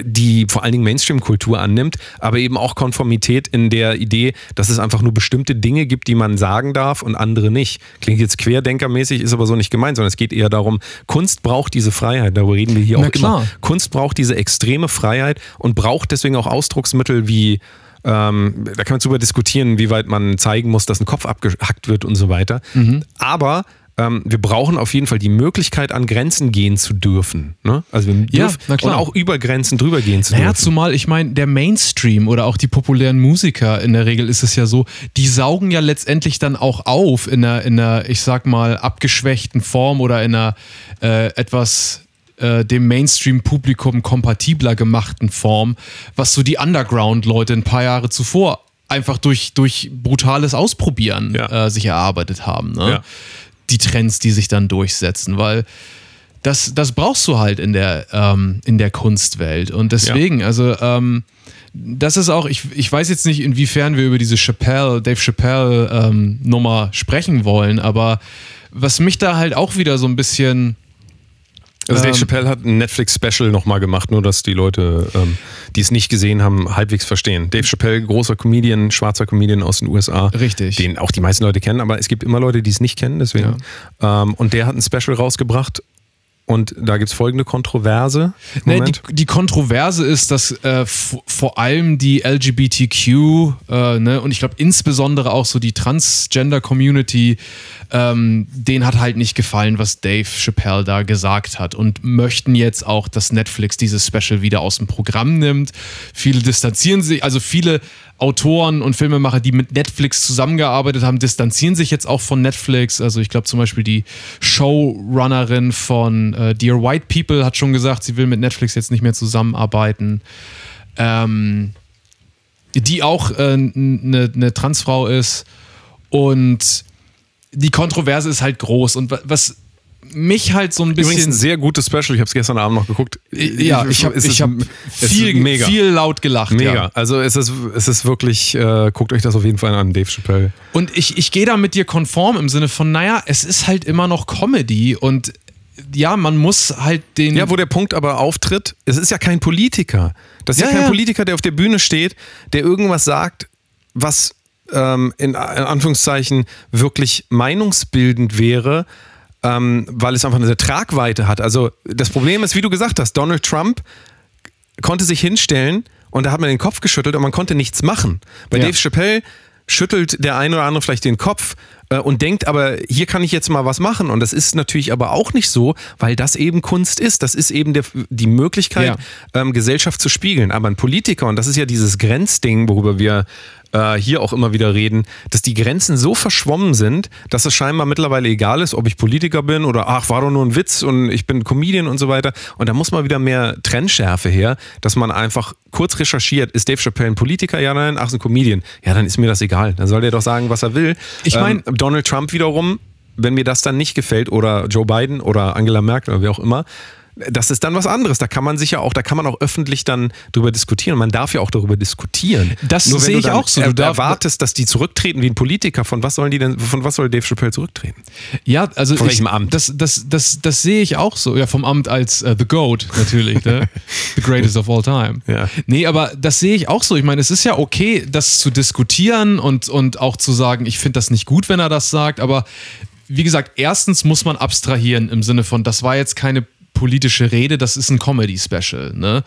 S3: die vor allen Dingen Mainstream-Kultur annimmt, aber eben auch Konformität in der Idee, dass es einfach nur bestimmte Dinge gibt, die man sagen darf und andere nicht. Klingt jetzt querdenkermäßig, ist aber so nicht gemeint, sondern es geht eher darum, Kunst braucht diese Freiheit, darüber reden wir hier
S1: Na
S3: auch
S1: klar.
S3: immer. Kunst braucht diese extreme Freiheit und braucht deswegen auch Ausdrucksmittel wie ähm, da kann man drüber diskutieren, wie weit man zeigen muss, dass ein Kopf abgehackt wird und so weiter.
S1: Mhm.
S3: Aber ähm, wir brauchen auf jeden Fall die Möglichkeit, an Grenzen gehen zu dürfen. Ne? Also wir
S1: Ja,
S3: dürfen
S1: klar.
S3: und auch über Grenzen drüber gehen zu
S1: Naja,
S3: dürfen.
S1: zumal, ich meine, der Mainstream oder auch die populären Musiker, in der Regel ist es ja so, die saugen ja letztendlich dann auch auf in einer, in einer ich sag mal, abgeschwächten Form oder in einer äh, etwas äh, dem Mainstream-Publikum kompatibler gemachten Form, was so die Underground-Leute ein paar Jahre zuvor einfach durch, durch brutales Ausprobieren
S3: Ja.
S1: äh, sich erarbeitet haben. Ne?
S3: Ja.
S1: Die Trends, die sich dann durchsetzen, weil das, das brauchst du halt in der, ähm, in der Kunstwelt. Und deswegen, also, ähm, das ist auch, ich, ich weiß jetzt nicht, inwiefern wir über diese Chappelle, Dave Chappelle ähm, sprechen wollen, aber was mich da halt auch wieder so ein bisschen.
S3: Also Dave
S1: ähm,
S3: Chappelle hat ein Netflix-Special nochmal gemacht, nur dass die Leute, ähm, die es nicht gesehen haben, halbwegs verstehen. Dave Chappelle, großer Comedian, schwarzer Comedian aus den USA.
S1: Richtig.
S3: Den auch die meisten Leute kennen, aber es gibt immer Leute, die es nicht kennen, deswegen. Ähm, und der hat ein Special rausgebracht und da gibt es folgende Kontroverse.
S1: Nee, die, die Kontroverse ist, dass äh, vor allem die LGBTQ äh, ne, und ich glaube insbesondere auch so die Transgender-Community, ähm, denen hat halt nicht gefallen, was Dave Chappelle da gesagt hat und möchten jetzt auch, dass Netflix dieses Special wieder aus dem Programm nimmt. Viele distanzieren sich, also viele Autoren und Filmemacher, die mit Netflix zusammengearbeitet haben, distanzieren sich jetzt auch von Netflix. Also ich glaube zum Beispiel die Showrunnerin von äh, Dear White People hat schon gesagt, sie will mit Netflix jetzt nicht mehr zusammenarbeiten. Ähm, die auch eine äh, ne ne Transfrau ist. Und die Kontroverse ist halt groß. Und wa- was mich halt so ein bisschen.
S3: Übrigens ein sehr gutes Special, ich habe es gestern Abend noch geguckt.
S1: ja, ich habe ich hab
S3: es ist
S1: viel,
S3: mega.
S1: viel laut gelacht.
S3: Mega.
S1: Ja.
S3: Also es ist, es ist wirklich, äh, guckt euch das auf jeden Fall an, Dave Chappelle.
S1: Und ich, ich gehe da mit dir konform im Sinne von, naja, es ist halt immer noch Comedy und ja, man muss halt den.
S3: Ja, wo der Punkt aber auftritt, es ist ja kein Politiker. Das ist ja,
S1: Ja,
S3: kein
S1: ja.
S3: Politiker, der auf der Bühne steht, der irgendwas sagt, was ähm, in, in Anführungszeichen wirklich meinungsbildend wäre, ähm, weil es einfach eine Tragweite hat. Also das Problem ist, wie du gesagt hast, Donald Trump konnte sich hinstellen und da hat man den Kopf geschüttelt und man konnte nichts machen. Bei
S1: Ja.
S3: Dave Chappelle schüttelt der eine oder andere vielleicht den Kopf äh, und denkt, aber hier kann ich jetzt mal was machen. Und das ist natürlich aber auch nicht so, weil das eben Kunst ist. Das ist eben der, die Möglichkeit, ähm, Gesellschaft zu spiegeln. Aber ein Politiker, und das ist ja dieses Grenzding, worüber wir äh, hier auch immer wieder reden, dass die Grenzen so verschwommen sind, dass es scheinbar mittlerweile egal ist, ob ich Politiker bin oder ach, war doch nur ein Witz und ich bin Comedian und so weiter. Und da muss mal wieder mehr Trennschärfe her, dass man einfach kurz recherchiert, ist Dave Chappelle ein Politiker? Ja, nein, ach, ist ein Comedian. Ja, dann ist mir das egal. Dann soll der doch sagen, was er will.
S1: Ich mein-
S3: ähm, Donald Trump wiederum, wenn mir das dann nicht gefällt oder Joe Biden oder Angela Merkel oder wie auch immer, das ist dann was anderes. Da kann man sich ja auch, da kann man auch öffentlich dann drüber diskutieren. Man darf ja auch darüber diskutieren.
S1: Das
S3: Nur
S1: sehe ich auch so. Du
S3: er- erwartest, dass die zurücktreten wie ein Politiker. Von was sollen die denn, von was soll Dave Chappelle zurücktreten?
S1: Ja, also
S3: Von
S1: ich,
S3: welchem Amt?
S1: Das, das, das, das sehe ich auch so. Ja, vom Amt als äh, The Goat natürlich, ne? The greatest of all time.
S3: Ja.
S1: Nee, aber das sehe ich auch so. Ich meine, es ist ja okay, das zu diskutieren und, und auch zu sagen, ich finde das nicht gut, wenn er das sagt, aber wie gesagt, erstens muss man abstrahieren im Sinne von, das war jetzt keine politische Rede, das ist ein Comedy-Special, ne?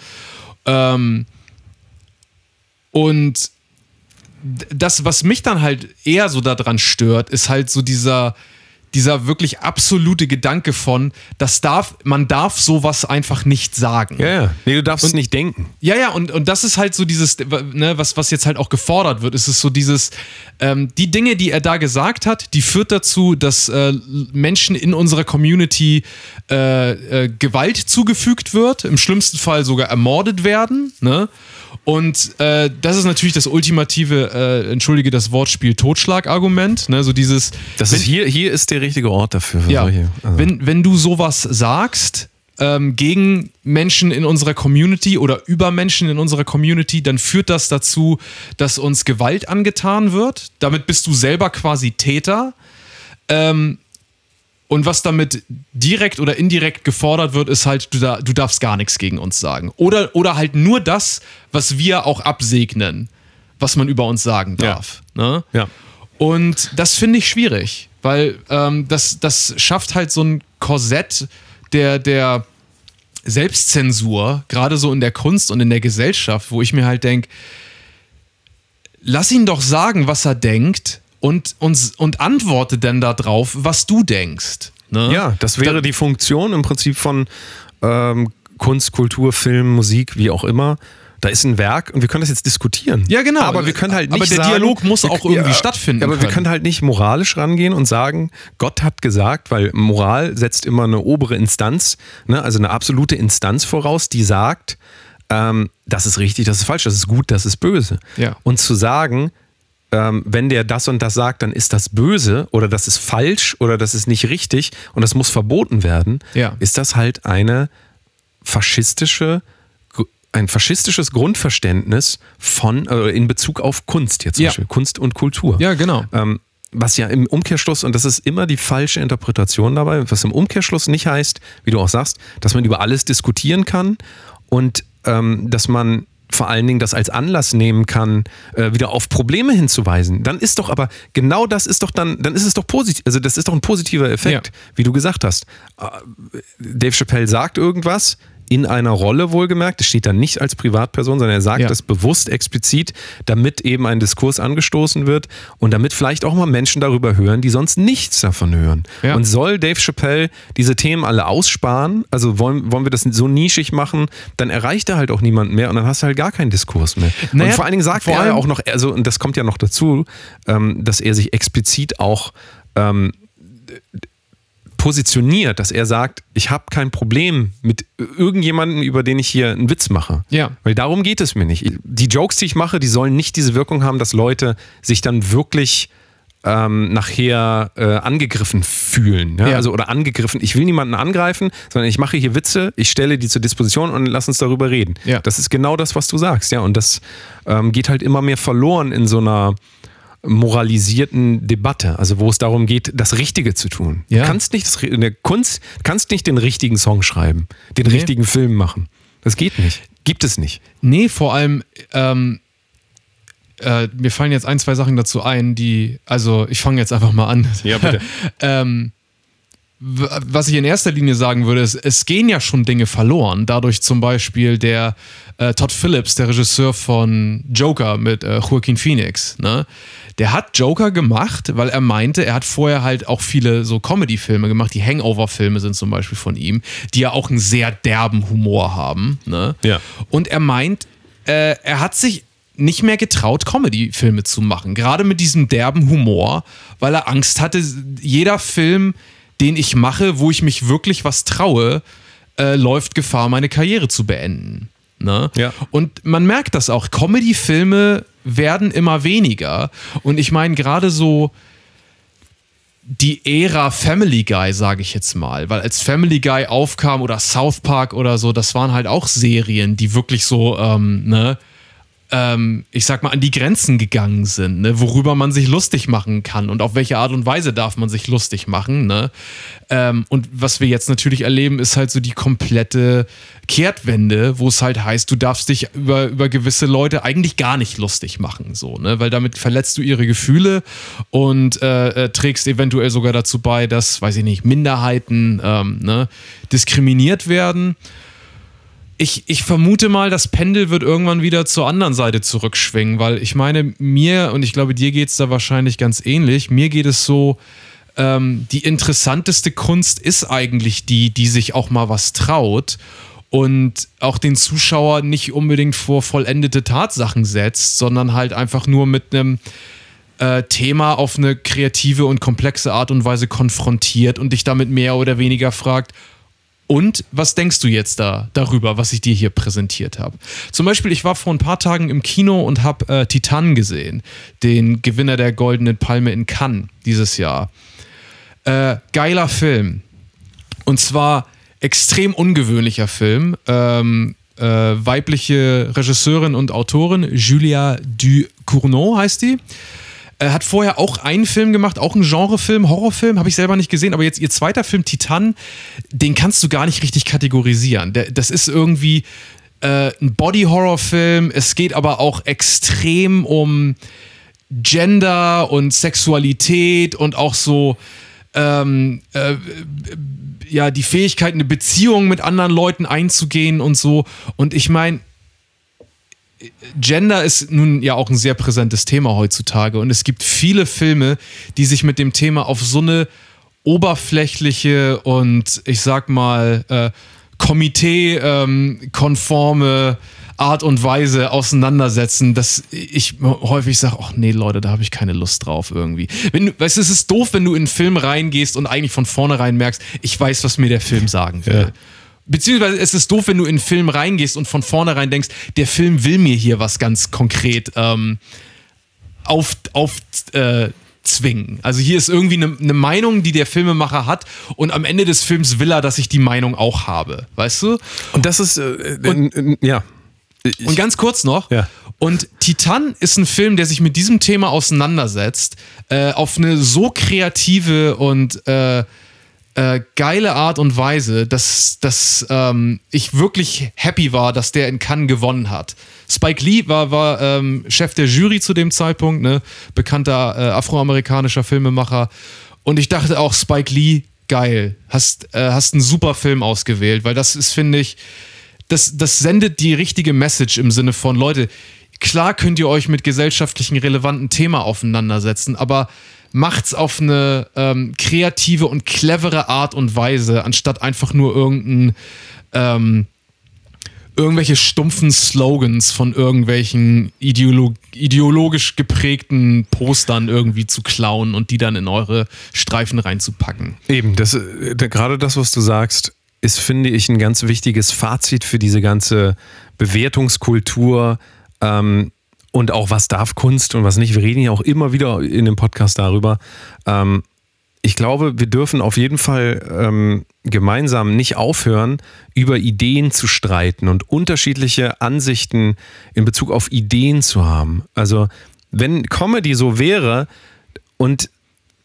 S1: Ähm, und das, was mich dann halt eher so daran stört, ist halt so dieser, dieser wirklich absolute Gedanke von, das darf, man darf sowas einfach nicht sagen.
S3: Ja, ja. Nee, du darfst es nicht denken.
S1: Ja, ja, und, und das ist halt so dieses, ne, was, was jetzt halt auch gefordert wird, ist es so dieses, ähm, die Dinge, die er da gesagt hat, die führt dazu, dass äh, Menschen in unserer Community äh, äh, Gewalt zugefügt wird, im schlimmsten Fall sogar ermordet werden, ne? Und äh, das ist natürlich das ultimative, äh, entschuldige das Wortspiel, Totschlagargument, ne? So dieses,
S3: Das ist hier, hier ist der richtige Ort dafür. Für
S1: ja,
S3: solche, also.
S1: wenn, wenn du sowas sagst ähm, gegen Menschen in unserer Community oder über Menschen in unserer Community, dann führt das dazu, dass uns Gewalt angetan wird. Damit bist du selber quasi Täter. Ähm, und was damit direkt oder indirekt gefordert wird, ist halt, du, da, du darfst gar nichts gegen uns sagen. Oder, oder halt nur das, was wir auch absegnen, was man über uns sagen
S3: Ja.
S1: darf. Ne?
S3: ja.
S1: Und das finde ich schwierig, weil ähm, das, das schafft halt so ein Korsett der, der Selbstzensur, gerade so in der Kunst und in der Gesellschaft, wo ich mir halt denke, lass ihn doch sagen, was er denkt und, und, und antworte dann darauf, was du denkst. Ne?
S3: Ja, das wäre
S1: Da-
S3: die Funktion im Prinzip von ähm, Kunst, Kultur, Film, Musik, wie auch immer. Da ist ein Werk und wir können das jetzt diskutieren.
S1: Ja, genau.
S3: Aber wir können halt nicht
S1: Aber der
S3: sagen,
S1: Dialog muss
S3: wir-
S1: auch irgendwie stattfinden
S3: Aber wir
S1: können.
S3: können halt nicht moralisch rangehen und sagen, Gott hat gesagt, weil Moral setzt immer eine obere Instanz, ne, also eine absolute Instanz voraus, die sagt, ähm, das ist richtig, das ist falsch, das ist gut, das ist böse.
S1: Ja.
S3: Und zu sagen, ähm, wenn der das und das sagt, dann ist das böse oder das ist falsch oder das ist nicht richtig und das muss verboten werden,
S1: Ja.
S3: ist das halt eine faschistische, ein faschistisches Grundverständnis von äh, in Bezug auf Kunst jetzt zum
S1: Ja.
S3: Beispiel, Kunst und Kultur.
S1: Ja, genau.
S3: Ähm, was ja im Umkehrschluss, und das ist immer die falsche Interpretation dabei, was im Umkehrschluss nicht heißt, wie du auch sagst, dass man über alles diskutieren kann und ähm, dass man vor allen Dingen das als Anlass nehmen kann, äh, wieder auf Probleme hinzuweisen. Dann ist doch aber, genau das ist doch dann, dann ist es doch positiv, also das ist doch ein positiver Effekt,
S1: Ja.
S3: wie du gesagt hast. Äh, Dave Chappelle sagt irgendwas, in einer Rolle wohlgemerkt, das steht dann nicht als Privatperson, sondern er sagt
S1: Ja.
S3: das bewusst explizit, damit eben ein Diskurs angestoßen wird und damit vielleicht auch mal Menschen darüber hören, die sonst nichts davon hören.
S1: Ja.
S3: Und soll Dave Chappelle diese Themen alle aussparen, also wollen, wollen wir das so nischig machen, dann erreicht er halt auch niemanden mehr und dann hast du halt gar keinen Diskurs mehr.
S1: Naja,
S3: und vor allen Dingen sagt er ja auch noch, also und das kommt ja noch dazu, ähm, dass er sich explizit auch ähm, positioniert, dass er sagt, ich habe kein Problem mit irgendjemandem, über den ich hier einen Witz mache.
S1: Ja.
S3: Weil darum geht es mir nicht. Die Jokes, die ich mache, die sollen nicht diese Wirkung haben, dass Leute sich dann wirklich ähm, nachher äh, angegriffen fühlen. Ja?
S1: Ja.
S3: Also, oder angegriffen. Ich will niemanden angreifen, sondern ich mache hier Witze, ich stelle die zur Disposition und lass uns darüber reden.
S1: Ja.
S3: Das ist genau das, was du sagst. Ja, und das ähm, geht halt immer mehr verloren in so einer moralisierten Debatte, also wo es darum geht, das Richtige zu tun.
S1: Ja.
S3: Du kannst nicht das, in der Kunst kannst nicht den richtigen Song schreiben, den
S1: Nee.
S3: richtigen Film machen. Das geht nicht. Gibt es nicht.
S1: Nee, vor allem, ähm, äh, mir fallen jetzt ein, zwei Sachen dazu ein, die, also ich fange jetzt einfach mal an.
S3: Ja, bitte.
S1: ähm, was ich in erster Linie sagen würde, ist, es gehen ja schon Dinge verloren. Dadurch zum Beispiel der äh, Todd Phillips, der Regisseur von Joker mit äh, Joaquin Phoenix, ne? Der hat Joker gemacht, weil er meinte, er hat vorher halt auch viele so Comedy-Filme gemacht. Die Hangover-Filme sind zum Beispiel von ihm, die ja auch einen sehr derben Humor haben. Ne?
S3: Ja.
S1: Und er meint, äh, er hat sich nicht mehr getraut, Comedy-Filme zu machen. Gerade mit diesem derben Humor, weil er Angst hatte, jeder Film, den ich mache, wo ich mich wirklich was traue, äh, läuft Gefahr, meine Karriere zu beenden. Ne?
S3: Ja.
S1: Und man merkt das auch. Comedy-Filme werden immer weniger. Und ich meine, gerade so die Ära Family Guy, sage ich jetzt mal, weil als Family Guy aufkam oder South Park oder so, das waren halt auch Serien, die wirklich so, ähm, ne, ähm, ich sag mal, an die Grenzen gegangen sind, ne, worüber man sich lustig machen kann und auf welche Art und Weise darf man sich lustig machen, ne? Ähm, und was wir jetzt natürlich erleben, ist halt so die komplette Kehrtwende, wo es halt heißt, du darfst dich über, über gewisse Leute eigentlich gar nicht lustig machen, so, ne? Weil damit verletzt du ihre Gefühle und äh, äh, trägst eventuell sogar dazu bei, dass, weiß ich nicht, Minderheiten ähm, ne, diskriminiert werden. Ich, ich vermute mal, das Pendel wird irgendwann wieder zur anderen Seite zurückschwingen, weil ich meine, mir, und ich glaube, dir geht es da wahrscheinlich ganz ähnlich, mir geht es so, ähm, die interessanteste Kunst ist eigentlich die, die sich auch mal was traut und auch den Zuschauer nicht unbedingt vor vollendete Tatsachen setzt, sondern halt einfach nur mit einem äh, Thema auf eine kreative und komplexe Art und Weise konfrontiert und dich damit mehr oder weniger fragt, und was denkst du jetzt da darüber, was ich dir hier präsentiert habe? Zum Beispiel, ich war vor ein paar Tagen im Kino und habe äh, Titan gesehen, den Gewinner der Goldenen Palme in Cannes dieses Jahr. Äh, geiler Film. Und zwar extrem ungewöhnlicher Film. Ähm, äh, weibliche Regisseurin und Autorin, Julia Ducournau heißt die. Äh, hat vorher auch einen Film gemacht, auch einen Genrefilm, Horrorfilm, habe ich selber nicht gesehen, aber jetzt ihr zweiter Film, Titan, den kannst du gar nicht richtig kategorisieren. Der, das ist irgendwie äh, ein Body-Horror-Film, es geht aber auch extrem um Gender und Sexualität und auch so ähm, äh, ja, die Fähigkeit, eine Beziehung mit anderen Leuten einzugehen und so. Und ich meine, Gender ist nun ja auch ein sehr präsentes Thema heutzutage und es gibt viele Filme, die sich mit dem Thema auf so eine oberflächliche und ich sag mal äh, Komitee-konforme Art und Weise auseinandersetzen, dass ich häufig sage, ach nee, Leute, da habe ich keine Lust drauf irgendwie. Wenn du, weißt du, es ist doof, wenn du in einen Film reingehst und eigentlich von vornherein merkst, ich weiß, was mir der Film sagen will.
S3: Ja.
S1: Beziehungsweise es ist doof, wenn du in einen Film reingehst und von vornherein denkst, der Film will mir hier was ganz konkret ähm, auf, auf äh, zwingen. Also hier ist irgendwie eine, eine Meinung, die der Filmemacher hat und am Ende des Films will er, dass ich die Meinung auch habe. Weißt du?
S3: Und das ist, äh, äh, ja. Ich,
S1: Und ganz kurz noch.
S3: Ja.
S1: Und Titan ist ein Film, der sich mit diesem Thema auseinandersetzt, äh, auf eine so kreative und äh, geile Art und Weise, dass, dass ähm, ich wirklich happy war, dass der in Cannes gewonnen hat. Spike Lee war, war ähm, Chef der Jury zu dem Zeitpunkt, ne? bekannter äh, afroamerikanischer Filmemacher. Und ich dachte auch, Spike Lee, geil, hast, äh, hast einen super Film ausgewählt, weil das ist, finde ich, das, das sendet die richtige Message im Sinne von, Leute, klar könnt ihr euch mit gesellschaftlichen relevanten Thema auseinandersetzen, aber macht's auf eine ähm, kreative und clevere Art und Weise, anstatt einfach nur irgendein ähm, irgendwelche stumpfen Slogans von irgendwelchen ideolo ideologisch geprägten Postern irgendwie zu klauen und die dann in eure Streifen reinzupacken.
S3: Eben, das, äh, da- gerade das, was du sagst, ist, finde ich, ein ganz wichtiges Fazit für diese ganze Bewertungskultur ähm, und auch was darf Kunst und was nicht. Wir reden ja auch immer wieder in dem Podcast darüber. Ähm, ich glaube, wir dürfen auf jeden Fall ähm, gemeinsam nicht aufhören, über Ideen zu streiten und unterschiedliche Ansichten in Bezug auf Ideen zu haben. Also, wenn Comedy so wäre und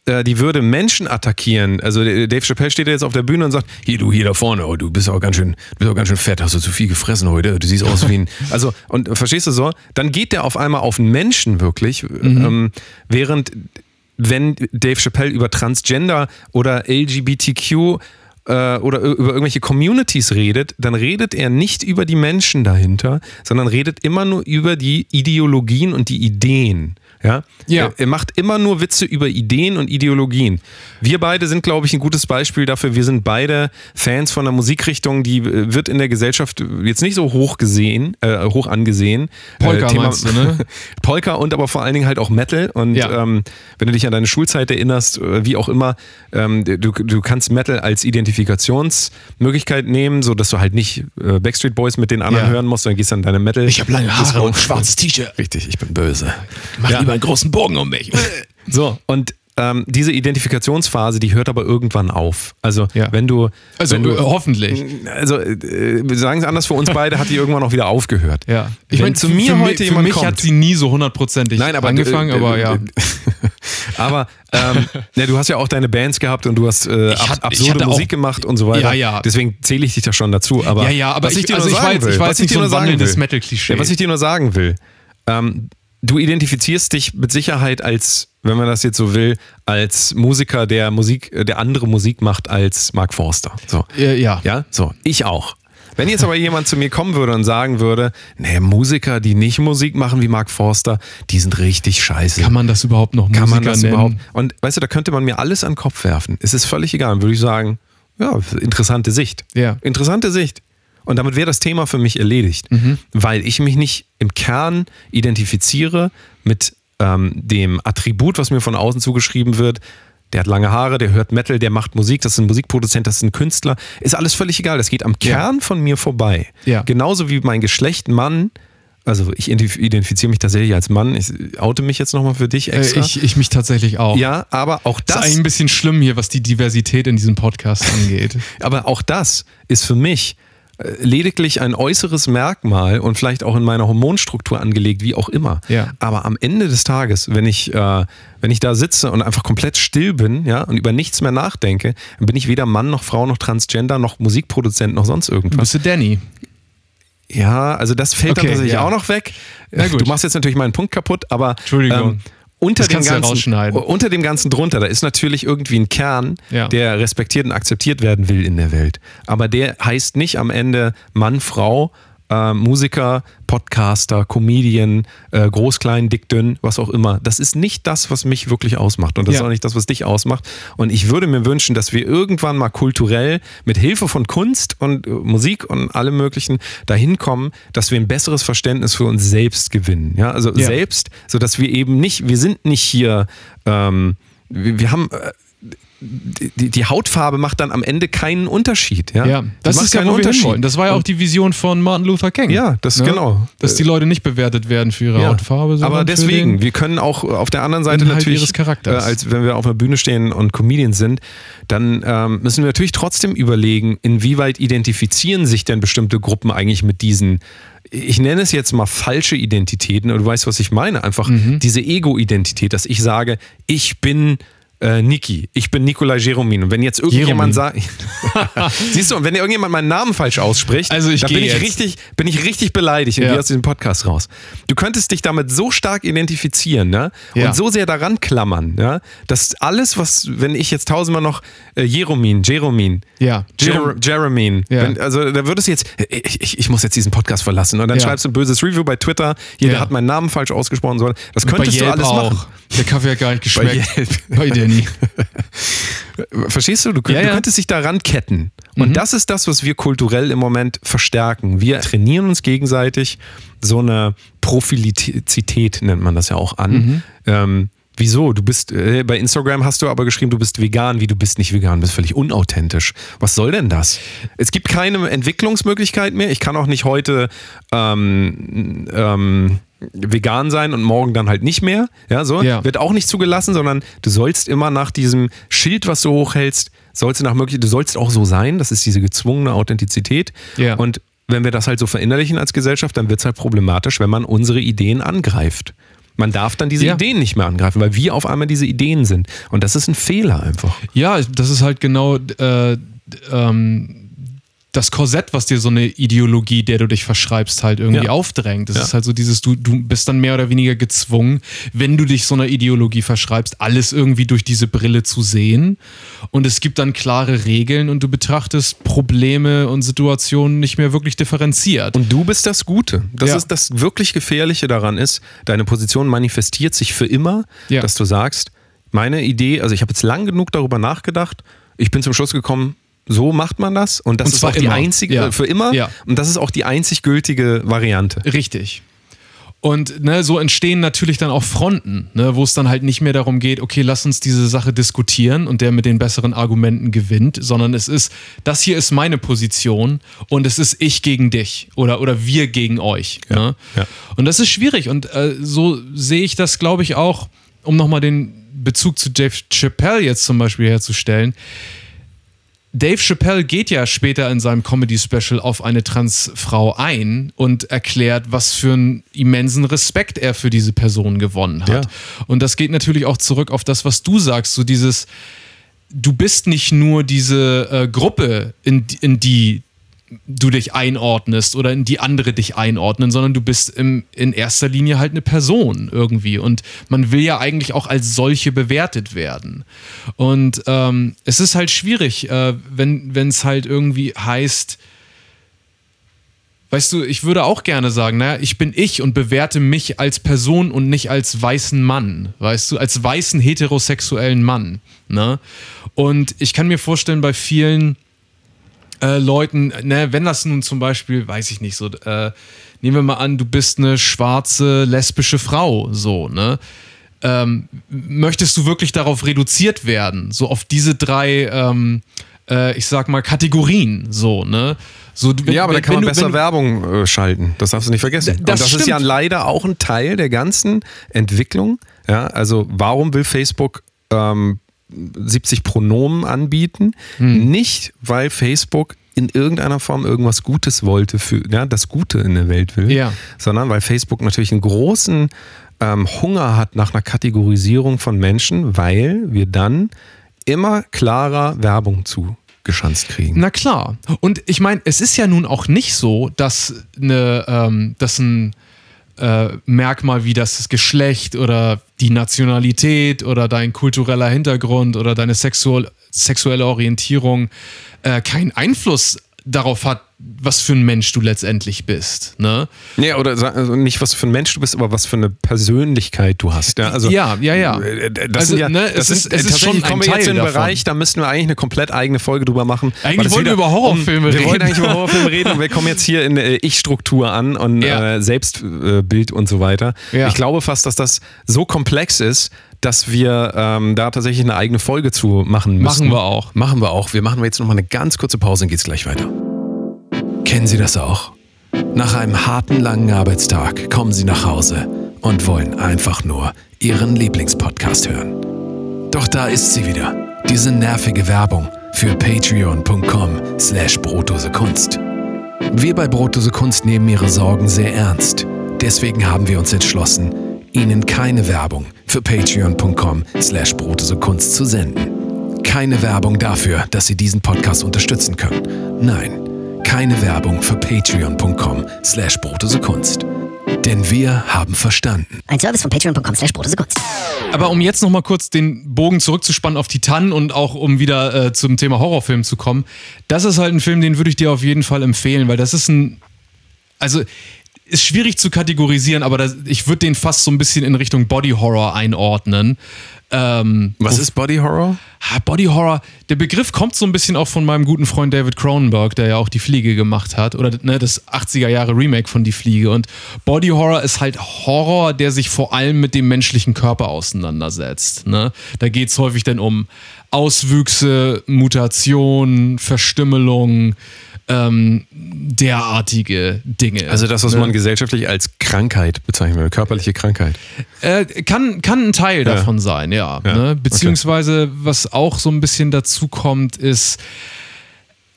S3: äh, die würde Menschen attackieren. Also der- Dave Chappelle steht ja jetzt auf der Bühne und sagt, hier du hier da vorne, oh, du bist auch ganz schön, du bist auch ganz schön fett, hast du zu viel gefressen heute, du siehst aus wie ein, also und verstehst du so? Dann geht der auf einmal auf einen Menschen wirklich, ähm, während wenn Dave Chappelle über Transgender oder LGBTQ äh, oder über irgendwelche Communities redet, dann redet er nicht über die Menschen dahinter, sondern redet immer nur über die Ideologien und die Ideen. Ja?
S1: Ja.
S3: Er, er macht immer nur Witze über Ideen und Ideologien. Wir beide sind, glaube ich, ein gutes Beispiel dafür. Wir sind beide Fans von einer Musikrichtung, die äh, wird in der Gesellschaft jetzt nicht so hoch gesehen, äh, hoch angesehen.
S1: Polka meinst du, ne?
S3: Polka und aber vor allen Dingen halt auch Metal. Und
S1: Ja.
S3: ähm, wenn du dich an deine Schulzeit erinnerst, äh, wie auch immer, ähm, du, du kannst Metal als Identifikationsmöglichkeit nehmen, so dass du halt nicht äh, Backstreet Boys mit den anderen
S1: Ja.
S3: hören musst, dann gehst du an deine Metal.
S1: Ich habe lange Haare und schwarzes T-Shirt.
S3: Richtig, ich bin böse.
S1: Mach
S3: Ja.
S1: Lieber einen großen Bogen um mich.
S3: So, und ähm, diese Identifikationsphase, die hört aber irgendwann auf. Also,
S1: Ja.
S3: wenn du.
S1: Also
S3: wenn du,
S1: äh, hoffentlich.
S3: also, äh, sagen es anders, für uns beide hat die irgendwann auch wieder aufgehört.
S1: Ja.
S3: Ich meine, zu mir
S1: für,
S3: heute
S1: für
S3: jemand
S1: mich
S3: kommt.
S1: hat sie nie so hundertprozentig
S3: Nein, aber
S1: angefangen,
S3: äh,
S1: aber
S3: äh,
S1: ja.
S3: äh, aber ähm, ne, du hast ja auch deine Bands gehabt und du hast äh,
S1: Ich ich
S3: absurde
S1: hatte auch-
S3: Musik gemacht und so weiter.
S1: Ja, ja.
S3: Deswegen zähle ich dich da schon dazu. Aber
S1: Ja, ja, aber
S3: was
S1: ich-
S3: ich, dir
S1: also
S3: nur
S1: ich
S3: sagen
S1: war jetzt-
S3: will,
S1: ich war
S3: was
S1: nicht
S3: dir
S1: so ein
S3: nur sagen
S1: wandelndes
S3: will-
S1: Metal-Klischee.
S3: Ja, was ich dir nur sagen will, ähm, du identifizierst dich mit Sicherheit als, wenn man das jetzt so will, als Musiker, der Musik, äh, der andere Musik macht als Mark Forster. So.
S1: Ja, ja.
S3: Ja, so. Ich auch. Wenn jetzt aber jemand zu mir kommen würde und sagen würde, nee, Musiker, die nicht Musik machen wie Mark Forster, die sind richtig scheiße.
S1: Kann man das überhaupt noch Musiker
S3: Kann man das
S1: nennen?
S3: überhaupt? Und weißt du, da könnte man mir alles an den Kopf werfen. Es ist völlig egal. Dann würde ich sagen, ja, interessante Sicht.
S1: Ja.
S3: Interessante Sicht. Und damit wäre das Thema für mich erledigt,
S1: Mhm.
S3: weil ich mich nicht im Kern identifiziere mit ähm, dem Attribut, was mir von außen zugeschrieben wird. Der hat lange Haare, der hört Metal, der macht Musik, das ist ein Musikproduzent, das ist ein Künstler. Ist alles völlig egal. Das geht am Kern von mir vorbei.
S1: Ja.
S3: Genauso wie mein Geschlecht Mann. Also ich identif- identifiziere mich tatsächlich als Mann. Ich oute mich jetzt nochmal für dich
S1: Äh,
S3: extra.
S1: ich, ich mich tatsächlich auch.
S3: Ja, aber auch
S1: Das ist eigentlich ein bisschen schlimm hier, was die Diversität in diesem Podcast angeht.
S3: aber auch das ist für mich äh, lediglich ein äußeres Merkmal und vielleicht auch in meiner Hormonstruktur angelegt, wie auch immer.
S1: Ja.
S3: Aber am Ende des Tages, wenn ich, äh, wenn ich da sitze und einfach komplett still bin, ja, und über nichts mehr nachdenke, dann bin ich weder Mann noch Frau noch Transgender noch Musikproduzent noch sonst irgendwas.
S1: Bist du Danny?
S3: Ja, also das fällt dann
S1: Okay,
S3: tatsächlich
S1: ja.
S3: auch noch weg. Du machst jetzt natürlich meinen Punkt kaputt, aber
S1: Entschuldigung.
S3: ähm, unter,
S1: Das
S3: dem
S1: ja
S3: ganzen,
S1: rausschneiden.
S3: unter dem Ganzen drunter, da ist natürlich irgendwie ein Kern,
S1: Ja.
S3: der respektiert und akzeptiert werden will in der Welt. Aber der heißt nicht am Ende Mann, Frau äh, Musiker, Podcaster, Comedian, äh, groß, klein, dick, dünn, was auch immer. Das ist nicht das, was mich wirklich ausmacht. Und das
S1: Ja.
S3: ist auch nicht das, was dich ausmacht. Und ich würde mir wünschen, dass wir irgendwann mal kulturell mit Hilfe von Kunst und äh, Musik und allem Möglichen dahin kommen, dass wir ein besseres Verständnis für uns selbst gewinnen. Ja, also
S1: Ja.
S3: selbst, sodass wir eben nicht, wir sind nicht hier, ähm, wir, wir haben. Die, die Hautfarbe macht dann am Ende keinen Unterschied. Ja,
S1: Ja, das ist ja,
S3: keinen
S1: wo wir
S3: Unterschied.
S1: hinwollen. Das war ja auch die Vision von Martin Luther King.
S3: Ja, das
S1: Ne?
S3: genau.
S1: Dass die Leute nicht bewertet werden für ihre
S3: Ja.
S1: Hautfarbe.
S3: Aber deswegen, wir können auch auf der anderen Seite
S1: Inhalt
S3: natürlich. Äh, als wenn wir auf einer Bühne stehen und Comedians sind, dann ähm, müssen wir natürlich trotzdem überlegen, inwieweit identifizieren sich denn bestimmte Gruppen eigentlich mit diesen, ich nenne es jetzt mal falsche Identitäten, und du weißt, was ich meine, einfach
S1: Mhm.
S3: diese Ego-Identität, dass ich sage, ich bin äh, Niki, ich bin Nikolai Jeromin. Und wenn jetzt irgendjemand sagt, siehst du, und wenn irgendjemand meinen Namen falsch ausspricht,
S1: Also ich
S3: dann bin ich
S1: jetzt.
S3: richtig, bin ich richtig beleidigt und
S1: Ja.
S3: gehe aus diesem Podcast raus. Du könntest dich damit so stark identifizieren, ne? Und
S1: Ja.
S3: so sehr daran klammern, ja, dass alles, was, wenn ich jetzt tausendmal noch äh, Jeromin, Jeromin,
S1: Ja,
S3: Jer Jeromin,
S1: Ja.
S3: wenn, also da würdest du jetzt, ich, ich, ich muss jetzt diesen Podcast verlassen und dann schreibst du ein böses Review bei Twitter, jeder hat meinen Namen falsch ausgesprochen sollen. Das
S1: Bei
S3: könntest du alles
S1: auch.
S3: machen.
S1: Der Kaffee hat gar nicht
S3: Bei
S1: geschmeckt.
S3: Yelp.
S1: Bei Danny.
S3: Verstehst du? Du, könnt,
S1: Ja,
S3: du
S1: ja.
S3: könntest dich daran ketten. Und das ist das, was wir kulturell im Moment verstärken. Wir trainieren uns gegenseitig so eine Profilizität, nennt man das ja auch an. Ähm, wieso? Du bist, äh, bei Instagram hast du aber geschrieben, du bist vegan, wie du bist nicht vegan, du bist völlig unauthentisch. Was soll denn das? Es gibt keine Entwicklungsmöglichkeit mehr. Ich kann auch nicht heute ähm, ähm, vegan sein und morgen dann halt nicht mehr. Ja, so.
S1: Ja.
S3: Wird auch nicht zugelassen, sondern du sollst immer nach diesem Schild, was du hochhältst, sollst du nach möglich, du sollst auch so sein. Das ist diese gezwungene Authentizität.
S1: Ja.
S3: Und wenn wir das halt so verinnerlichen als Gesellschaft, dann wird es halt problematisch, wenn man unsere Ideen angreift. Man darf dann diese
S1: Ja.
S3: Ideen nicht mehr angreifen, weil wir auf einmal diese Ideen sind. Und das ist ein Fehler einfach.
S1: Ja, das ist halt genau äh, ähm, das Korsett, was dir so eine Ideologie, der du dich verschreibst, halt irgendwie
S3: Ja.
S1: aufdrängt. Das
S3: Ja.
S1: ist halt so dieses, du, du bist dann mehr oder weniger gezwungen, wenn du dich so einer Ideologie verschreibst, alles irgendwie durch diese Brille zu sehen. Und es gibt dann klare Regeln und du betrachtest Probleme und Situationen nicht mehr wirklich differenziert.
S3: Und du bist das Gute. Das
S1: Ja.
S3: ist das wirklich Gefährliche daran ist, deine Position manifestiert sich für immer, dass du sagst, meine Idee, also ich habe jetzt lang genug darüber nachgedacht, ich bin zum Schluss gekommen, so macht man das und das
S1: Und
S3: ist auch die
S1: immer.
S3: einzige,
S1: Ja.
S3: für immer
S1: Ja.
S3: und das ist auch die einzig gültige Variante.
S1: Richtig. Und ne, so entstehen natürlich dann auch Fronten, ne, wo es dann halt nicht mehr darum geht, okay, lass uns diese Sache diskutieren und der mit den besseren Argumenten gewinnt, sondern es ist, das hier ist meine Position und es ist ich gegen dich oder, oder wir gegen euch. ne?
S3: ja.
S1: Und das ist schwierig und äh, so sehe ich das, glaube ich, auch, um nochmal den Bezug zu Dave Chappelle jetzt zum Beispiel herzustellen. Dave Chappelle geht ja später in seinem Comedy-Special auf eine Transfrau ein und erklärt, was für einen immensen Respekt er für diese Person gewonnen hat.
S3: Ja.
S1: Und das geht natürlich auch zurück auf das, was du sagst, so dieses, du bist nicht nur diese äh, Gruppe, in, in die du dich einordnest oder in die andere dich einordnen, sondern du bist im, in erster Linie halt eine Person irgendwie. Und man will ja eigentlich auch als solche bewertet werden. Und ähm, es ist halt schwierig, äh, wenn es halt irgendwie heißt, Weißt du, ich würde auch gerne sagen, naja, ich bin ich und bewerte mich als Person und nicht als weißen Mann, weißt du, als weißen heterosexuellen Mann. Ne? Und ich kann mir vorstellen, bei vielen äh, Leuten, ne, wenn das nun zum Beispiel, weiß ich nicht, so, äh, nehmen wir mal an, du bist eine schwarze lesbische Frau, so, ne? Ähm, möchtest du wirklich darauf reduziert werden? So auf diese drei, ähm, äh, ich sag mal, Kategorien, so, ne? So, wenn-
S3: Ja, aber da kann man
S1: du-
S3: besser
S1: du-
S3: Werbung äh, schalten. Das darfst du nicht vergessen.
S1: Das
S3: Und das ist ja leider auch ein Teil der ganzen Entwicklung. Ja, also warum will Facebook ähm, 70 Pronomen anbieten?
S1: Hm.
S3: Nicht, weil Facebook in irgendeiner Form irgendwas Gutes wollte, für ja, das Gute in der Welt will,
S1: Ja.
S3: sondern weil Facebook natürlich einen großen ähm, Hunger hat nach einer Kategorisierung von Menschen, weil wir dann immer klarer Werbung zugeschanzt kriegen.
S1: Na klar. Und ich meine, es ist ja nun auch nicht so, dass, eine, ähm, dass ein äh, Merkmal wie das Geschlecht oder die Nationalität oder dein kultureller Hintergrund oder deine sexuell, sexuelle Orientierung äh, keinen Einfluss darauf hat, was für ein Mensch du letztendlich bist. Ne?
S3: Ja, oder also nicht, was für ein Mensch du bist, aber was für eine Persönlichkeit du hast. Ja, also,
S1: Ja, ja, ja.
S3: äh, Das
S1: Also,
S3: ja,
S1: ne,
S3: das
S1: es ist-
S3: sind,
S1: es ist schon ein
S3: kommen wir jetzt in
S1: davon.
S3: Bereich, da müssten wir eigentlich eine komplett eigene Folge drüber machen.
S1: Eigentlich wollten wir über Horrorfilme
S3: um, Wir
S1: reden.
S3: wollten eigentlich über Horrorfilme reden und wir kommen jetzt hier in äh, Ich-Struktur an und
S1: Ja.
S3: äh, Selbstbild und so weiter.
S1: Ja.
S3: Ich glaube fast, dass das so komplex ist, dass wir ähm, da tatsächlich eine eigene Folge zu machen müssen.
S1: Machen wir auch.
S3: Machen wir auch. Wir machen jetzt nochmal eine ganz kurze Pause und geht's gleich weiter. Kennen Sie das auch? Nach einem harten, langen Arbeitstag kommen Sie nach Hause und wollen einfach nur Ihren Lieblingspodcast hören. Doch da ist sie wieder, diese nervige Werbung für patreon.com slash brotdosekunst. Wir bei Brotdose Kunst nehmen Ihre Sorgen sehr ernst. Deswegen haben wir uns entschlossen, Ihnen keine Werbung für patreon.com slash brotdosekunst zu senden. Keine Werbung dafür, dass Sie diesen Podcast unterstützen können. Nein, keine Werbung für patreon.com slash brotdosekunst. Denn wir haben verstanden.
S7: Ein Service von patreon.com slash Kunst.
S1: Aber um jetzt nochmal kurz den Bogen zurückzuspannen auf Titan und auch um wieder äh, zum Thema Horrorfilm zu kommen, das ist halt ein Film, den würde ich dir auf jeden Fall empfehlen, weil das ist ein. Also. Ist schwierig zu kategorisieren, aber das, ich würde den fast so ein bisschen in Richtung Body Horror einordnen. Ähm,
S3: Was ist Body Horror?
S1: Body Horror, der Begriff kommt so ein bisschen auch von meinem guten Freund David Cronenberg, der ja auch Die Fliege gemacht hat. Oder ne, das 80er Jahre Remake von Die Fliege. Und Body Horror ist halt Horror, der sich vor allem mit dem menschlichen Körper auseinandersetzt. Ne? Da geht es häufig dann um Auswüchse, Mutation, Verstümmelung, ähm, derartige Dinge.
S3: Also das, was
S1: ne?
S3: man gesellschaftlich als Krankheit bezeichnen würde, körperliche Krankheit.
S1: Äh, kann, kann ein Teil davon sein, ja.
S3: Ja,
S1: Ne? Beziehungsweise, was auch so ein bisschen dazu kommt, ist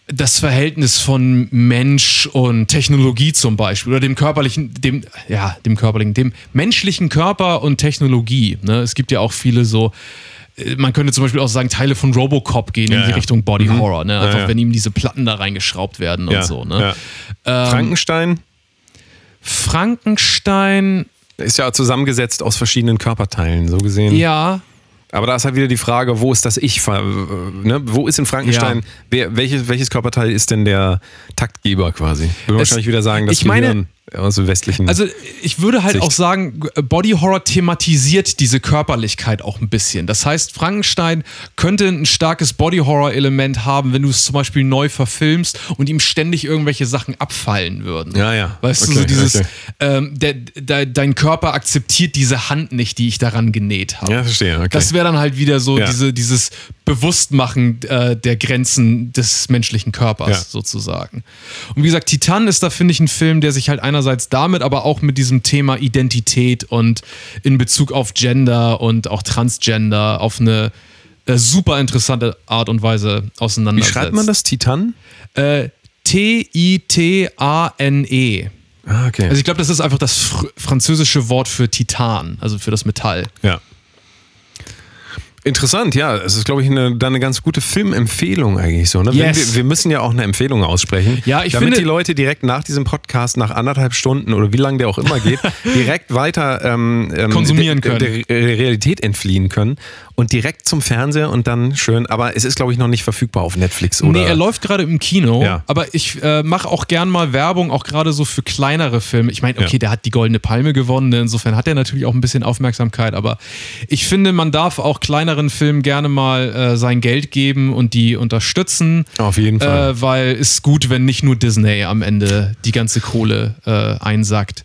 S1: das Verhältnis von Mensch und Technologie zum Beispiel oder dem körperlichen, dem, ja, dem körperlichen, dem menschlichen Körper und Technologie. Ne? Es gibt ja auch viele so, man könnte zum Beispiel auch sagen, Teile von Robocop gehen in
S3: Ja,
S1: die
S3: ja.
S1: Richtung Body Horror, ne? Einfach
S3: ja.
S1: wenn ihm diese Platten da reingeschraubt werden und so. Ne?
S3: ja. Frankenstein
S1: Frankenstein,
S3: ist ja zusammengesetzt aus verschiedenen Körperteilen, so gesehen.
S1: ja,
S3: Aber da ist halt wieder die Frage, wo ist das Ich? Ne? Wo ist in Frankenstein,
S1: Ja.
S3: wer, welches, welches Körperteil ist denn der Taktgeber quasi? Ich würde wahrscheinlich wieder sagen, das
S1: ich meine-
S3: Gehirn aus westlichen.
S1: Also ich würde halt
S3: Sicht.
S1: auch sagen, Body Horror thematisiert diese Körperlichkeit auch ein bisschen. Das heißt, Frankenstein könnte ein starkes Body Horror Element haben, wenn du es zum Beispiel neu verfilmst und ihm ständig irgendwelche Sachen abfallen würden.
S3: Ja, ja.
S1: Weißt du,
S3: Okay,
S1: so dieses,
S3: okay.
S1: ähm, der, der, dein Körper akzeptiert diese Hand nicht, die ich daran genäht habe.
S3: ja, verstehe. Okay.
S1: Das wäre dann halt wieder so
S3: Ja.
S1: diese, dieses Bewusstmachen äh, der Grenzen des menschlichen Körpers
S3: Ja.
S1: sozusagen. Und wie gesagt, Titan ist da, finde ich, ein Film, der sich halt einerseits damit, aber auch mit diesem Thema Identität und in Bezug auf Gender und auch Transgender auf eine äh, super interessante Art und Weise
S3: Wie
S1: auseinandersetzt.
S3: schreibt man das? Titan?
S1: Äh, T-I-T-A-N-E.
S3: Ah, okay.
S1: Also ich glaube, das ist einfach das fr französische Wort für Titan, also für das Metall.
S3: Ja. Interessant, ja. Es ist, glaube ich, eine, dann eine ganz gute Filmempfehlung eigentlich so. Ne?
S1: Yes.
S3: Wir, wir müssen ja auch eine Empfehlung aussprechen.
S1: Ja, ich
S3: damit
S1: finde-
S3: die Leute direkt nach diesem Podcast, nach anderthalb Stunden oder wie lange der auch immer geht, direkt weiter ähm, ähm,
S1: Konsumieren können.
S3: Der, der Realität entfliehen können und direkt zum Fernseher und dann schön. Aber es ist, glaube ich, noch nicht verfügbar auf Netflix oder.
S1: Nee, er läuft gerade im Kino,
S3: Ja.
S1: aber ich äh, mache auch gern mal Werbung, auch gerade so für kleinere Filme. Ich meine, okay,
S3: Ja.
S1: der hat die Goldene Palme gewonnen, ne? insofern hat er natürlich auch ein bisschen Aufmerksamkeit, aber ich finde, man darf auch kleineren Filmen gerne mal äh, sein Geld geben und die unterstützen.
S3: Auf jeden Fall.
S1: Äh, weil es ist gut, wenn nicht nur Disney am Ende die ganze Kohle äh, einsackt.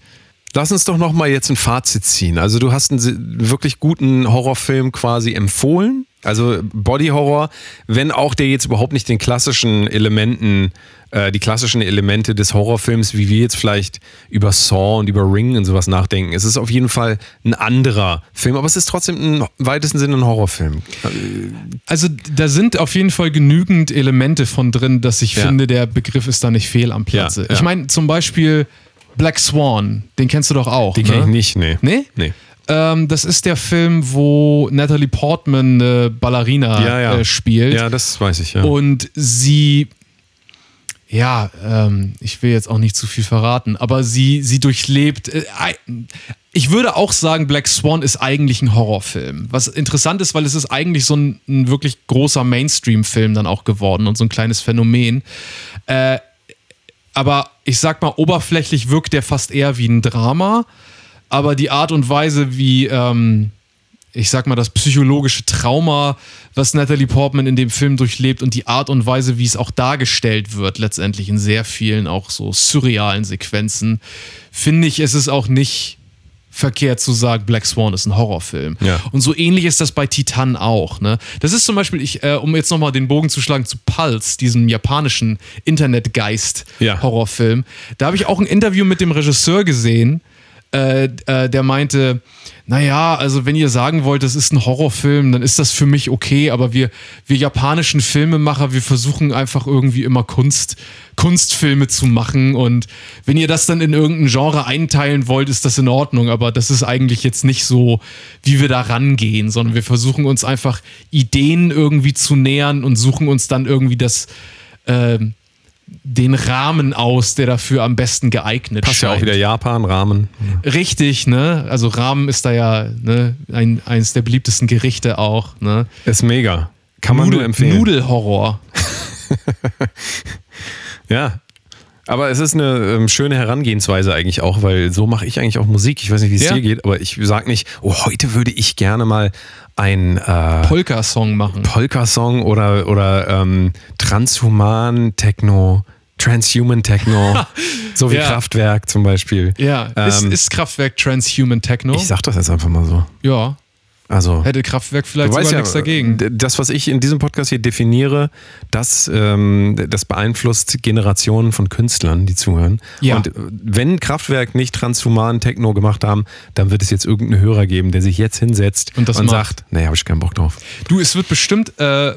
S3: Lass uns doch noch mal jetzt ein Fazit ziehen. Also du hast einen wirklich guten Horrorfilm quasi empfohlen. Also Body Horror, wenn auch der jetzt überhaupt nicht den klassischen Elementen, äh, die klassischen Elemente des Horrorfilms, wie wir jetzt vielleicht über Saw und über Ring und sowas nachdenken. Es ist auf jeden Fall ein anderer Film, aber es ist trotzdem im weitesten Sinne ein Horrorfilm.
S1: Also da sind auf jeden Fall genügend Elemente von drin, dass ich
S3: Ja.
S1: finde, der Begriff ist da nicht fehl am Platze.
S3: Ja, ja.
S1: Ich meine zum Beispiel Black Swan, den kennst du doch auch.
S3: Die
S1: ne?
S3: kenne ich nicht, nee.
S1: Nee?
S3: Nee.
S1: Ähm, das ist der Film, wo Natalie Portman eine Ballerina
S3: Ja, ja.
S1: Äh, spielt.
S3: Ja, das weiß ich, ja.
S1: Und sie, ja, ähm, ich will jetzt auch nicht zu viel verraten, aber sie, sie durchlebt. Äh, ich würde auch sagen, Black Swan ist eigentlich ein Horrorfilm. Was interessant ist, weil es ist eigentlich so ein, ein wirklich großer Mainstream-Film dann auch geworden und so ein kleines Phänomen. Äh, aber ich sag mal, oberflächlich wirkt der fast eher wie ein Drama. Aber die Art und Weise, wie, ähm, ich sag mal, das psychologische Trauma, was Natalie Portman in dem Film durchlebt und die Art und Weise, wie es auch dargestellt wird, letztendlich in sehr vielen auch so surrealen Sequenzen, finde ich, ist es auch nicht verkehrt zu sagen, Black Swan ist ein Horrorfilm.
S3: Ja.
S1: Und so ähnlich ist das bei Titan auch. Ne? Das ist zum Beispiel, ich, äh, um jetzt nochmal den Bogen zu schlagen zu Pulse, diesem japanischen
S3: Ja.
S1: Internetgeist-Horrorfilm. Da habe ich auch ein Interview mit dem Regisseur gesehen, äh, äh, der meinte, naja, also wenn ihr sagen wollt, das ist ein Horrorfilm, dann ist das für mich okay, aber wir, wir japanischen Filmemacher, wir versuchen einfach irgendwie immer Kunst, Kunstfilme zu machen und wenn ihr das dann in irgendein Genre einteilen wollt, ist das in Ordnung, aber das ist eigentlich jetzt nicht so, wie wir da rangehen, sondern wir versuchen uns einfach Ideen irgendwie zu nähern und suchen uns dann irgendwie das, ähm, den Rahmen aus, der dafür am besten geeignet
S3: Passt ja auch
S1: scheint.
S3: wieder Japan, Rahmen.
S1: Richtig, ne? Also Rahmen ist da ja ne, ein, eines der beliebtesten Gerichte auch, ne?
S3: Ist mega. Kann man
S1: Nudel,
S3: nur empfehlen.
S1: Nudelhorror.
S3: Ja. Aber es ist eine ähm, schöne Herangehensweise eigentlich auch, weil so mache ich eigentlich auch Musik. Ich weiß nicht, wie es
S1: Ja.
S3: dir geht, aber ich sage nicht, oh, heute würde ich gerne mal ein äh,
S1: Polka-Song machen.
S3: Polka-Song oder, oder ähm, Transhuman Techno, Transhuman Techno, so wie
S1: Ja.
S3: Kraftwerk zum Beispiel.
S1: ja, ist,
S3: Ähm,
S1: ist Kraftwerk Transhuman Techno?
S3: Ich sag das jetzt einfach mal so.
S1: ja,
S3: Also.
S1: hätte Kraftwerk vielleicht sogar
S3: ja,
S1: nichts dagegen.
S3: das, was ich in diesem Podcast hier definiere, das, ähm, das beeinflusst Generationen von Künstlern, die zuhören.
S1: Ja.
S3: Und äh, wenn Kraftwerk nicht transhuman Techno gemacht haben, dann wird es jetzt irgendeinen Hörer geben, der sich jetzt hinsetzt
S1: Und das macht.
S3: sagt, nee, habe ich keinen Bock drauf.
S1: Du, es wird bestimmt, äh,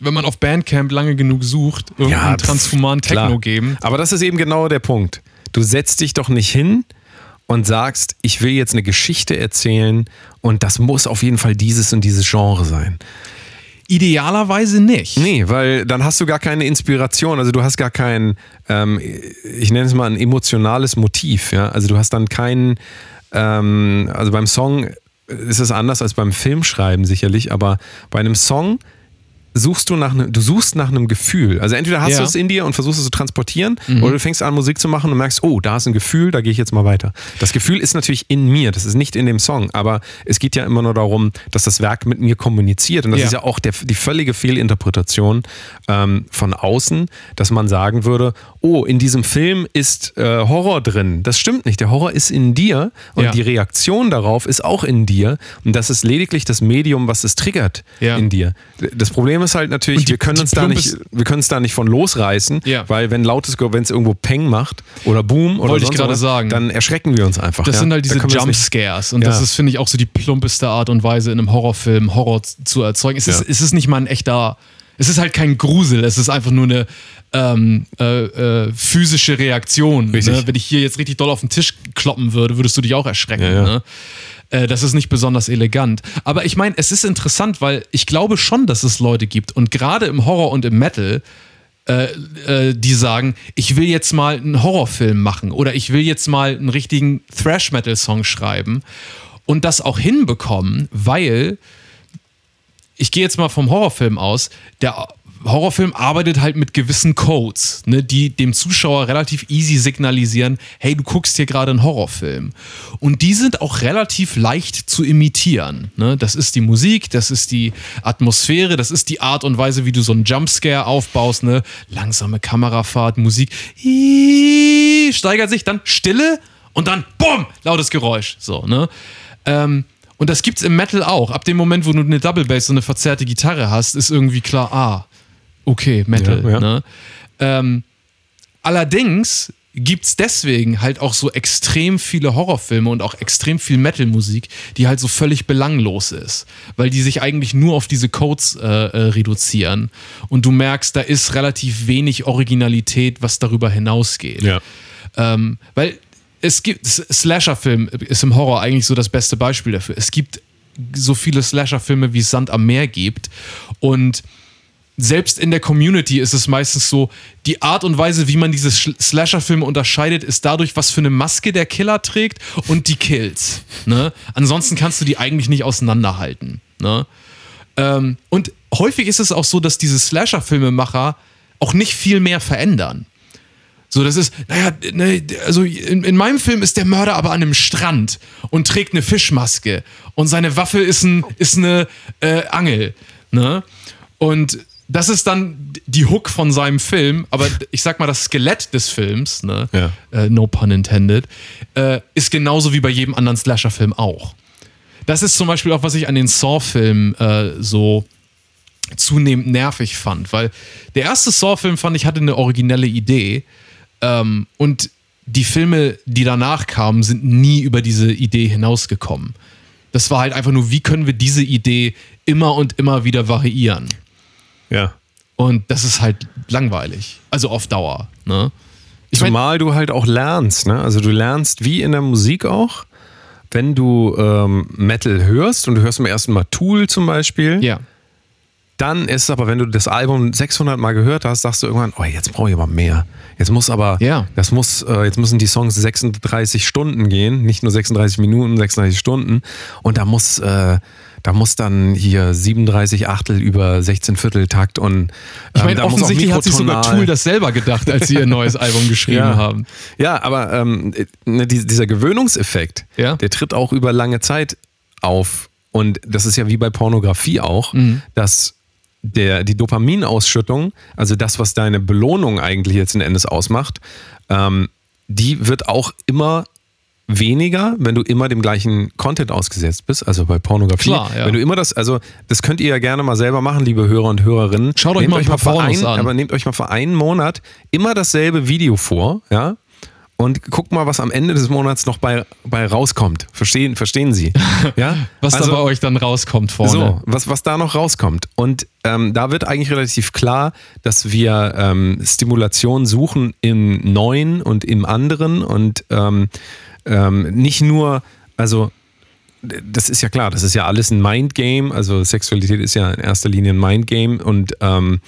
S1: wenn man auf Bandcamp lange genug sucht, irgendeinen
S3: pf,
S1: transhuman Techno
S3: klar.
S1: geben.
S3: Aber das ist eben genau der Punkt. Du setzt dich doch nicht hin und sagst, ich will jetzt eine Geschichte erzählen und das muss auf jeden Fall dieses und dieses Genre sein.
S1: Idealerweise nicht.
S3: Nee, weil dann hast du gar keine Inspiration, also du hast gar kein, ähm, ich nenne es mal ein emotionales Motiv, ja. Also du hast dann keinen, ähm, also beim Song ist es anders als beim Filmschreiben sicherlich, aber bei einem Song suchst du nach einem, du suchst nach einem Gefühl. Also entweder hast
S1: Ja.
S3: du es in dir und versuchst es zu transportieren, oder du fängst an Musik zu machen und merkst, oh, da ist ein Gefühl, da gehe ich jetzt mal weiter. Das Gefühl ist natürlich in mir, das ist nicht in dem Song, aber es geht ja immer nur darum, dass das Werk mit mir kommuniziert und das
S1: Ja.
S3: ist ja auch der, die völlige Fehlinterpretation ähm, von außen, dass man sagen würde, oh, in diesem Film ist äh, Horror drin. Das stimmt nicht. Der Horror ist in dir und
S1: Ja.
S3: die Reaktion darauf ist auch in dir und das ist lediglich das Medium, was es triggert in dir. Das Problem ist halt natürlich,
S1: die-
S3: wir können uns da nicht,
S1: ist-
S3: wir können uns da nicht von losreißen,
S1: Ja.
S3: weil wenn lautes, wenn es irgendwo Peng macht oder Boom oder
S1: Wollte ich
S3: sonst
S1: gerade
S3: was,
S1: sagen.
S3: dann erschrecken wir uns einfach.
S1: Das
S3: ja?
S1: sind halt diese Jumpscares. Und
S3: Ja.
S1: das ist, finde ich, auch so die plumpeste Art und Weise, in einem Horrorfilm Horror zu erzeugen. Es, ist, es ist nicht mal ein echter, es ist halt kein Grusel, es ist einfach nur eine ähm, äh, äh, physische Reaktion. Ne? Wenn ich hier jetzt richtig doll auf den Tisch kloppen würde, würdest du dich auch erschrecken.
S3: Ja, ja.
S1: Ne? Äh, Das ist nicht besonders elegant. Aber ich meine, es ist interessant, weil ich glaube schon, dass es Leute gibt. Und gerade im Horror und im Metal, äh, äh, die sagen, ich will jetzt mal einen Horrorfilm machen oder ich will jetzt mal einen richtigen Thrash-Metal-Song schreiben und das auch hinbekommen, weil ich gehe jetzt mal vom Horrorfilm aus, der Horrorfilm arbeitet halt mit gewissen Codes, ne, die dem Zuschauer relativ easy signalisieren, hey, du guckst hier gerade einen Horrorfilm. Und die sind auch relativ leicht zu imitieren. Ne? Das ist die Musik, das ist die Atmosphäre, das ist die Art und Weise, wie du so einen Jumpscare aufbaust, ne? Langsame Kamerafahrt, Musik, steigert sich, dann Stille und dann BUM! Lautes Geräusch. So, ne? Ähm, und das gibt's im Metal auch. Ab dem Moment, wo du eine Double Bass, so eine verzerrte Gitarre hast, ist irgendwie klar, ah, okay, Metal.
S3: Ja, ja.
S1: Ne? Ähm, allerdings gibt's deswegen halt auch so extrem viele Horrorfilme und auch extrem viel Metal-Musik, die halt so völlig belanglos ist, weil die sich eigentlich nur auf diese Codes äh, äh, reduzieren und du merkst, da ist relativ wenig Originalität, was darüber hinausgeht.
S3: Ja.
S1: Ähm, weil es gibt, Slasher-Film ist im Horror eigentlich so das beste Beispiel dafür. Es gibt so viele Slasher-Filme, wie es Sand am Meer gibt. Und selbst in der Community ist es meistens so, die Art und Weise, wie man diese Slasher-Filme unterscheidet, ist dadurch, was für eine Maske der Killer trägt und die Kills. Ne? Ansonsten kannst du die eigentlich nicht auseinanderhalten. Ne? Ähm, und häufig ist es auch so, dass diese Slasher-Filmemacher auch nicht viel mehr verändern So, das ist, naja, ne, also in, in meinem Film ist der Mörder aber an einem Strand und trägt eine Fischmaske und seine Waffe ist, ein, ist eine äh, Angel. Ne? Und das ist dann die Hook von seinem Film, aber ich sag mal, das Skelett des Films, ne,
S3: Ja.
S1: äh, no pun intended, äh, ist genauso wie bei jedem anderen Slasher-Film auch. Das ist zum Beispiel auch, was ich an den Saw-Filmen äh, so zunehmend nervig fand, weil der erste Saw-Film fand ich hatte eine originelle Idee ähm, und die Filme, die danach kamen, sind nie über diese Idee hinausgekommen. Das war halt einfach nur, wie können wir diese Idee immer und immer wieder variieren?
S3: Ja.
S1: Und das ist halt langweilig. Also auf Dauer. Ne? Ich mein,
S3: Zumal du halt auch lernst, ne? Also du lernst wie in der Musik auch, wenn du ähm, Metal hörst und du hörst zum ersten Mal Tool zum Beispiel,
S1: ja.
S3: dann ist es aber, wenn du das Album 600 Mal gehört hast, sagst du irgendwann, oh, jetzt brauche ich aber mehr. Jetzt muss aber,
S1: Ja.
S3: das muss, äh, jetzt müssen die Songs 36 Stunden gehen, nicht nur 36 Minuten, 36 Stunden. Und da muss, äh, da muss dann hier 37 Achtel über 16 Viertel Takt und
S1: Ich
S3: ähm,
S1: meine,
S3: muss auch
S1: offensichtlich hat sich sogar Tool das selber gedacht, als sie ihr neues Album geschrieben
S3: ja.
S1: haben.
S3: Ja, aber ähm, ne, die- dieser Gewöhnungseffekt,
S1: Ja.
S3: der tritt auch über lange Zeit auf. Und das ist ja wie bei Pornografie auch,
S1: Mhm.
S3: dass der, die Dopaminausschüttung, also das, was deine Belohnung eigentlich letzten Endes ausmacht, ähm, die wird auch immer weniger, wenn du immer dem gleichen Content ausgesetzt bist, also bei Pornografie.
S1: Klar, ja.
S3: Wenn du immer das, also das könnt ihr ja gerne mal selber machen, liebe Hörer und Hörerinnen.
S1: Schaut euch mal ein paar
S3: für einen,
S1: an.
S3: Aber nehmt euch mal für einen Monat immer dasselbe Video vor, ja, und guckt mal, was am Ende des Monats noch bei, bei rauskommt. Verstehen, verstehen Sie? Ja?
S1: Was
S3: Also-
S1: da bei euch dann rauskommt vorne.
S3: so, was, was da noch rauskommt. Und ähm, da wird eigentlich relativ klar, dass wir ähm, Stimulation suchen im Neuen und im anderen und ähm, ähm, nicht nur, also das ist ja klar, das ist ja alles ein Mindgame, also Sexualität ist ja in erster Linie ein Mindgame und ähm,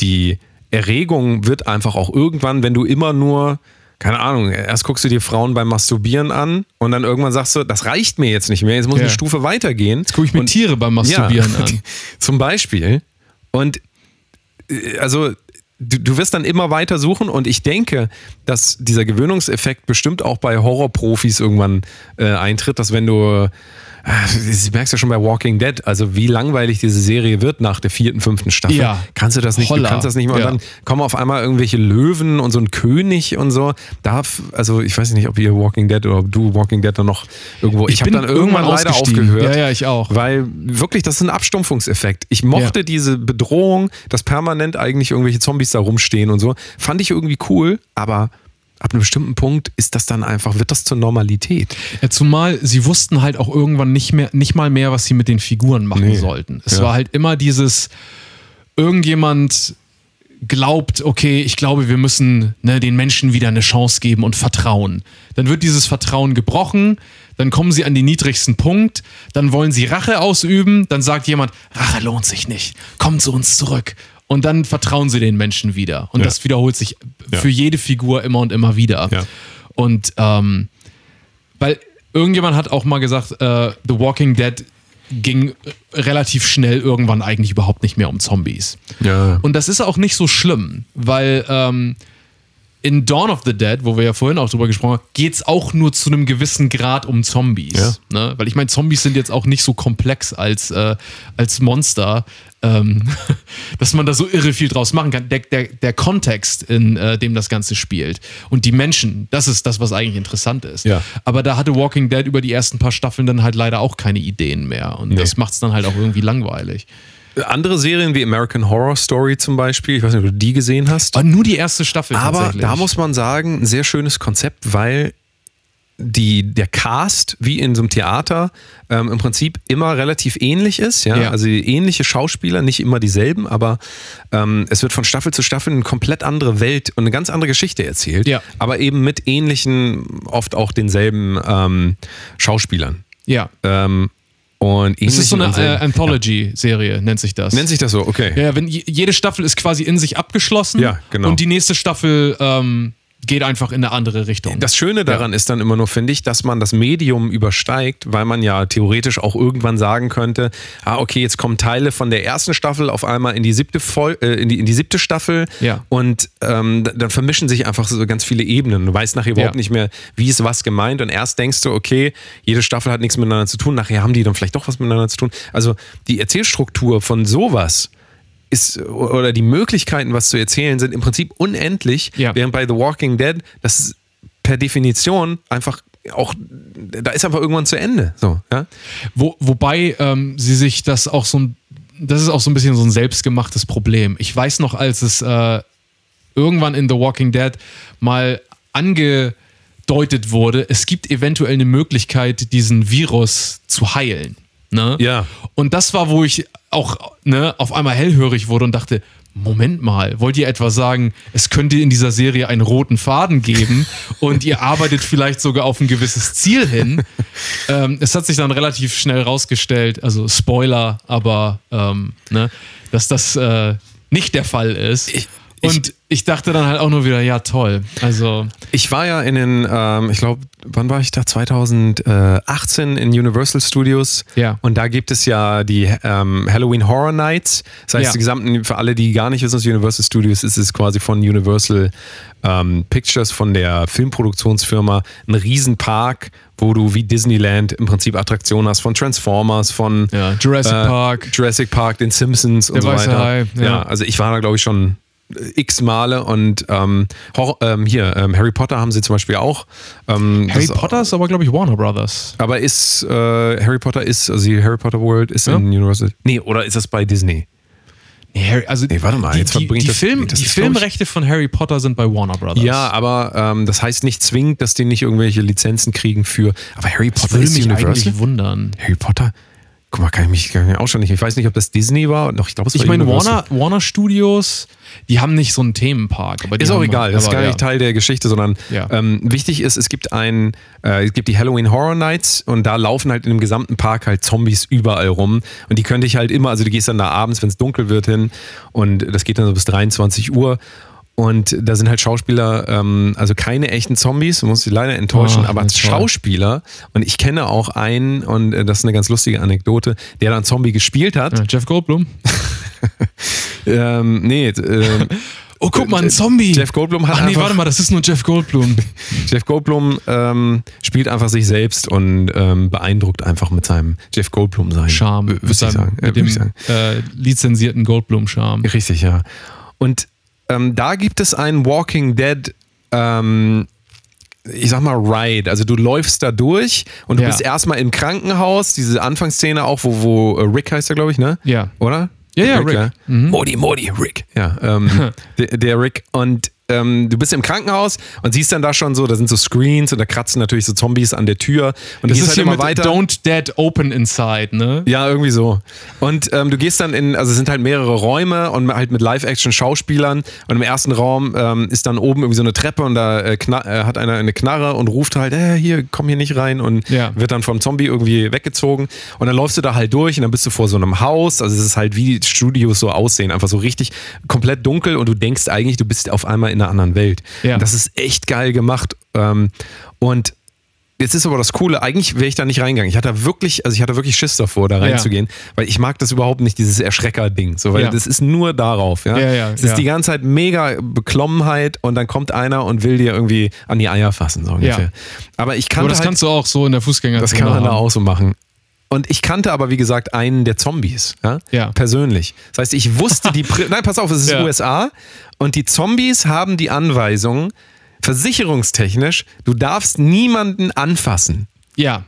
S3: die Erregung wird einfach auch irgendwann, wenn du immer nur keine Ahnung, erst guckst du dir Frauen beim Masturbieren an und dann irgendwann sagst du, das reicht mir jetzt nicht mehr, jetzt muss
S1: Ja.
S3: eine Stufe weitergehen.
S1: Jetzt gucke ich mir
S3: Und-
S1: Tiere beim Masturbieren
S3: ja,
S1: an.
S3: Zum Beispiel. Und äh, also du, du wirst dann immer weiter suchen und ich denke, dass dieser Gewöhnungseffekt bestimmt auch bei Horrorprofis irgendwann äh, eintritt, dass wenn du das merkst du ja schon bei Walking Dead, also wie langweilig diese Serie wird nach der vierten, fünften Staffel.
S1: Ja.
S3: Kannst du das nicht,
S1: Holla.
S3: du kannst das nicht mehr.
S1: Ja.
S3: Und dann kommen auf einmal irgendwelche Löwen und so ein König und so. Darf, also ich weiß nicht, ob ihr Walking Dead oder ob du Walking Dead dann noch irgendwo. Ich, habe
S1: bin
S3: dann irgendwann, leider
S1: ausgestiegen.
S3: aufgehört.
S1: Ja, ja, ich auch.
S3: Weil wirklich, das ist ein Abstumpfungseffekt. Ich mochte
S1: Ja.
S3: diese Bedrohung, dass permanent eigentlich irgendwelche Zombies da rumstehen und so. Fand ich irgendwie cool, aber ab einem bestimmten Punkt ist das dann einfach, wird das zur Normalität.
S1: Ja, zumal sie wussten halt auch irgendwann nicht mehr, nicht mal mehr, was sie mit den Figuren machen
S3: Nee.
S1: sollten. Es
S3: Ja.
S1: war halt immer dieses, irgendjemand glaubt, okay, ich glaube, wir müssen ne, den Menschen wieder eine Chance geben und vertrauen. Dann wird dieses Vertrauen gebrochen, dann kommen sie an den niedrigsten Punkt, dann wollen sie Rache ausüben, dann sagt jemand, Rache lohnt sich nicht, komm zu uns zurück. Und dann vertrauen sie den Menschen wieder. Und
S3: Ja.
S1: das wiederholt sich
S3: Ja.
S1: für jede Figur immer und immer wieder.
S3: Ja.
S1: Und ähm, weil irgendjemand hat auch mal gesagt, äh, The Walking Dead ging äh, relativ schnell irgendwann eigentlich überhaupt nicht mehr um Zombies.
S3: Ja.
S1: Und das ist auch nicht so schlimm, weil ähm, in Dawn of the Dead, wo wir ja vorhin auch drüber gesprochen haben, geht es auch nur zu einem gewissen Grad um Zombies. Ne? Weil ich meine, Zombies sind jetzt auch nicht so komplex als, äh, als Monster, ähm, dass man da so irre viel draus machen kann. Der, der, der Kontext, in äh, dem das Ganze spielt und die Menschen, das ist das, was eigentlich interessant ist.
S3: Ja.
S1: Aber da hatte Walking Dead über die ersten paar Staffeln dann halt leider auch keine Ideen mehr. Und das macht es dann halt auch irgendwie langweilig.
S3: Andere Serien wie American Horror Story zum Beispiel, ich weiß nicht, ob du die gesehen hast.
S1: Aber nur die erste Staffel
S3: Aber da muss man sagen, ein sehr schönes Konzept, weil die, der Cast, wie in so einem Theater, ähm, im Prinzip immer relativ ähnlich ist. Ja?
S1: Ja.
S3: Also ähnliche Schauspieler, nicht immer dieselben, aber ähm, es wird von Staffel zu Staffel eine komplett andere Welt und eine ganz andere Geschichte erzählt.
S1: Ja.
S3: Aber eben mit ähnlichen, oft auch denselben ähm, Schauspielern.
S1: Ja.
S3: Ähm, und
S1: Es ist so eine äh, Anthology-Serie, nennt sich das.
S3: Nennt sich das so, okay.
S1: ja, ja, wenn je- jede Staffel ist quasi in sich abgeschlossen
S3: Ja, genau.
S1: und die nächste Staffel ähm, geht einfach in eine andere Richtung.
S3: Das Schöne daran ist dann immer nur, finde ich, dass man das Medium übersteigt, weil man ja theoretisch auch irgendwann sagen könnte, ah, okay, jetzt kommen Teile von der ersten Staffel auf einmal in die siebte, Vol äh, in die, in die siebte Staffel
S1: Ja.
S3: und ähm, dann vermischen sich einfach so ganz viele Ebenen. Du weißt nachher überhaupt
S1: Ja.
S3: nicht mehr, wie ist was gemeint und erst denkst du, okay, jede Staffel hat nichts miteinander zu tun, nachher haben die dann vielleicht doch was miteinander zu tun. Also die Erzählstruktur von sowas ist oder die Möglichkeiten, was zu erzählen, sind im Prinzip unendlich,
S1: Ja.
S3: während bei The Walking Dead das ist per Definition einfach auch, da ist einfach irgendwann zu Ende. So, ja?
S1: Wo, wobei ähm, sie sich das auch so ein, das ist auch so ein bisschen so ein selbstgemachtes Problem. Ich weiß noch, als es äh, irgendwann in The Walking Dead mal angedeutet wurde, es gibt eventuell eine Möglichkeit, diesen Virus zu heilen. Ne?
S3: Ja.
S1: Und das war, wo ich auch ne, auf einmal hellhörig wurde und dachte, Moment mal, wollt ihr etwa sagen, es könnte in dieser Serie einen roten Faden geben und ihr arbeitet vielleicht sogar auf ein gewisses Ziel hin? ähm, es hat sich dann relativ schnell rausgestellt, also Spoiler, aber ähm, ne, dass das äh, nicht der Fall ist. Und ich dachte dann halt auch nur wieder, ja toll. Also
S3: Ich war ja in den, ähm, ich glaube, wann war ich da? 2018 in Universal Studios.
S1: Ja.
S3: Und da gibt es ja die ähm, Halloween Horror Nights. Das heißt,
S1: Ja.
S3: die gesamten, für alle, die gar nicht wissen, was Universal Studios ist, ist es quasi von Universal ähm, Pictures, von der Filmproduktionsfirma, ein Riesenpark, wo du wie Disneyland im Prinzip Attraktionen hast von Transformers, von
S1: Ja, Jurassic Park.
S3: Jurassic Park, den Simpsons und
S1: Der
S3: so weiter.
S1: Hai, ja.
S3: ja, also ich war da, glaube ich, schon äh, x Male und ähm, Horror, ähm, hier, ähm, Harry Potter haben sie zum Beispiel auch. Ähm,
S1: Harry
S3: das-
S1: Potter ist aber, glaube ich, Warner Brothers.
S3: Aber ist äh, Harry Potter ist, also die Harry Potter World ist
S1: Ja.
S3: in Universal. Nee, oder ist das bei Disney?
S1: Nee, Harry, also
S3: Nee, warte mal,
S1: die,
S3: jetzt
S1: die,
S3: verbringt
S1: die,
S3: das-
S1: Film,
S3: das
S1: die
S3: ist, glaub ich-
S1: Filmrechte von Harry Potter sind bei Warner Brothers.
S3: Ja, aber ähm, das heißt nicht zwingend, dass die nicht irgendwelche Lizenzen kriegen für. Aber Harry
S1: das
S3: Potter
S1: würde
S3: ist
S1: mich
S3: Universal.
S1: eigentlich wundern.
S3: Harry Potter? Guck mal, kann ich mich kann ich auch schon nicht. Ich weiß nicht, ob das Disney war. Doch, ich glaube, es war
S1: Ich meine. Warner, Warner Studios, die haben nicht so einen Themenpark.
S3: Ist auch egal, das ist gar
S1: ja.
S3: nicht Teil der Geschichte, sondern
S1: Ja.
S3: ähm, wichtig ist, es gibt ein, äh, es gibt die Halloween Horror Nights und da laufen halt in dem gesamten Park halt Zombies überall rum und die könnte ich halt immer, also du gehst dann da abends, wenn es dunkel wird hin und das geht dann so bis 23 Uhr und da sind halt Schauspieler, ähm, also keine echten Zombies, muss ich leider enttäuschen,
S1: Oh,
S3: aber. Schauspieler und ich kenne auch einen und äh, das ist eine ganz lustige Anekdote, der dann Zombie gespielt hat.
S1: Ja, Jeff Goldblum.
S3: Ähm, nee, ähm,
S1: Oh, guck mal, ein Zombie.
S3: Jeff Goldblum hat
S1: Ach nee,
S3: einfach-
S1: warte mal, das ist nur Jeff Goldblum.
S3: Jeff Goldblum ähm, spielt einfach sich selbst und ähm, beeindruckt einfach mit seinem Jeff Goldblum sein.
S1: Charme.
S3: Würde ich sagen. Äh,
S1: Mit
S3: würd
S1: dem
S3: ich sagen.
S1: äh, lizenzierten Goldblum-Charme.
S3: Richtig, ja. Und ähm, da gibt es einen Walking Dead, ähm, ich sag mal, Ride. Also du läufst da durch und du
S1: Ja.
S3: bist erstmal im Krankenhaus, diese Anfangsszene auch, wo, wo äh, Rick heißt er, glaube ich, ne?
S1: Ja.
S3: Oder?
S1: Ja, ja, Rick. Mhm.
S3: Modi, Modi, Rick. Ja, ähm, der, der Rick. Und ähm, du bist im Krankenhaus und siehst dann da schon so, da sind so Screens und da kratzen natürlich so Zombies an der Tür. Und
S1: Das ist
S3: gehst
S1: hier
S3: halt immer
S1: mit
S3: weiter.
S1: Don't Dead Open Inside, ne?
S3: Ja, irgendwie so. Und ähm, du gehst dann in, also es sind halt mehrere Räume und halt mit Live-Action-Schauspielern. Und im ersten Raum ähm, ist dann oben irgendwie so eine Treppe und da äh, äh, hat einer eine Knarre und ruft halt, äh, hier, komm hier nicht rein und
S1: Ja.
S3: wird dann vom Zombie irgendwie weggezogen. Und dann läufst du da halt durch und dann bist du vor so einem Haus. Also es ist halt wie die Studios so aussehen, einfach so richtig komplett dunkel und du denkst eigentlich, du bist auf einmal in einer anderen Welt.
S1: Ja.
S3: Das ist echt geil gemacht. Ähm, und Jetzt ist aber das Coole, eigentlich wäre ich da nicht reingegangen. Ich hatte wirklich, also ich hatte wirklich Schiss davor, da
S1: Ja.
S3: reinzugehen, weil ich mag das überhaupt nicht, dieses Erschrecker-Ding. So, weil
S1: Ja.
S3: das ist nur darauf, ja.
S1: Ja, ja,
S3: es ist
S1: ja.
S3: die ganze Zeit mega Beklommenheit und dann kommt einer und will dir irgendwie an die Eier fassen, so ungefähr. Aber ich kannte
S1: Aber das
S3: halt,
S1: kannst du auch so in der Fußgängerzone
S3: das kann man da auch so machen. Und ich kannte aber, wie gesagt, einen der Zombies, ja?
S1: Ja.
S3: persönlich. Das heißt, ich wusste die. Pri Nein, pass auf, es ist
S1: Ja.
S3: USA und die Zombies haben die Anweisung, versicherungstechnisch, du darfst niemanden anfassen.
S1: Ja.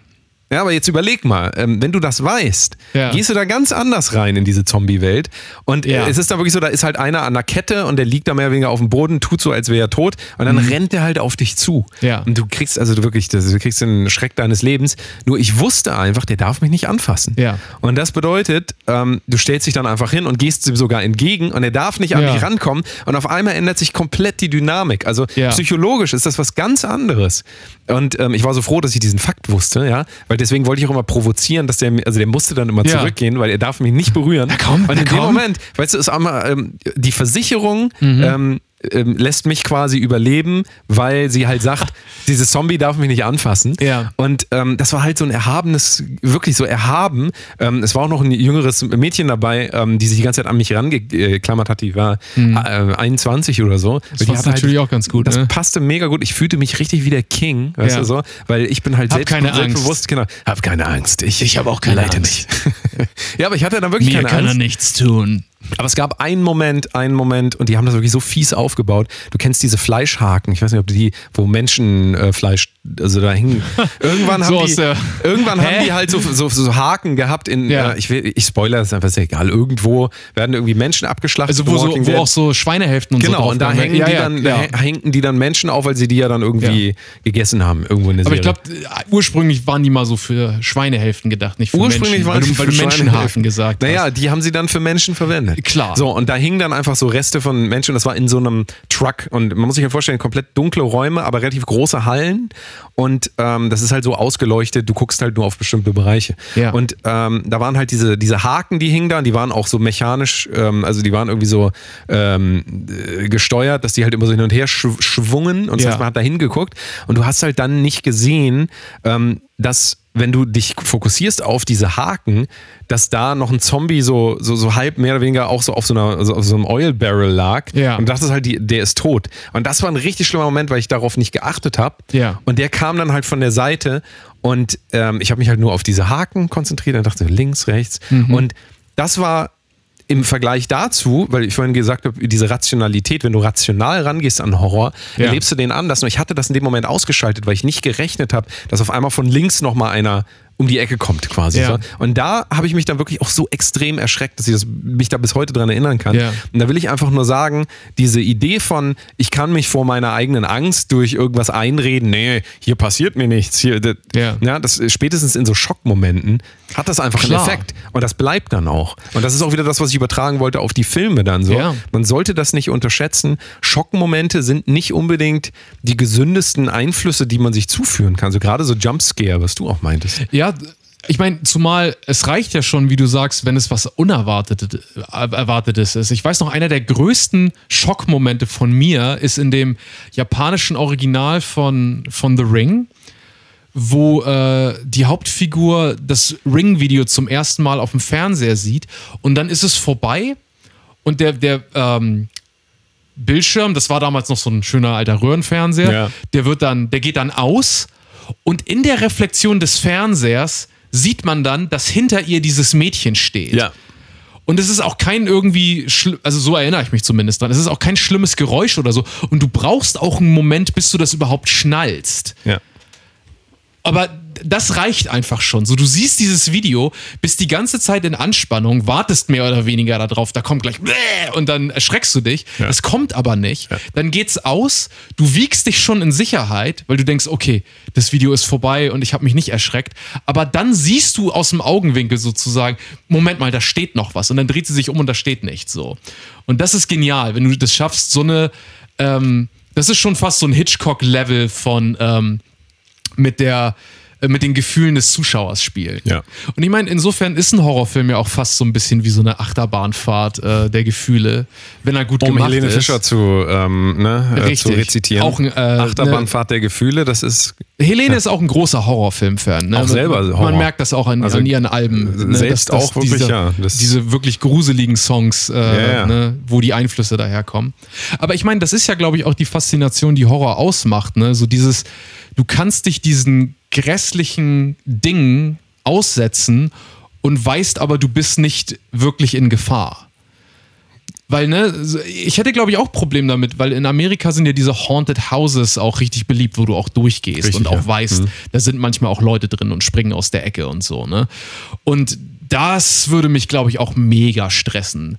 S3: Ja, aber jetzt überleg mal, ähm, wenn du das weißt,
S1: Ja.
S3: gehst du da ganz anders rein in diese Zombie-Welt. Und
S1: Ja.
S3: äh, es ist da wirklich so, da ist halt einer an der Kette und der liegt da mehr oder weniger auf dem Boden, tut so, als wäre er tot. Und dann rennt der halt auf dich zu.
S1: Mhm. Ja.
S3: Und du kriegst also wirklich, du kriegst den Schreck deines Lebens. Nur ich wusste einfach, der darf mich nicht anfassen.
S1: Ja.
S3: Und das bedeutet, ähm, du stellst dich dann einfach hin und gehst ihm sogar entgegen und er darf nicht an
S1: Ja.
S3: dich rankommen. Und auf einmal ändert sich komplett die Dynamik. Also
S1: Ja.
S3: psychologisch ist das was ganz anderes. Und ähm, ich war so froh, dass ich diesen Fakt wusste, ja, weil deswegen wollte ich auch immer provozieren, dass der, also der musste dann immer
S1: Ja.
S3: zurückgehen, weil er darf mich nicht berühren.
S1: Na komm,
S3: und in
S1: na
S3: dem
S1: komm.
S3: Moment, weißt du, ist einmal ähm, die Versicherung
S1: Mhm.
S3: ähm, ähm, lässt mich quasi überleben, weil sie halt sagt, dieses Zombie darf mich nicht anfassen.
S1: Ja.
S3: Und ähm, das war halt so ein erhabenes, wirklich so erhaben. Ähm, es war auch noch ein jüngeres Mädchen dabei, ähm, die sich die ganze Zeit an mich rangeklammert hat. Die war äh, 21 oder so. Das
S1: passt natürlich auch ganz gut,
S3: Das
S1: ne?
S3: passte mega gut. Ich fühlte mich richtig wie der King, weißt
S1: Ja.
S3: du so, weil ich bin halt
S1: Hab
S3: selbst,
S1: keine Angst.
S3: selbstbewusst, genau. Hab keine Angst. Ich,
S1: Ich hab auch keine
S3: leite
S1: Angst.
S3: Ja, aber ich hatte dann wirklich
S1: Mir
S3: keine
S1: kann er
S3: Angst.
S1: nichts tun.
S3: Aber es gab einen Moment, einen Moment, und die haben das wirklich so fies aufgebaut. Du kennst diese Fleischhaken, ich weiß nicht, ob die, wo Menschenfleisch, also da hingen. Irgendwann haben
S1: So
S3: die,
S1: der-
S3: irgendwann
S1: Hä?
S3: haben die halt so, so, so Haken gehabt in,
S1: Ja.
S3: äh, ich, will, ich spoilere, ist einfach ist egal. Irgendwo werden irgendwie Menschen abgeschlachtet.
S1: Also wo, so, wo auch so Schweinehälften und so
S3: Genau, und da
S1: waren.
S3: hängen,
S1: ja,
S3: die
S1: ja,
S3: dann, da hängen die dann Menschen auf, weil sie die ja dann irgendwie gegessen haben, irgendwo in der
S1: Aber
S3: Serie.
S1: ich glaube, ursprünglich waren die mal so für Schweinehälften gedacht, nicht für
S3: Ursprünglich
S1: Menschen.
S3: waren
S1: weil
S3: die
S1: weil du
S3: für
S1: Menschenhaken gesagt
S3: Naja,
S1: hast.
S3: die haben sie dann für Menschen verwendet.
S1: Klar.
S3: So, und da hingen dann einfach so Reste von Menschen. Das war in so einem Truck. Und man muss sich ja vorstellen, komplett dunkle Räume, aber relativ große Hallen. Und ähm, das ist halt so ausgeleuchtet. Du guckst halt nur auf bestimmte Bereiche.
S1: Ja.
S3: Und ähm, da waren halt diese, diese Haken, die hingen da. Und die waren auch so mechanisch, ähm, also die waren irgendwie so ähm, äh, gesteuert, dass die halt immer so hin und her sch schwungen. Und das
S1: Ja.
S3: heißt, man hat da hingeguckt. Und du hast halt dann nicht gesehen, ähm, dass wenn du dich fokussierst auf diese Haken, dass da noch ein Zombie so, so, so halb mehr oder weniger auch so auf so, einer, also auf so einem Oil Barrel lag.
S1: Ja.
S3: Und dachtest halt, die, der ist tot. Und das war ein richtig schlimmer Moment, weil ich darauf nicht geachtet habe.
S1: Ja.
S3: Und der kam dann halt von der Seite und ähm, ich habe mich halt nur auf diese Haken konzentriert und dachte links, rechts.
S1: Mhm.
S3: Und das war im Vergleich dazu, weil ich vorhin gesagt habe, diese Rationalität, wenn du rational rangehst an Horror,
S1: Ja.
S3: erlebst du den anders. Nur ich hatte das in dem Moment ausgeschaltet, weil ich nicht gerechnet habe, dass auf einmal von links nochmal einer um die Ecke kommt quasi.
S1: Ja.
S3: So. Und da habe ich mich dann wirklich auch so extrem erschreckt, dass ich das, mich da bis heute dran erinnern kann.
S1: Ja.
S3: Und da will ich einfach nur sagen, diese Idee von, ich kann mich vor meiner eigenen Angst durch irgendwas einreden, nee, hier passiert mir nichts. Hier, das,
S1: Ja.
S3: ja, das spätestens in so Schockmomenten hat das einfach
S1: Klar.
S3: einen Effekt. Und das bleibt dann auch. Und das ist auch wieder das, was ich übertragen wollte auf die Filme dann so.
S1: Ja.
S3: Man sollte das nicht unterschätzen. Schockmomente sind nicht unbedingt die gesündesten Einflüsse, die man sich zuführen kann. So gerade so Jumpscare, was du auch meintest.
S1: Ja, ich meine, zumal es reicht ja schon, wie du sagst, wenn es was Unerwartetes äh, Erwartetes ist. Ich weiß noch, einer der größten Schockmomente von mir ist in dem japanischen Original von, von The Ring, wo äh, die Hauptfigur das Ring-Video zum ersten Mal auf dem Fernseher sieht und dann ist es vorbei und der, der ähm, Bildschirm, das war damals noch so ein schöner alter Röhrenfernseher,
S3: Ja.
S1: der wird dann, der geht dann aus und in der Reflexion des Fernsehers sieht man dann, dass hinter ihr dieses Mädchen steht. Und es ist auch kein irgendwie, also so erinnere ich mich zumindest dran, es ist auch kein schlimmes Geräusch oder so. Und du brauchst auch einen Moment, bis du das überhaupt schnallst.
S3: Ja.
S1: Aber das reicht einfach schon. So, du siehst dieses Video, bist die ganze Zeit in Anspannung, wartest mehr oder weniger darauf, da kommt gleich Bäh! und dann erschreckst du dich. Es kommt aber nicht. Dann geht's aus, du wiegst dich schon in Sicherheit, weil du denkst, okay, das Video ist vorbei und ich habe mich nicht erschreckt. Aber dann siehst du aus dem Augenwinkel sozusagen, Moment mal, da steht noch was. Und dann dreht sie sich um und da steht nichts so. Und das ist genial, wenn du das schaffst, so eine, ähm, das ist schon fast so ein Hitchcock-Level von, ähm, mit der mit den Gefühlen des Zuschauers spielen.
S3: Ja.
S1: Und ich meine, insofern ist ein Horrorfilm ja auch fast so ein bisschen wie so eine Achterbahnfahrt äh, der Gefühle, wenn er gut
S3: Um
S1: gemacht
S3: Helene
S1: ist.
S3: Fischer zu, ähm, ne, äh, zu rezitieren.
S1: Auch ein, äh,
S3: Achterbahnfahrt der Gefühle, das ist
S1: Helene ist auch ein großer Horrorfilm-Fan. Ne?
S3: Auch selber
S1: Man,
S3: Horror.
S1: man merkt das auch an,
S3: Also,
S1: an ihren Alben. Ne?
S3: selbst auch wirklich,
S1: diese,
S3: ja.
S1: Diese wirklich gruseligen Songs, äh,
S3: Ja, ja.
S1: Ne? wo die Einflüsse daherkommen. Aber ich meine, das ist ja, glaube ich, auch die Faszination, die Horror ausmacht. Ne? So dieses, du kannst dich diesen grässlichen Dingen aussetzen und weißt aber, du bist nicht wirklich in Gefahr. Weil, ne, ich hätte, glaube ich, auch Problem damit, weil in Amerika sind ja diese Haunted Houses auch richtig beliebt, wo du auch durchgehst
S3: Richtig,
S1: und auch
S3: ja. Mhm.
S1: weißt, da sind manchmal auch Leute drin und springen aus der Ecke und so, ne? Und das würde mich, glaube ich, auch mega stressen.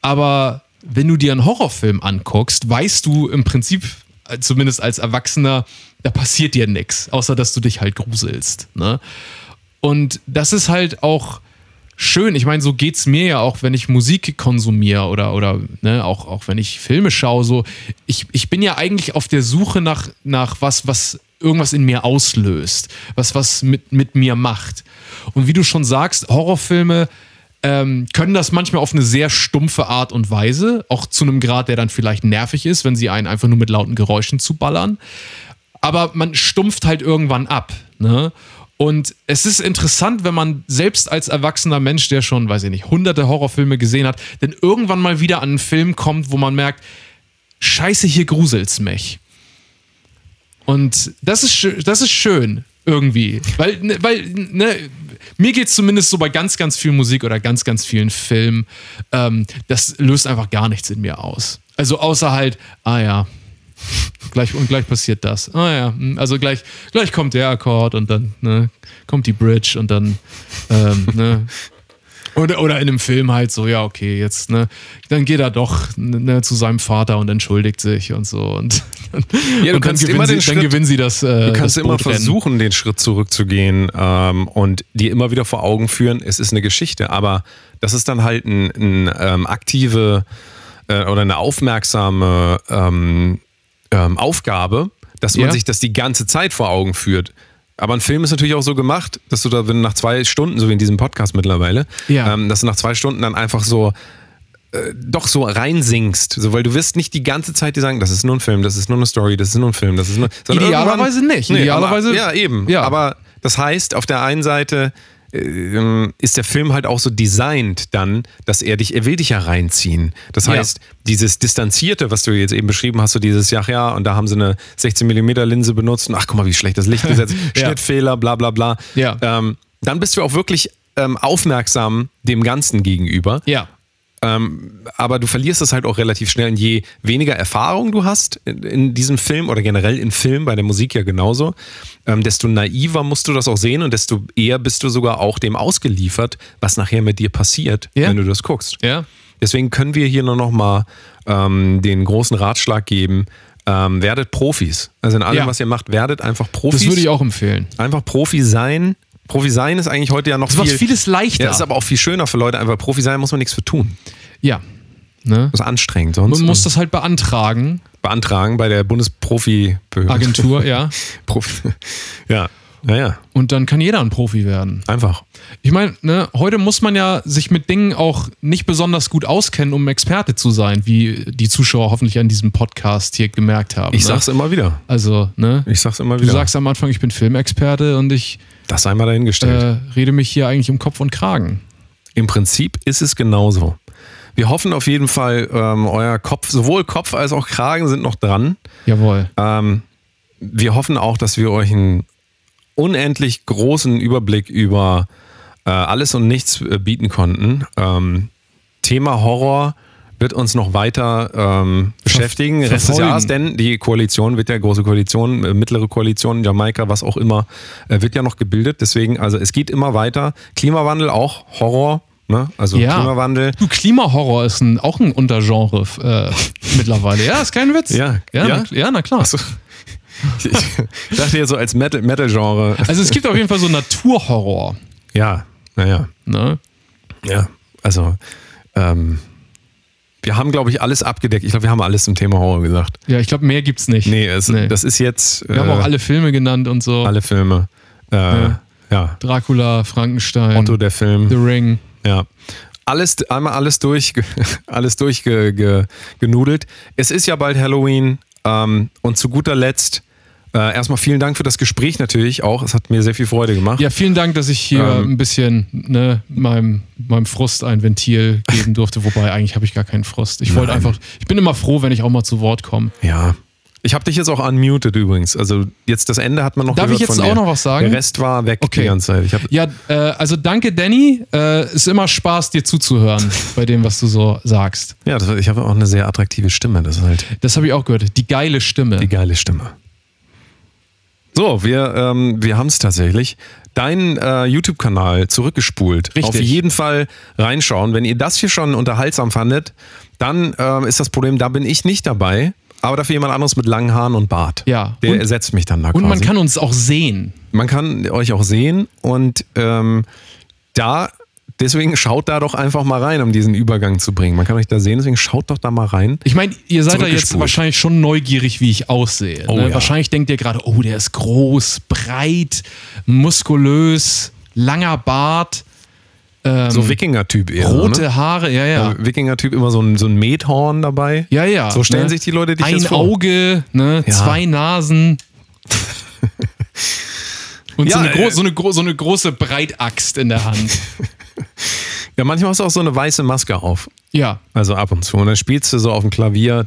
S1: Aber wenn du dir einen Horrorfilm anguckst, weißt du im Prinzip, zumindest als Erwachsener, da passiert dir nichts, außer dass du dich halt gruselst, ne? Und das ist halt auch schön. Ich meine, so geht's mir ja auch, wenn ich Musik konsumiere oder, oder ne, auch, auch wenn ich Filme schaue. So, ich, ich bin ja eigentlich auf der Suche nach, nach was, was irgendwas in mir auslöst, was was mit, mit mir macht. Und wie du schon sagst, Horrorfilme ähm, können das manchmal auf eine sehr stumpfe Art und Weise, auch zu einem Grad, der dann vielleicht nervig ist, wenn sie einen einfach nur mit lauten Geräuschen zuballern. Aber man stumpft halt irgendwann ab. Ne? Und es ist interessant, wenn man selbst als erwachsener Mensch, der schon, weiß ich nicht, hunderte Horrorfilme gesehen hat, dann irgendwann mal wieder an einen Film kommt, wo man merkt, scheiße, hier gruselt's mich. Und das ist, das ist schön, irgendwie. Weil, ne, weil ne, mir geht es zumindest so bei ganz, ganz viel Musik oder ganz, ganz vielen Filmen, ähm, das löst einfach gar nichts in mir aus. Also außer halt, ah ja, gleich und gleich passiert das. Ah ja, hm, also gleich, gleich kommt der Akkord und dann ne, kommt die Bridge und dann ähm, ne, oder, oder in einem Film halt so, ja, okay, jetzt, ne, dann geht er doch ne, zu seinem Vater und entschuldigt sich und so. Und,
S3: Ja, du
S1: und dann,
S3: kannst
S1: gewinnen
S3: immer
S1: sie,
S3: den
S1: dann
S3: Schritt-
S1: gewinnen sie das. Äh,
S3: Du kannst immer versuchen, den Schritt zurückzugehen ähm, und dir immer wieder vor Augen führen, es ist eine Geschichte, aber das ist dann halt ein, ein ähm, aktive äh, oder eine aufmerksame ähm, ähm, Aufgabe, dass man
S1: Ja.
S3: sich das die ganze Zeit vor Augen führt. Aber ein Film ist natürlich auch so gemacht, dass du da, wenn nach zwei Stunden, so wie in diesem Podcast mittlerweile,
S1: Ja.
S3: ähm, dass du nach zwei Stunden dann einfach so äh, doch so reinsingst, so, weil du wirst nicht die ganze Zeit dir sagen, das ist nur ein Film, das ist nur eine Story, das ist nur ein Film, das ist nur.
S1: Idealerweise nicht. Idealerweise-
S3: aber, ja, eben.
S1: Ja.
S3: Aber das heißt, auf der einen Seite ist der Film halt auch so designt dann, dass er dich, er will dich ja reinziehen. Das
S1: Ja.
S3: heißt, dieses Distanzierte, was du jetzt eben beschrieben hast, so dieses, ja, ja, und da haben sie eine 16 mm Linse benutzt und ach, guck mal, wie schlecht das Licht gesetzt,
S1: Ja.
S3: Schnittfehler, bla, bla, bla.
S1: Ja.
S3: Ähm, dann bist du auch wirklich ähm, aufmerksam dem Ganzen gegenüber.
S1: Ja.
S3: Ähm, aber du verlierst es halt auch relativ schnell. Und je weniger Erfahrung du hast in, in diesem Film oder generell in Film, bei der Musik ja genauso, ähm, desto naiver musst du das auch sehen und desto eher bist du sogar auch dem ausgeliefert, was nachher mit dir passiert,
S1: Ja.
S3: wenn du das guckst.
S1: Ja.
S3: Deswegen können wir hier nur noch mal ähm, den großen Ratschlag geben. Ähm, werdet Profis. Also in allem,
S1: Ja.
S3: was ihr macht, werdet einfach Profis.
S1: Das würde ich auch empfehlen.
S3: Einfach Profi sein. Profi sein ist eigentlich heute ja noch viel,
S1: vieles leichter.
S3: ja, ist aber auch viel schöner für Leute. Einfach Profi sein muss man nichts für tun.
S1: Ja. Ne?
S3: Das ist anstrengend. Sonst
S1: Man muss das halt beantragen.
S3: beantragen bei der Bundesprofi-Behörde.
S1: Agentur, ja.
S3: Profi. Ja, naja,
S1: Und dann kann jeder ein Profi werden.
S3: einfach.
S1: Ich meine, ne, heute muss man ja sich mit Dingen auch nicht besonders gut auskennen, um Experte zu sein, wie die Zuschauer hoffentlich an diesem Podcast hier gemerkt haben.
S3: Ich
S1: ne?
S3: sag's immer wieder.
S1: Also, ne?
S3: Ich sag's immer
S1: Du
S3: wieder.
S1: sagst am Anfang, ich bin Filmexperte und ich
S3: das sei mal dahingestellt.
S1: äh, rede mich hier eigentlich um Kopf und Kragen.
S3: Im Prinzip ist es genauso. Wir hoffen auf jeden Fall, ähm, euer Kopf, sowohl Kopf als auch Kragen sind noch dran.
S1: Jawohl.
S3: Ähm, wir hoffen auch, dass wir euch einen unendlich großen Überblick über äh, alles und nichts äh, bieten konnten. Ähm, Thema Horror wird uns noch weiter ähm, beschäftigen, Rest des. Jahres, denn die Koalition wird ja große Koalition, äh, mittlere Koalition, Jamaika, was auch immer, äh, wird ja noch gebildet. Deswegen, also es geht immer weiter. Klimawandel auch Horror, ne? Also
S1: Ja.
S3: Klimawandel.
S1: Du, Klimahorror ist ein, auch ein Untergenre äh, mittlerweile. Ja, ist kein Witz.
S3: Ja,
S1: ja,
S3: ja?
S1: Na, ja na klar.
S3: Achso. Ich ich dachte jetzt so als Metal- Metal-Genre.
S1: Also es gibt auf jeden Fall so Naturhorror.
S3: ja, naja.
S1: Ne?
S3: Ja, also ähm, wir haben, glaube ich, alles abgedeckt. Ich glaube, wir haben alles zum Thema Horror gesagt.
S1: Ja, ich glaube, mehr gibt's nicht.
S3: Nee, es, das ist jetzt
S1: Wir haben
S3: äh,
S1: auch alle Filme genannt und so.
S3: alle Filme. Äh, ja.
S1: Ja. Dracula, Frankenstein,
S3: Otto der Film.
S1: The Ring.
S3: Ja. Alles, einmal alles durch, alles durchgenudelt. Ge, es ist ja bald Halloween. Ähm, und zu guter Letzt äh, erstmal vielen Dank für das Gespräch natürlich auch. Es hat mir sehr viel Freude gemacht.
S1: Ja, vielen Dank, dass ich hier
S3: Ähm.
S1: ein bisschen ne, meinem, meinem Frust ein Ventil geben durfte. Wobei, eigentlich habe ich gar keinen Frust. Ich wollte einfach, ich bin immer froh, wenn ich auch mal zu Wort komme.
S3: Ja. Ich habe dich jetzt auch unmuted übrigens. Also jetzt das Ende hat man noch
S1: Darf ich jetzt auch
S3: dir.
S1: noch was sagen?
S3: Der Rest war weg
S1: Okay.
S3: die ganze Zeit.
S1: Ja, äh, also danke, Danny. Äh, ist immer Spaß, dir zuzuhören bei dem, was du so sagst.
S3: Ja, das, ich habe auch eine sehr attraktive Stimme. Das ist halt
S1: Das habe ich auch gehört. Die geile Stimme.
S3: die geile Stimme. So, wir, ähm, wir haben es tatsächlich. Dein äh, YouTube-Kanal zurückgespult.
S1: Richtig.
S3: Auf jeden Fall reinschauen. Wenn ihr das hier schon unterhaltsam fandet, dann ähm, ist das Problem, da bin ich nicht dabei. Aber dafür jemand anderes mit langen Haaren und Bart.
S1: Ja.
S3: Der
S1: Und-
S3: ersetzt mich dann da
S1: Und
S3: quasi.
S1: man kann uns auch sehen.
S3: Man kann euch auch sehen und ähm, da, deswegen schaut da doch einfach mal rein, um diesen Übergang zu bringen. Man kann euch da sehen, deswegen schaut doch da mal rein.
S1: Ich meine, ihr seid da jetzt wahrscheinlich schon neugierig, wie ich aussehe.
S3: Oh
S1: ne?
S3: ja.
S1: Wahrscheinlich denkt ihr gerade, oh, der ist groß, breit, muskulös, langer Bart. Ähm,
S3: So Wikinger-Typ eher.
S1: rote
S3: ne?
S1: Haare, ja, ja.
S3: Wikinger-Typ immer so ein, so ein Methorn dabei.
S1: Ja, ja.
S3: So stellen
S1: ne?
S3: sich die Leute dich
S1: Ein
S3: jetzt vor.
S1: Auge, ne?
S3: Ja.
S1: zwei Nasen. Und so,
S3: Ja,
S1: eine gro
S3: äh,
S1: so, eine so eine große Breitaxt in der Hand.
S3: Ja, manchmal hast du auch so eine weiße Maske auf.
S1: Ja.
S3: Also ab und zu. Und dann spielst du so auf dem Klavier.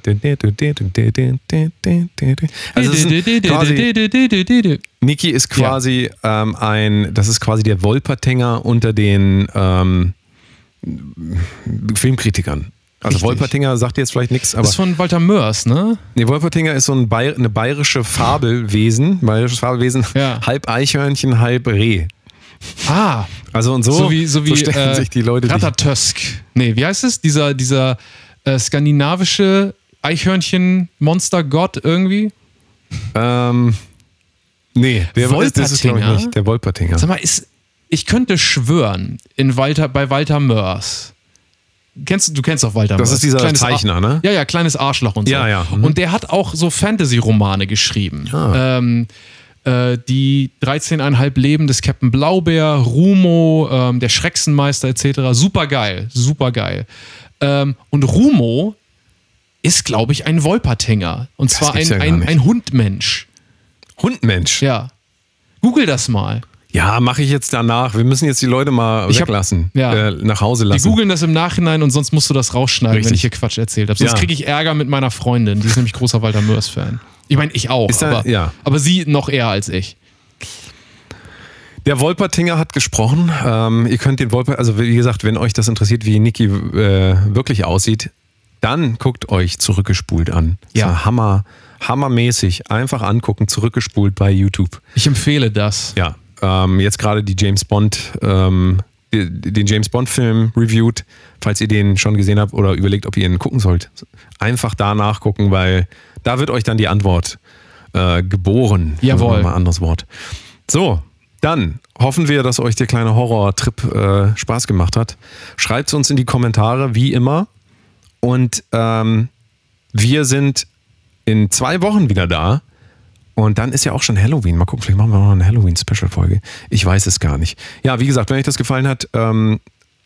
S3: Also es ist quasi, Niki ist quasi ähm, ein, das ist quasi der Wolpertinger unter den ähm, Filmkritikern. Also
S1: Richtig.
S3: Wolpertinger sagt jetzt vielleicht nichts, aber
S1: Das ist von Walter Mörs, ne?
S3: nee, Wolpertinger ist so ein Bayer, eine bayerische Fabelwesen, bayerisches Fabelwesen,
S1: Ja.
S3: halb Eichhörnchen, halb Reh.
S1: Ah,
S3: Also und so,
S1: so, wie, so wie
S3: stellen
S1: äh,
S3: sich die Leute
S1: Ratatösk. Nee, wie heißt es? Dieser, dieser äh, skandinavische Eichhörnchen-Monster-Gott irgendwie?
S3: Ähm, nee, der ist, das ist glaube ich
S1: Wolpertinger?
S3: nicht. Der Wolpertinger.
S1: Sag mal, ist, ich könnte schwören, in Walter, bei Walter Mörs. Kennst, du- kennst auch Walter
S3: Das
S1: Mörs.
S3: ist dieser
S1: Kleines Ar-
S3: Zeichner, ne?
S1: Ja, ja, kleines Arschloch und so.
S3: Ja, ja. Mhm.
S1: Und der hat auch so Fantasy-Romane geschrieben.
S3: Ah.
S1: Ähm, äh, die 13,5 Leben des Captain Blaubeer, Rumo, ähm, der Schrecksenmeister etc. Super geil, super geil. Ähm, und Rumo ist, glaube ich, ein Wolpertinger. Und zwar
S3: gibt's
S1: ein,
S3: ja
S1: ein, ein Hundmensch.
S3: Hundmensch.
S1: Ja. Google das mal.
S3: Ja, mache ich jetzt danach. Wir müssen jetzt die Leute mal
S1: Ich hab-
S3: weglassen,
S1: ja.
S3: äh, nach Hause lassen.
S1: googeln das im Nachhinein und sonst musst du das rausschneiden, wenn
S3: Richtig.
S1: ich hier Quatsch erzählt habe. Sonst
S3: Ja.
S1: kriege ich Ärger mit meiner Freundin. Die ist nämlich großer Walter Mörs-Fan. Ich meine, ich auch,
S3: da-
S1: aber,
S3: ja.
S1: aber sie noch eher als ich.
S3: Der Wolpertinger hat gesprochen. Ähm, ihr könnt den Wolper, also wie gesagt, wenn euch das interessiert, wie Niki äh, wirklich aussieht, dann guckt euch zurückgespult an.
S1: Ja.
S3: So hammer, hammermäßig. Einfach angucken, zurückgespult bei YouTube.
S1: Ich empfehle das.
S3: Ja, ähm, jetzt gerade die James Bond, ähm, den James Bond Film reviewed, falls ihr den schon gesehen habt oder überlegt, ob ihr ihn gucken sollt. Einfach da nachgucken, weil da wird euch dann die Antwort äh, geboren.
S1: Jawohl.
S3: Mal ein anderes Wort. So, dann hoffen wir, dass euch der kleine Horror-Trip äh, Spaß gemacht hat. Schreibt es uns in die Kommentare, wie immer. Und ähm, wir sind in zwei Wochen wieder da. Und dann ist ja auch schon Halloween. Mal gucken, vielleicht machen wir noch eine Halloween-Special-Folge. Ich weiß es gar nicht. Ja, wie gesagt, wenn euch das gefallen hat, ähm,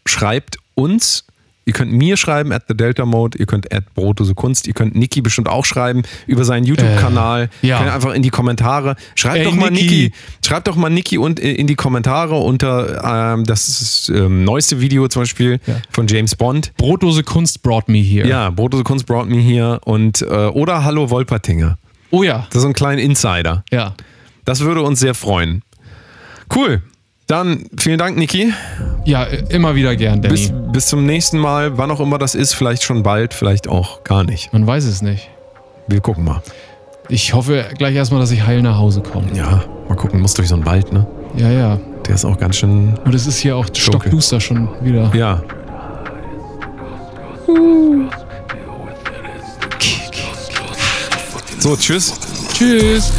S3: schreibt uns. Ihr könnt mir schreiben, at the Delta Mode. Ihr könnt at Brotdose Kunst. Ihr könnt Niki bestimmt auch schreiben über seinen YouTube-Kanal.
S1: Äh, ja.
S3: Einfach in die Kommentare. Schreibt
S1: Ey,
S3: doch mal
S1: Niki.
S3: Niki. Schreibt doch mal Niki und äh, in die Kommentare unter ähm, das ähm, neueste Video zum Beispiel
S1: Ja.
S3: von James Bond.
S1: Brotlose Kunst brought me here.
S3: Ja, Brotdose Kunst brought me here und äh, oder Hallo Wolpertinger.
S1: Oh ja.
S3: Das ist ein kleiner Insider.
S1: Ja.
S3: Das würde uns sehr freuen. Cool. Dann vielen Dank, Niki.
S1: Ja, immer wieder gern, Danny.
S3: Bis, bis zum nächsten Mal, wann auch immer das ist. Vielleicht schon bald, vielleicht auch gar nicht.
S1: Man weiß es nicht.
S3: Wir gucken mal.
S1: Ich hoffe gleich erstmal, dass ich heil nach Hause komme.
S3: Ja, mal gucken. Muss durch so einen Wald, ne?
S1: Ja, ja.
S3: Der ist auch ganz schön.
S1: Und es ist hier auch stockduster schon wieder.
S3: Ja. So, tschüss.
S1: Tschüss.